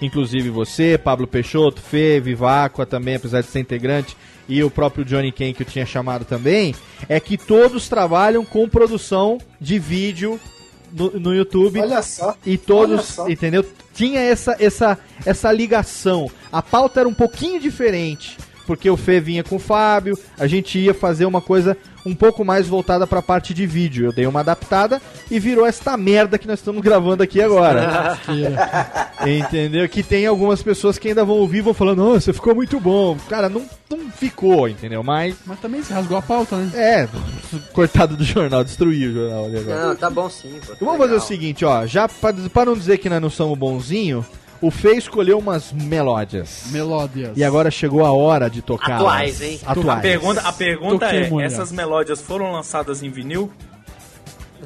inclusive você, Pablo Peixoto, Fê, Viváqua também, apesar de ser integrante, e o próprio Johnny Ken que eu tinha chamado também, é que todos trabalham com produção de vídeo no, no YouTube.
Olha só.
E todos,
só.
entendeu? Tinha essa, essa, essa ligação. A pauta era um pouquinho diferente, porque o Fê vinha com o Fábio, a gente ia fazer uma coisa um pouco mais voltada pra parte de vídeo. Eu dei uma adaptada e virou esta merda que nós estamos gravando aqui agora. Entendeu? Que tem algumas pessoas que ainda vão ouvir e vão falando, nossa, ficou muito bom. Cara, não, não ficou, entendeu? Mas.
Mas também se rasgou a pauta, né?
É, cortado do jornal, destruiu o jornal ali agora.
Não, tá bom sim, pô.
Vamos fazer o seguinte, ó. Já pra, pra não dizer que nós não somos bonzinho, o Fê escolheu umas melódias.
Melódias.
E agora chegou a hora de tocar.
Atuais, hein?
A
Atuais.
pergunta, a pergunta
Toquei
é:
mulher.
essas melódias foram lançadas em vinil?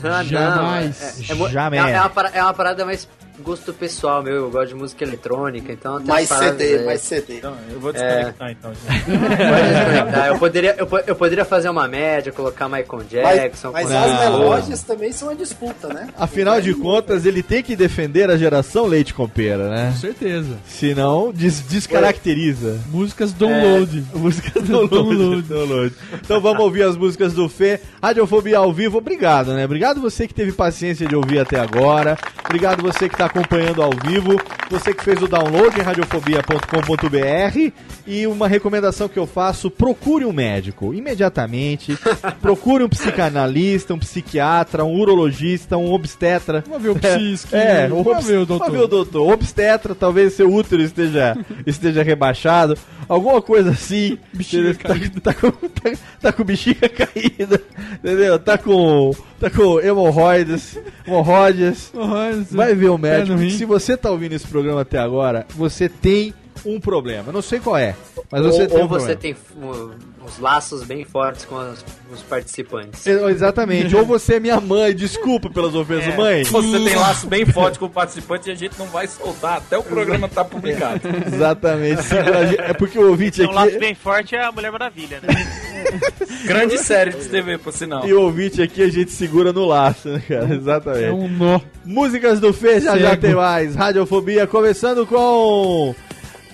Ah, não,
Jamais.
É, é, mo-
Jamais.
é- é uma é uma parada mais gosto pessoal meu. Eu gosto de música eletrônica, então
Mais CD,
aí.
mais CD.
Então, eu vou desconectar então. gente.
Pode desconectar. eu, poderia, eu, eu poderia fazer uma média, colocar Michael Jackson.
Mas, mas as melódias também são uma disputa, né?
Afinal de contas, ele tem que defender a geração leite com pera, né?
Com certeza.
Senão, des descaracteriza.
Músicas download.
Música download, download. Então vamos ouvir as músicas do Fê. Radiofobia ao vivo, obrigado, né? Obrigado você que teve paciência de ouvir até agora. Obrigado você que está acompanhando ao vivo. Você que fez o download em radiofobia.com.br. E uma recomendação que eu faço: procure um médico imediatamente. procure um psicanalista, um psiquiatra, um urologista, um obstetra.
Vamos ver o psique.
É,
Vamos
obs-
ver o doutor.
Vamos ver o doutor. Obstetra, talvez seu útero esteja, esteja rebaixado. Alguma coisa assim.
Bexiga
tá, tá com, tá, tá com bexiga caída. Entendeu? Tá com. Tá com hemorroides. Hemorroides. Vai ver o médico. Se você tá ouvindo esse programa até agora, você tem um problema. Eu não sei qual é, mas você
ou
tem
ou
um
você
problema.
tem uns laços bem fortes com os, os participantes.
É, Exatamente. ou você é minha mãe, desculpa pelas ofensas,
É,
mãe.
Se você tem laço bem forte com o participante, a gente não vai soltar até o programa estar publicado.
Exatamente. Segura a gente- É porque o ouvinte
Um laço
aqui.
bem forte é a Mulher Maravilha, né?
Grande série de TV, por sinal.
E o ouvinte aqui a gente segura no laço, né, cara? Exatamente.
É um nó.
Músicas do Fê já já tem mais. Radiofobia começando com.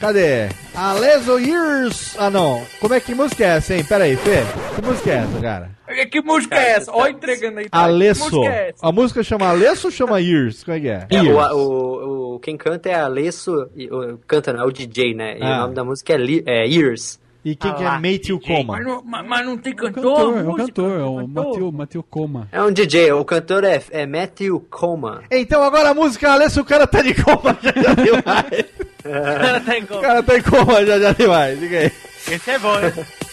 Cadê? Aleso Years. Ah, não. Como é que música é essa, hein? Pera aí, Fê. Que música é essa, cara?
Que música é essa? Olha entregando aí. tá? Que
Alesso.
música é essa?
A música chama Alesso ou chama Years? Como é que é?
É, o,
Years.
o, o- quem canta é Alesso, e, o, canta não, é o DJ, né? E
Ah.
o nome da música é, Li- é Years.
E quem
Ah
que é Matthew Coma?
Mas não, mas- mas não tem cantor?
Cantor, é o
música?
cantor, é o
Cantor?
Mateu, Mateu Coma.
É um DJ, o cantor é, é Matthew Coma.
Então agora a música Alesso, o cara tá de coma já já demais.
Tá em
o
gol.
cara tá em coma já já demais. Diga aí.
Esse é bom, hein?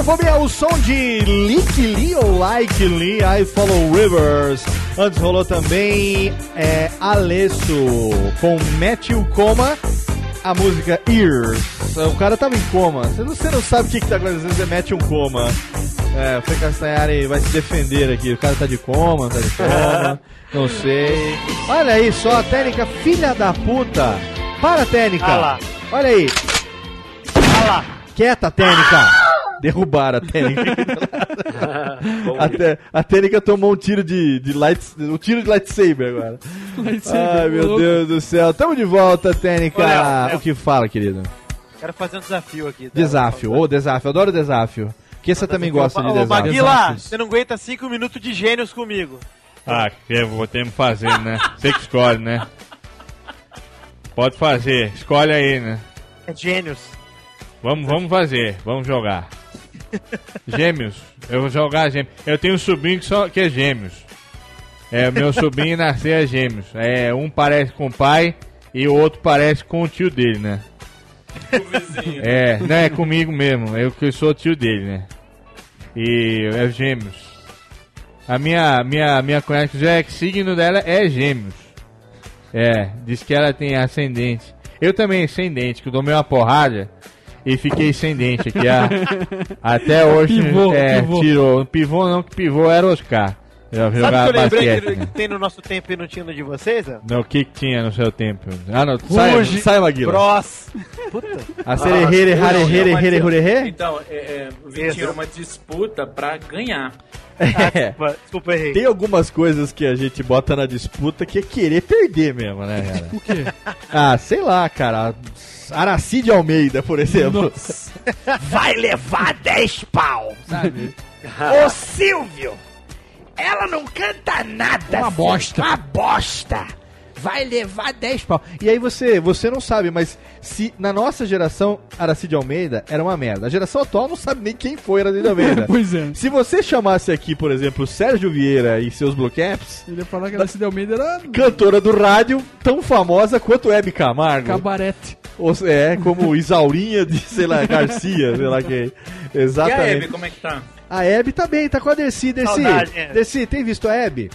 No
Radiofobia, o som de Lick Lee ou Like Lee, I Follow Rivers. Antes rolou também é, Alesso com Matthew Coma, a música Ears. O cara tava em coma. Você não, você não sabe o que, que tá acontecendo, você mete um coma. É, o Fê Castanhari vai se defender aqui. O cara tá de coma, tá de coma, não sei. Olha aí só, a técnica filha da puta. Para, técnica.
Ah.
Olha aí.
Olha lá.
Quieta, técnica. Derrubaram a Tênica. a, a Tênica tomou um tiro de, de light, um tiro de lightsaber agora.
Lightsaber,
Ai, meu
louco.
Deus do céu. Tamo de volta, Tênica.
Ô, Léo, Léo.
O que fala, querido?
Quero fazer um desafio aqui. tá?
Desafio, ô desafio, eu adoro desafio. Que você também gosta de
Ô,
desafio.
Maguila, você não aguenta 5 minutos de gênios comigo.
Ah, que eu vou ter que fazer, né? Você que escolhe, né? Pode fazer, escolhe aí, né?
É gênios.
Vamos, vamos fazer, vamos jogar. Gêmeos, eu vou jogar gêmeos. Eu tenho um sobrinho que, só, que é gêmeos. É, meu sobrinho nasceu é gêmeos. É, um parece com o pai e o outro parece com o tio dele, né? É, não é comigo mesmo, eu que sou tio dele, né? E é gêmeos. A minha, minha, minha cunhada que já é que signo dela é gêmeos. É, diz que ela tem ascendente. Eu também ascendente, que eu tomei uma porrada e fiquei sem dente aqui. ah. até hoje
Pivô,
é,
pivô.
tirou. Pivô não, que pivô era Oscar. Eu
Sabe o que eu lembrei
basquete.
que,
né?
que tem no nosso tempo e não tinha no de vocês? ó?
Não, o que, que tinha no seu tempo? Ah, não, sai, sai Maguila.
Bros. Puta.
A sererê, harerê, hererê, hererê?
Então, é, é, Vitinho, é uma disputa pra ganhar.
É.
Desculpa, desculpa, errei.
Tem algumas coisas que a gente bota na disputa que é querer perder mesmo, né, cara?
O quê?
Ah, sei lá, cara. Aracide Almeida, por exemplo.
Vai levar 10 pau.
Sabe?
Ô Silvio, ela não canta nada.
Uma
filho.
bosta.
Uma bosta.
Vai levar 10 pau. E aí você, você não sabe, mas se na nossa geração Aracide Almeida era uma merda. A geração atual não sabe nem quem foi Aracide Almeida.
Pois é.
Se você chamasse aqui, por exemplo, Sérgio Vieira e seus Blue Caps,
Ele ia falar que deu Almeida era
cantora do rádio, tão famosa quanto Hebe Camargo.
cabarete.
Ou, é, como Isaurinha de, sei lá, Garcia, sei lá quem.
E a
Exatamente.
Hebe, como é que tá?
A Hebe tá bem, tá com a Dercy. Dercy,
Saudade, é.
Dercy, tem visto a Hebe?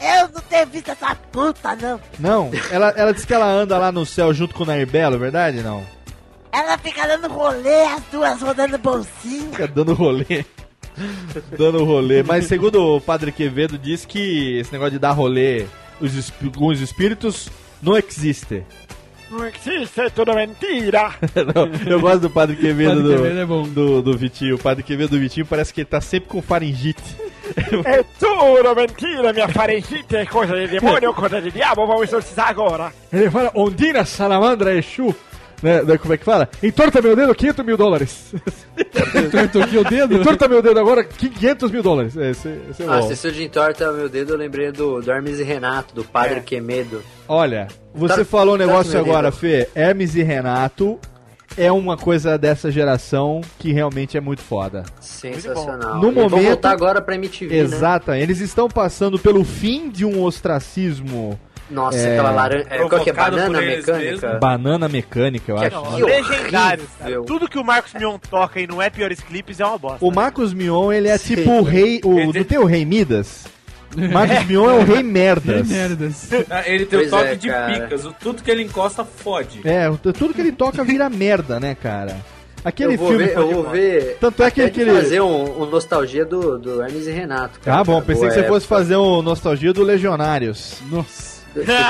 Eu não tenho visto essa puta, não.
Não. Ela, ela disse que ela anda lá no céu junto com o Nair Belo, é verdade? Não.
Ela fica dando rolê, as duas rodando bolsinha.
Fica dando rolê. dando rolê. Mas segundo o Padre Quevedo, diz que esse negócio de dar rolê os com os espíritos não existe.
Não existe, é tudo mentira.
Não, eu gosto do Padre Quevedo,
Padre
do,
Quevedo é
do, do Vitinho. O Padre Quevedo do Vitinho parece que ele tá sempre com faringite.
É tudo mentira, minha faringite é coisa de demônio, coisa de diabo, vamos exorcizar agora.
Ele fala, Ondina, Salamandra, Exu. Né, né, como é que fala? Entorta meu dedo, 500 mil dólares.
Entortou aqui o dedo?
Entorta meu dedo agora, 500 mil dólares. Esse, esse é
Ah, se de entorta meu dedo, eu lembrei do, do Hermes e Renato, do Padre
É.
Quemedo.
Olha, você
Tá-
falou um
tá
negócio agora,
dedo.
Fê. Hermes e Renato é uma coisa dessa geração que realmente é muito foda.
Sensacional.
No
E vão
momento-
voltar agora pra MTV, né?
Exata, eles estão passando pelo fim de um ostracismo.
Nossa,
É.
aquela laranja. É, qual que é? Banana mecânica?
Banana mecânica, eu
Que
acho.
aqui, ó.
Legendário. Tudo que o Marcos Mion toca e não é piores clipes é uma bosta.
O Marcos Mion, ele é
Sim.
tipo o rei. O, não tem o rei Midas? Marcos Mion é o rei merdas.
Que merdas.
Ah, Ele tem
Pois
o toque
é,
de
cara.
picas. O, tudo que ele encosta fode.
É, tudo que ele toca vira merda, né, cara? Aquele
eu vou
filme.
ver, eu vou ver.
Tanto é que aquele-
fazer um, um nostalgia do, do Hermes e Renato. cara,
Ah, bom, pensei
boa
que você fosse
época.
fazer um nostalgia do Legionários.
Nossa.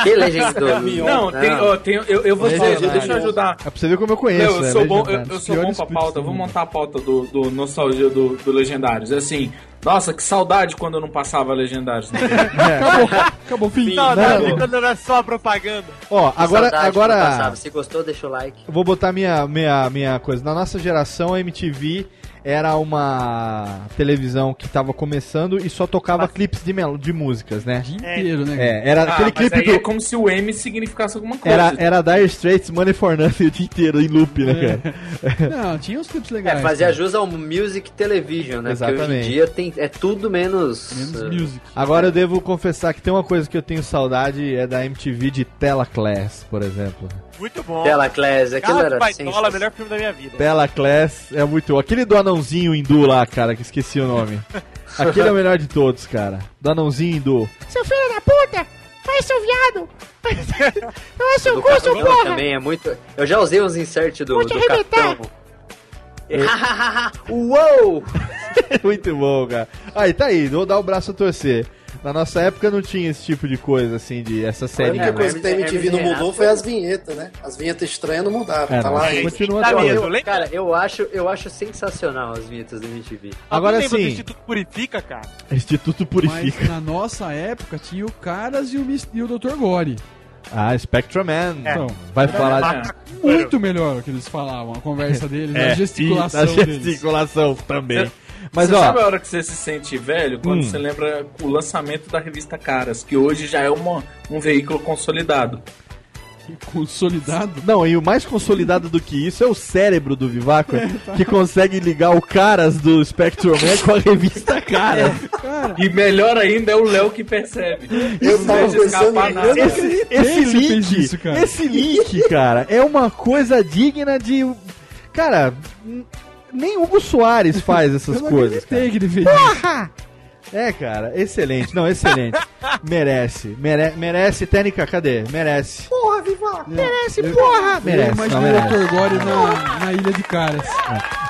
Que legenda do
Não, tem, ó, tem- eu, eu vou dizer,
Legionários.
deixa eu ajudar.
É pra você ver como eu conheço.
Léo, eu
né,
sou bom, eu, eu sou bom pra pauta. Vou montar a pauta do, do nostalgia do, do Legendários. É assim, nossa, que saudade quando eu não passava Legendários. Né?
Acabou, acabou o fim.
Saudade
Não.
quando era só propaganda.
Ó, agora,
Saudade
agora.
Se gostou, deixa o like.
eu vou botar minha, minha, minha coisa. Na nossa geração, a MTV era uma televisão que tava começando e só tocava clipes de, mel de músicas, né?
O dia inteiro, né?
É, era
Ah,
aquele
mas
clipe
aí
do.
é como se o M significasse alguma coisa.
Era, era Dire Straits, Money for Nothing o dia inteiro, em loop, né, cara?
Não, tinha uns clipes
É,
legais.
fazia
cara.
jus ao Music Television, né? Porque hoje
Exatamente.
em dia tem, é tudo menos.
Menos
uh,
music.
Agora eu devo confessar que tem uma coisa que eu tenho saudade, é da MTV de Tela Class, por exemplo.
Muito bom.
Tela Class, aquilo
Gato
era
Baitola, melhor filme da minha vida.
Tela Class é muito. Aquele do anãozinho hindu lá, cara, que esqueci o nome. Aquele é o melhor de todos, cara. Do anãozinho hindu.
Seu filho da puta! Vai, seu viado! Não é seu cu, seu porra!
também é muito. Eu já usei uns inserts do,
Vou te
do
arrebentar.
Capitão. Uou!
muito bom, cara. Aí, tá aí, vou dar o braço a torcer. Na nossa época não tinha esse tipo de coisa, assim, de essa
A
série.
única coisa que a MTV não mudou foi as vinhetas, né? As vinhetas estranhas não mudaram.
É,
tá
não,
lá ainda.
continua
Tá mesmo, cara, eu acho, eu acho sensacional as vinhetas da MTV.
Agora
Alguém lembra do
sim.
Instituto Purifica, cara?
Instituto
Mas
Purifica.
na nossa época tinha o Caras e o, e o Dr. Gore.
Ah, Spectrum Man.
Então,
Vai falar
Muito melhor o que eles falavam, a conversa deles,
É,
a gesticulação
e a
deles.
gesticulação também. Mas
você
ó,
sabe a hora que você se sente velho? Quando
Hum.
você lembra o lançamento da revista Caras, que hoje já é uma, um veículo consolidado.
Consolidado?
Não, e o mais consolidado do que isso é o cérebro do Vivaco,
É, tá.
que consegue ligar o Caras do Spectrum Man com a revista Caras.
Cara,
E melhor ainda é o Léo que percebe.
Eu
Não
pensando
escapar nada.
Esse, esse link,
isso, cara?
esse link, cara, é uma coisa digna de. Cara, nem Hugo Soares faz essas
eu
coisas.
acreditei que ele fez
Porra! É, cara, excelente. Não, excelente. merece. Mere merece, Técnica, cadê? Merece.
Porra, Viva!
Merece, porra!
Eu
Merece, não,
imaginei o
merece.
Dr. Gore na, na Ilha de Caras.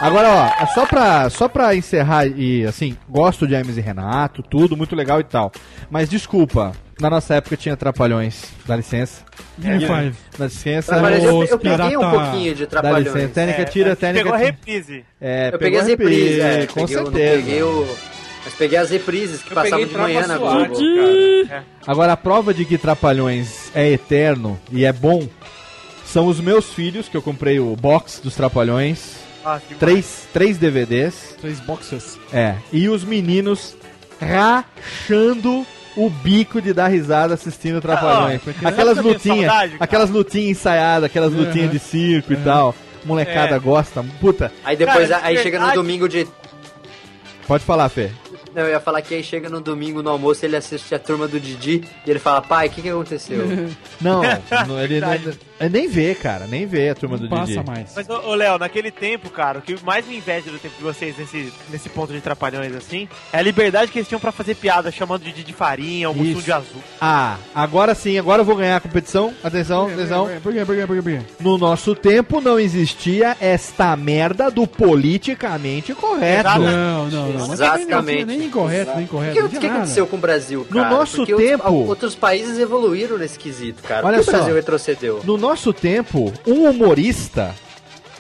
Agora, ó, só pra, só pra encerrar e, assim, gosto de Hermes e Renato, tudo, muito legal e tal. Mas desculpa, na nossa época tinha Trapalhões, dá licença.
Five.
Dá licença.
Mas eu, eu peguei um pouquinho de
Dá
Trapalhões.
licença. Técnica
É,
tira,
é,
técnica
Pegou a reprise.
É,
Eu peguei as reprises, é,
com
peguei
certeza.
peguei o... Mas peguei as reprises que
Eu
passavam de manhã na Globo.
cara.
Agora, a prova de que Trapalhões é eterno e é bom são os meus filhos, que eu comprei o box dos Trapalhões.
Ah, que
Três, três DVDs.
Três boxers.
É. E os meninos rachando o bico de dar risada assistindo Trapalhões.
Ah,
aquelas lutinhas, aquelas lutinhas ensaiadas, aquelas
Uhum.
lutinhas de circo e tal. Molecada
É.
gosta. Puta,
Aí depois,
Cara,
aí chega no domingo de...
pode falar, Fê.
Não, eu ia falar que aí chega no domingo no almoço, ele assiste a turma do Didi e ele fala, pai, o que que aconteceu?
Não, não, ele,
Verdade.
Ele nem vê, cara, nem vê a turma
Não
do
passa
Didi.
mais.
Mas, ô, ô, Léo, naquele tempo, cara, o que mais me inveja do tempo de vocês nesse, nesse ponto de trapalhões assim é a liberdade que eles tinham pra fazer piada, chamando de de farinha, o Mussum de azul.
Ah, agora sim, agora eu vou ganhar a competição. Atenção, atenção.
Por quê, por quê, por quê, por quê?
No nosso tempo não existia esta merda do politicamente correto.
Não, não, não. Mas
Exatamente.
nem incorreto, nem incorreto.
que, o que
nada.
aconteceu com o Brasil,
No
cara?
nosso
Porque
tempo-
Outros, outros países evoluíram nesse quesito, cara.
Olha
Por que
só.
o Brasil retrocedeu?
No nosso tempo, um humorista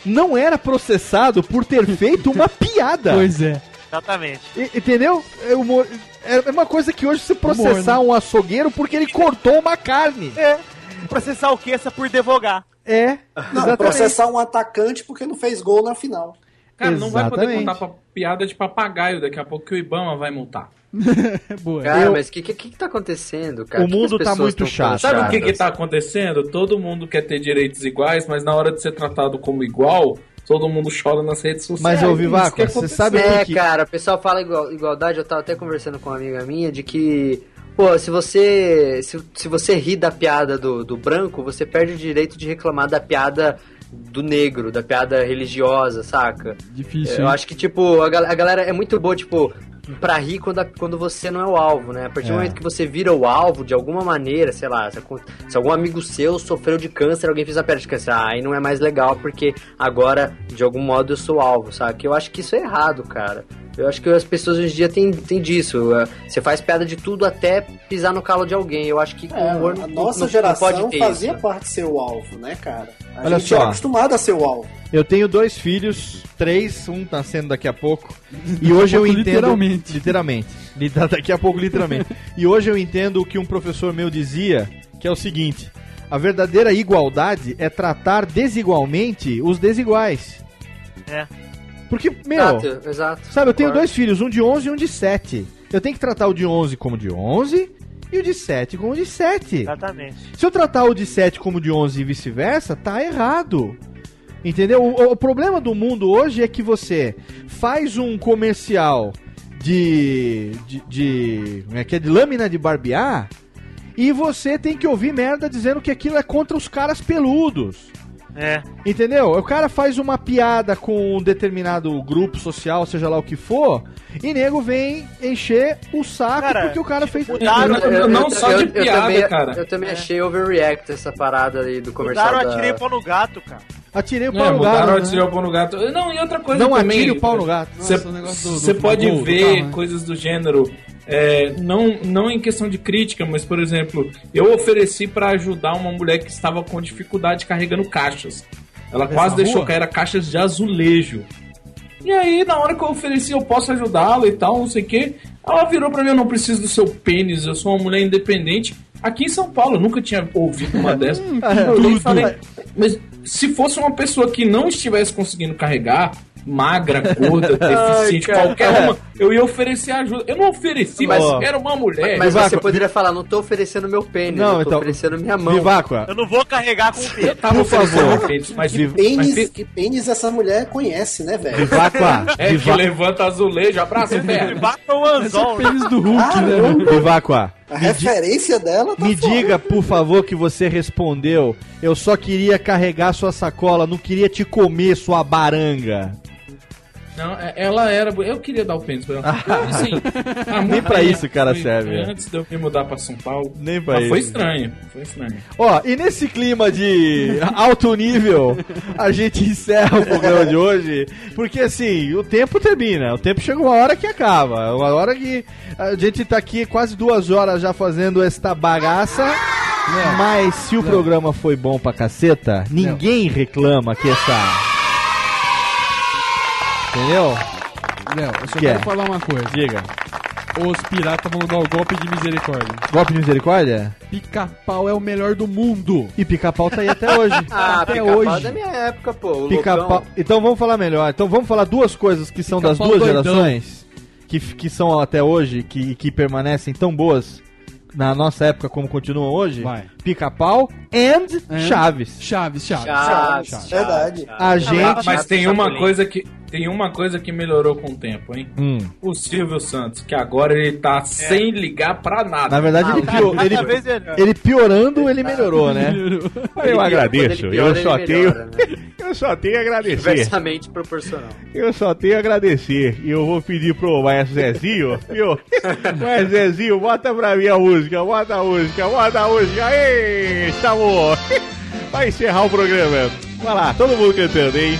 não era processado por ter feito uma piada.
Pois é.
Exatamente.
E- entendeu? É, humor- é uma coisa que hoje se processar
Humor,
um açougueiro porque ele cortou uma carne.
É. Processar o que? Essa por devogar.
É,
Não,
exatamente.
processar um atacante porque não fez gol na final.
Cara, não vai poder
Exatamente.
contar piada de papagaio daqui a pouco que o Ibama vai multar.
É boa.
Cara,
Eu-
mas o que, que, que tá acontecendo, cara?
O
Que que
mundo
as
tá muito chato.
Sabe o que que tá acontecendo? Todo mundo quer ter direitos iguais, mas na hora de ser tratado como igual, todo mundo chora nas redes sociais.
Mas, ô,
Isso
Vivaco,
que
você
aconteceu.
sabe
É,
que-
cara, o pessoal fala igual, igualdade, eu tava até conversando com uma amiga minha de que, pô, se você se, se você ri da piada do, do branco, você perde o direito de reclamar da piada do negro, da piada religiosa, saca?
Difícil.
Eu
hein?
acho que, tipo, a, a galera é muito boa, tipo, pra rir quando, a- quando você não é o alvo, né? A partir
É.
do momento que você vira o alvo, de alguma maneira, sei lá, se, se algum amigo seu sofreu de câncer, alguém fez a piada de câncer, ah, aí não é mais legal, porque agora, de algum modo, eu sou alvo, sabe? Eu acho que isso é errado, cara. Eu acho que as pessoas hoje em dia têm, têm disso. uh, Você faz piada de tudo até pisar no calo de alguém. Eu acho que
É,
humor
a
não-
nossa
não- não
geração
pode ter
fazia
isso.
parte de ser o alvo, né, cara? A
Olha
gente
só.
é acostumado a ser o alvo.
Eu tenho dois filhos, três, um tá sendo daqui a pouco. E hoje eu entendo.
literalmente.
Literalmente. Li- Daqui a pouco, literalmente. E hoje eu entendo o que um professor meu dizia, que é o seguinte: a verdadeira igualdade é tratar desigualmente os desiguais.
É.
Porque, meu,
Exato, exato.
sabe, eu tenho dois filhos, um de 11 e um de 7. Eu tenho que tratar o de 11 como de 11 e o de 7 como de 7.
Exatamente.
Se eu tratar o de 7 como de 11 e vice-versa, tá errado. Entendeu? O, o problema do mundo hoje é que você faz um comercial de. de. de, como é que é? de lâmina de barbear e você tem que ouvir merda dizendo que aquilo é contra os caras peludos.
É.
Entendeu? O cara faz uma piada com um determinado grupo social, seja lá o que for, e nego vem encher o saco
Cara,
porque o cara fez.
mudaram-
Eu- eu-
não
eu-
só
eu-
de
eu
piada,
também,
cara.
Eu também achei overreact essa parada aí do comercial.
Mudaram,
da-
atirei pau no gato, cara.
Atirei o
É,
pau no
mudaram
gato. né?
tirar o pau no gato. Não, e outra coisa
Não
também.
atire o pau no gato.
Você
do- do
pode
do
ver
carro, né?
coisas do gênero. é, não, não em questão de crítica, mas, por exemplo, eu ofereci pra ajudar uma mulher que estava com dificuldade carregando caixas. Ela
Nessa
quase deixou
rua?
cair caixas de azulejo. E aí, na hora que eu ofereci, eu posso ajudá-la e tal, não sei o quê. Ela virou pra mim, eu não preciso do seu pênis, eu sou uma mulher independente. Aqui em São Paulo, eu nunca tinha ouvido uma dessas. eu olhei e falei, mas se fosse uma pessoa que não estivesse conseguindo carregar, magra, gorda, deficiente,
cara.
qualquer uma, eu ia oferecer ajuda. Eu não ofereci, mas
Ó.
era uma mulher.
Mas
Vivaco.
você poderia falar, não tô oferecendo meu pênis,
Não,
eu tô
então-
oferecendo minha mão.
Viváqua,
Eu não vou carregar com o peso.
por favor.
Mas,
Que
mas,
pênis, que pênis essa mulher conhece, né, velho?
Viváqua,
é que levanta azulejo, abraço, velho.
Bata o
Esse é
anzol.
o pênis do Hulk, né? velho?
Viváqua,
A referência dela tá
me
foda.
diga, por favor, que você respondeu. Eu só queria carregar sua sacola, não queria te comer, sua baranga.
Não, é- ela era. Eu queria dar o pênis pra ela. Assim, há
Nem pra isso o cara serve.
Antes de eu me mudar pra São Paulo.
Nem pra
Mas foi
isso.
estranho. Foi estranho.
Ó, e nesse clima de alto nível, a gente encerra o programa de hoje, porque assim, o tempo termina, o tempo chega uma hora que acaba, uma hora que a gente tá aqui quase duas horas já fazendo esta bagaça, mas se o programa foi bom pra caceta, ninguém reclama que essa... Entendeu?
Léo, eu só
Que
quero
é?
falar uma coisa.
Diga.
Os piratas vão dar o golpe de misericórdia.
Golpe de misericórdia?
Pica-pau é o melhor do mundo.
E pica-pau tá aí até hoje.
Ah,
Até
pica-pau
hoje.
da minha época, pô. O
Pica-pau. Então vamos falar melhor. Então vamos falar duas coisas que são das
Pica-pau
duas
doidão.
gerações que, que são até hoje, que, que permanecem tão boas na nossa época como continuam hoje.
Vai.
Pica-pau and
And
Chaves.
Chaves, Chaves.
Chaves,
Chaves.
Verdade.
A gente.
Mas tem uma coisa que. Tem uma coisa que melhorou com o tempo, hein?
Hum.
O Silvio Santos, que agora ele tá sem ligar pra nada.
Na verdade, ele, pior, ele, ele piorando, ele melhorou, né?
Eu agradeço,
piora,
eu só tenho.
melhora, né?
Eu só tenho a agradecer.
Inversamente proporcional.
Eu só tenho a agradecer. E eu vou pedir pro Maestro Zezinho, viu? Maestro Zezinho, bota pra mim a música, bota a música, bota a música. Ei, chamou! Vai encerrar o programa. Vai lá, todo mundo cantando, hein?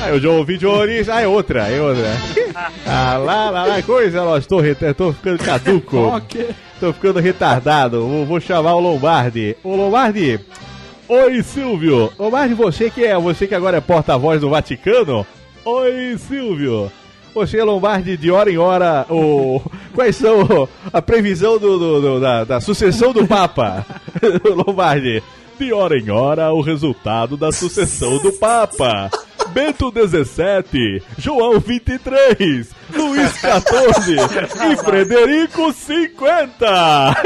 Ah, eu já ouvi Jones. Ah, é outra, é outra. Ah, lá, lá, lá, coisa, nós tô, tô ficando caduco. Tô ficando retardado. Vou, vou chamar o Lombardi. Ô Lombardi! Oi, Silvio! Lombardi, você que é. Você que agora é porta-voz do Vaticano? Oi, Silvio! Você, Lombardi, de hora em hora, o... quais são a previsão do, do- do- da, da sucessão do Papa? Lombardi, de hora em hora, o resultado da sucessão do Papa. Bento 17, João 23, Luiz 14 e Frederico 50.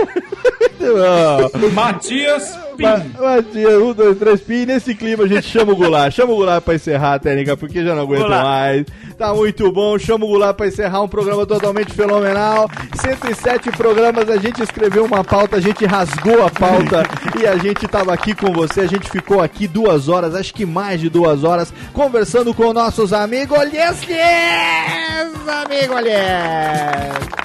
Matias Pim.
Ma- Matias, um, dois, três, pi. Nesse clima a gente chama o Goulart. Chama o Goulart pra encerrar a técnica, porque já não aguento
Goulart.
mais. Tá muito bom. Chama o Goulart pra encerrar um programa totalmente fenomenal. 107 programas, a gente escreveu uma pauta, a gente rasgou a pauta e a gente tava aqui com você. A gente ficou aqui duas horas, acho que mais de duas horas, conversando com nossos amigos. Yes, yes, amigo, yes.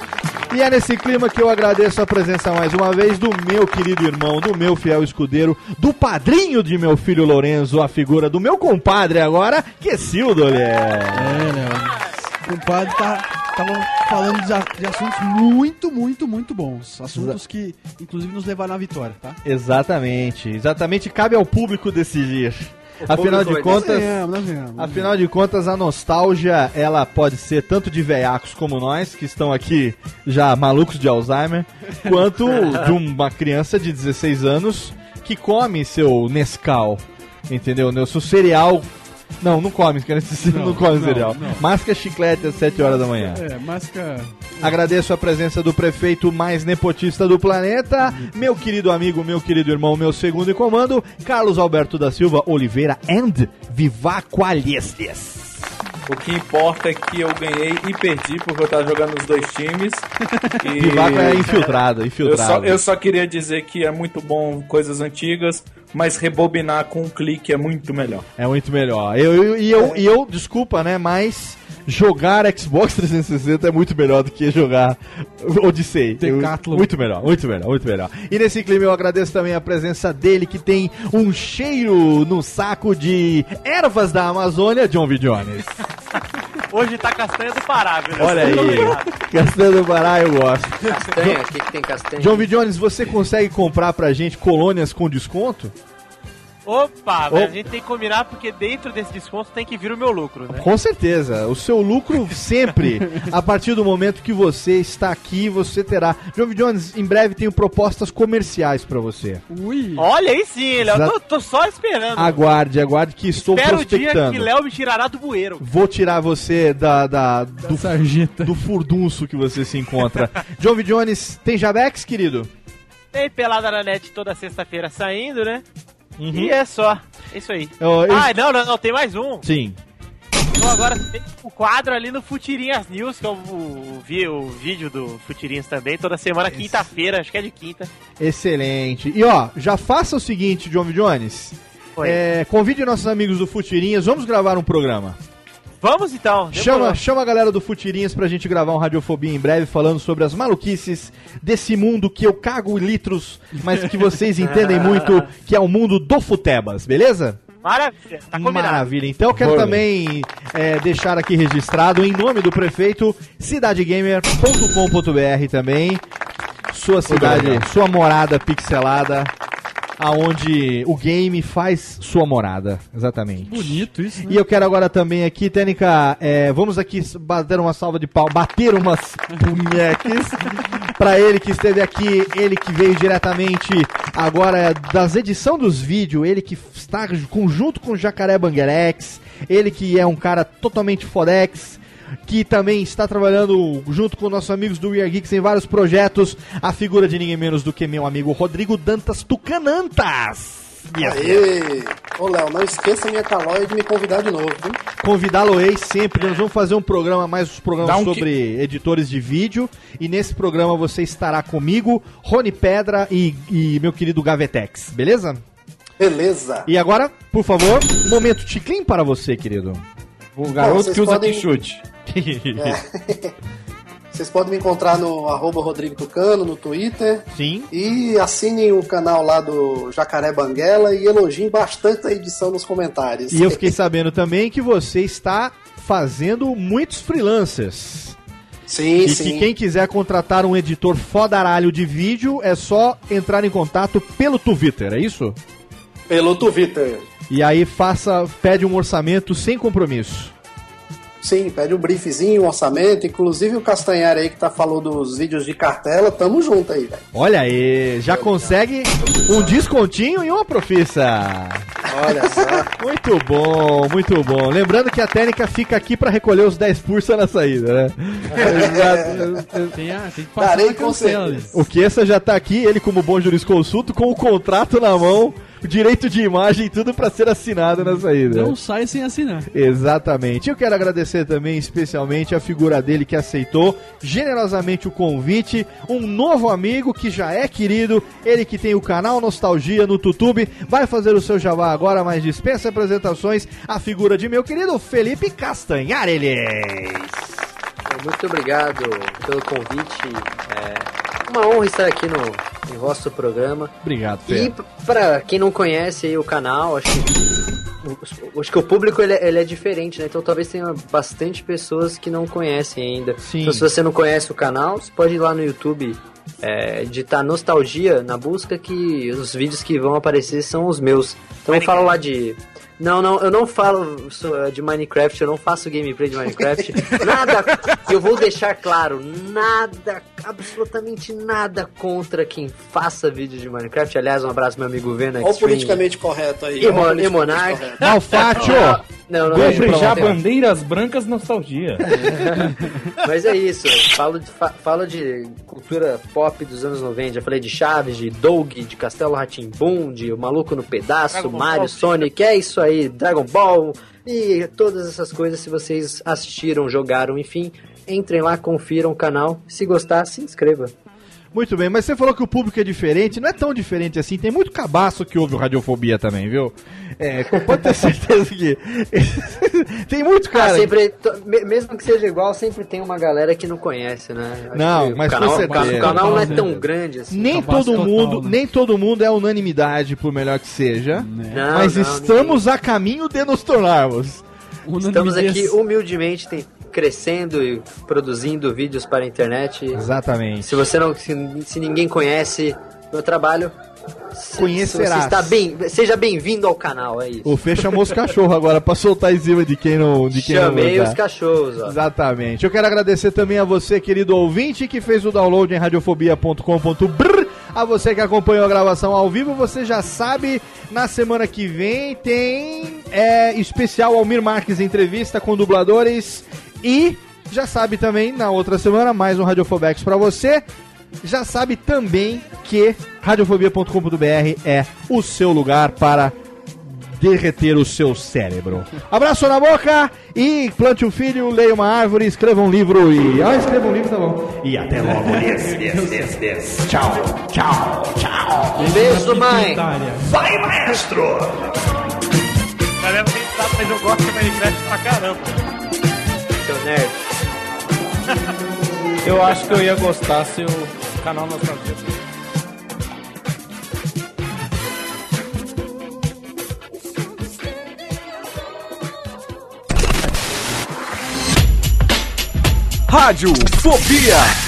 E é nesse clima que eu agradeço a presença mais uma vez do meu querido irmão, do meu fiel escudeiro, do padrinho de meu filho Lorenzo, a figura do meu compadre agora, Quessildo, olha.
É, Léo. O compadre tá, tava falando de, de assuntos muito, muito, muito bons. Assuntos que, inclusive, nos levaram à vitória, tá?
Exatamente, exatamente, cabe ao público decidir. Afinal de contas. Afinal de contas, a nostalgia, ela pode ser tanto de veiacos como nós, que estão aqui já malucos de Alzheimer, quanto de uma criança de 16 anos que come seu Nescau, entendeu? O seu cereal... Não, não come, não,
Não,
come
não,
cereal.
não.
Masca chiclete às 7 horas da manhã.
É, masca.
Agradeço a presença do prefeito mais nepotista do planeta, meu querido amigo, meu querido irmão, meu segundo em comando, Carlos Alberto da Silva Oliveira and Vivaqualhestes.
O que importa é que eu ganhei e perdi porque eu tava jogando nos dois times. E...
Vivaco é infiltrado,
Eu
infiltrado.
só, eu só queria dizer que é muito bom coisas antigas, mas rebobinar com um clique é muito melhor.
É muito melhor. Eu, eu- e eu, e eu, desculpa, né, mas jogar Xbox 360 é muito melhor do que jogar Odyssey.
Decathlon.
muito melhor, muito melhor, muito melhor. E nesse clima eu agradeço também a presença dele, que tem um cheiro no saco de ervas da Amazônia, John V. Jones.
Hoje tá castanha do Pará, viu?
Olha aí. Castanha do Pará eu gosto.
Castanha, o que, que tem castanha?
John V. Jones, você consegue comprar pra gente colônias com desconto?
Opa,
Opa.
mas a gente tem que combinar porque dentro desse desconto tem que vir o meu lucro, né?
Com certeza. O seu lucro sempre, a partir do momento que você está aqui, você terá. V. Jones, em breve tenho propostas comerciais pra você.
Ui.
Olha aí sim, Léo.
Exa-
Tô, tô só esperando.
Aguarde, aguarde que estou
Espero o dia
prospectando.
que Léo me tirará do bueiro.
Vou tirar você da, da- do, do furdunço que você se encontra. V. Jones, tem Jabex, querido?
Tem pelada na net toda sexta-feira saindo, né?
Uhum.
E é só. É isso aí.
Ó, eu-
Ah, não, não, não, tem mais um.
Sim.
Então agora tem o quadro ali no Futirinhas News, que é o, vi- o vídeo do Futirinhas também, toda semana, quinta-feira, acho que é de quinta.
Excelente. E ó, já faça o seguinte, John. Jones. É, convide nossos amigos do Futirinhas, vamos gravar um programa.
Vamos então.
Chama,
demorou.
chama a galera do Futirinhas pra gente gravar um Radiofobia em breve falando sobre as maluquices desse mundo que eu cago em litros, mas que vocês entendem muito, que é o mundo do Futebas, beleza?
Maravilha, tá combinado.
Maravilha. Então eu quero
Bora.
também é, deixar aqui registrado, em nome do prefeito, cidadegamer.com.br também. Sua cidade, sua morada pixelada, aonde o game faz sua morada. Exatamente.
Bonito isso, né?
E eu quero agora também aqui, Tênica, é, vamos aqui bater uma salva de pau, bater umas punheques pra ele que esteve aqui, ele que veio diretamente agora das edição dos vídeos, ele que está junto com o Jacaré Banguerex, ele que é um cara totalmente fodex, que também está trabalhando junto com nossos amigos do We Are Geeks em vários projetos, a figura de ninguém menos do que meu amigo Rodrigo Dantas Tucanantas.
Aê! Ô, Léo, não esqueça minha calóia de me convidar de novo, viu?
Convidá-lo-ei sempre. Nós vamos fazer um programa, mais os programas
um
sobre editores de vídeo. E nesse programa você estará comigo, Rony Pedra e, e meu querido Gavetex, beleza?
Beleza.
E agora, por favor, momento ticlin para você, querido.
O
garoto vocês que usa podem-
chute.
É. Vocês podem me encontrar no arroba Rodrigo Tucano, no Twitter.
Sim.
E assinem o canal lá do Jacaré Banguela e elogiem bastante a edição nos comentários.
E eu fiquei sabendo também que você está fazendo muitos freelancers.
Sim,
e
sim.
que quem quiser contratar um editor fodaralho de vídeo é só entrar em contato pelo Twitter, é isso?
Pelo Twitter.
E aí faça, pede um orçamento sem compromisso.
Sim, pede um briefzinho, um orçamento. Inclusive o Castanhari aí que tá falando dos vídeos de cartela, tamo junto aí, velho.
Olha aí, já consegue um descontinho e uma profissa.
Olha só.
Muito bom, muito bom. Lembrando que a técnica fica aqui para recolher os 10% na saída, né?
Tem, a, tem que passar
Darei
na
com
cancela
certeza.
O Kessa já tá aqui, ele como bom jurisconsulto, com o contrato na mão, o direito de imagem e tudo para ser assinado na saída.
Não sai sem assinar.
Exatamente. Eu quero agradecer também especialmente a figura dele que aceitou generosamente o convite, um novo amigo que já é querido, ele que tem o canal Nostalgia no YouTube, vai fazer o seu jabá agora, mas dispensa apresentações, a figura de meu querido Felipe Castanhareles.
Muito obrigado pelo convite. É uma honra estar aqui no, em vosso programa.
Obrigado,
E
Fê.
p- pra quem não conhece aí o canal, acho que, o- acho que o público ele, é- ele é diferente, né? Então talvez tenha bastante pessoas que não conhecem ainda.
Sim.
Então se você não conhece o canal, você pode ir lá no YouTube, é, digitar Nostalgia na busca que os vídeos que vão aparecer são os meus. Então eu falo lá de... Não, não, eu não falo so- de Minecraft, eu não faço gameplay de Minecraft. nada, eu vou deixar claro, nada, absolutamente nada contra quem faça vídeo de Minecraft. Aliás, um abraço meu amigo Vena.
Olha o politicamente correto aí.
E,
olha o
Mo- e Monark.
Malfátio!
Não, não,
Beijo
não,
já
não, não.
bandeiras brancas nostalgia.
Mas é isso, falo de, fa- falo de cultura pop dos anos 90. Já falei de Chaves, de Doug, de Castelo Ratimbum, de O Maluco no Pedaço, Mario, Sonic, é isso aí, Dragon Ball e todas essas coisas. Se vocês assistiram, jogaram, enfim, entrem lá, confiram o canal. Se gostar, se inscreva.
Muito bem, mas você falou que o público é diferente, não é tão diferente assim, tem muito cabaço que ouve o Radiofobia também, viu? É, pode ter certeza que. tem muito cara.
Ah, sempre, mesmo que seja igual, sempre tem uma galera que não conhece, né? Acho
Não, mas
o
com
canal,
certeza.
o canal não é tão grande assim.
Nem todo mundo, nem todo mundo é unanimidade, por melhor que seja.
Não,
mas
não,
estamos a caminho de nos tornarmos.
Estamos aqui humildemente tem- crescendo e produzindo vídeos para a internet.
Exatamente.
Se você não, se, se ninguém conhece meu trabalho, você está bem, seja bem-vindo ao canal, é isso.
O Fê chamou os cachorros agora pra soltar em cima de quem não. De quem
Chamei
não
os cachorros, ó.
Exatamente. Eu quero agradecer também a você, querido ouvinte, que fez o download em radiofobia.com.br. A você que acompanhou a gravação ao vivo, você já sabe, na semana que vem tem é, especial Almir Marques entrevista com dubladores e já sabe também, na outra semana, mais um Radiofobex pra você. Já sabe também que radiofobia.com.br é o seu lugar para derreter o seu cérebro. Abraço na boca e plante um filho, leia uma árvore, escreva um livro e. Ah, escreva um livro, tá bom. E até logo. Yes, yes, yes, yes. Tchau, tchau, tchau.
Um beijo, mãe.
Vai, maestro!
Galera, mas eu gosto de Minecraft pra caramba.
Nerd.
Eu acho que eu ia gostar se o canal Nostalgia.
Rádio Fobia.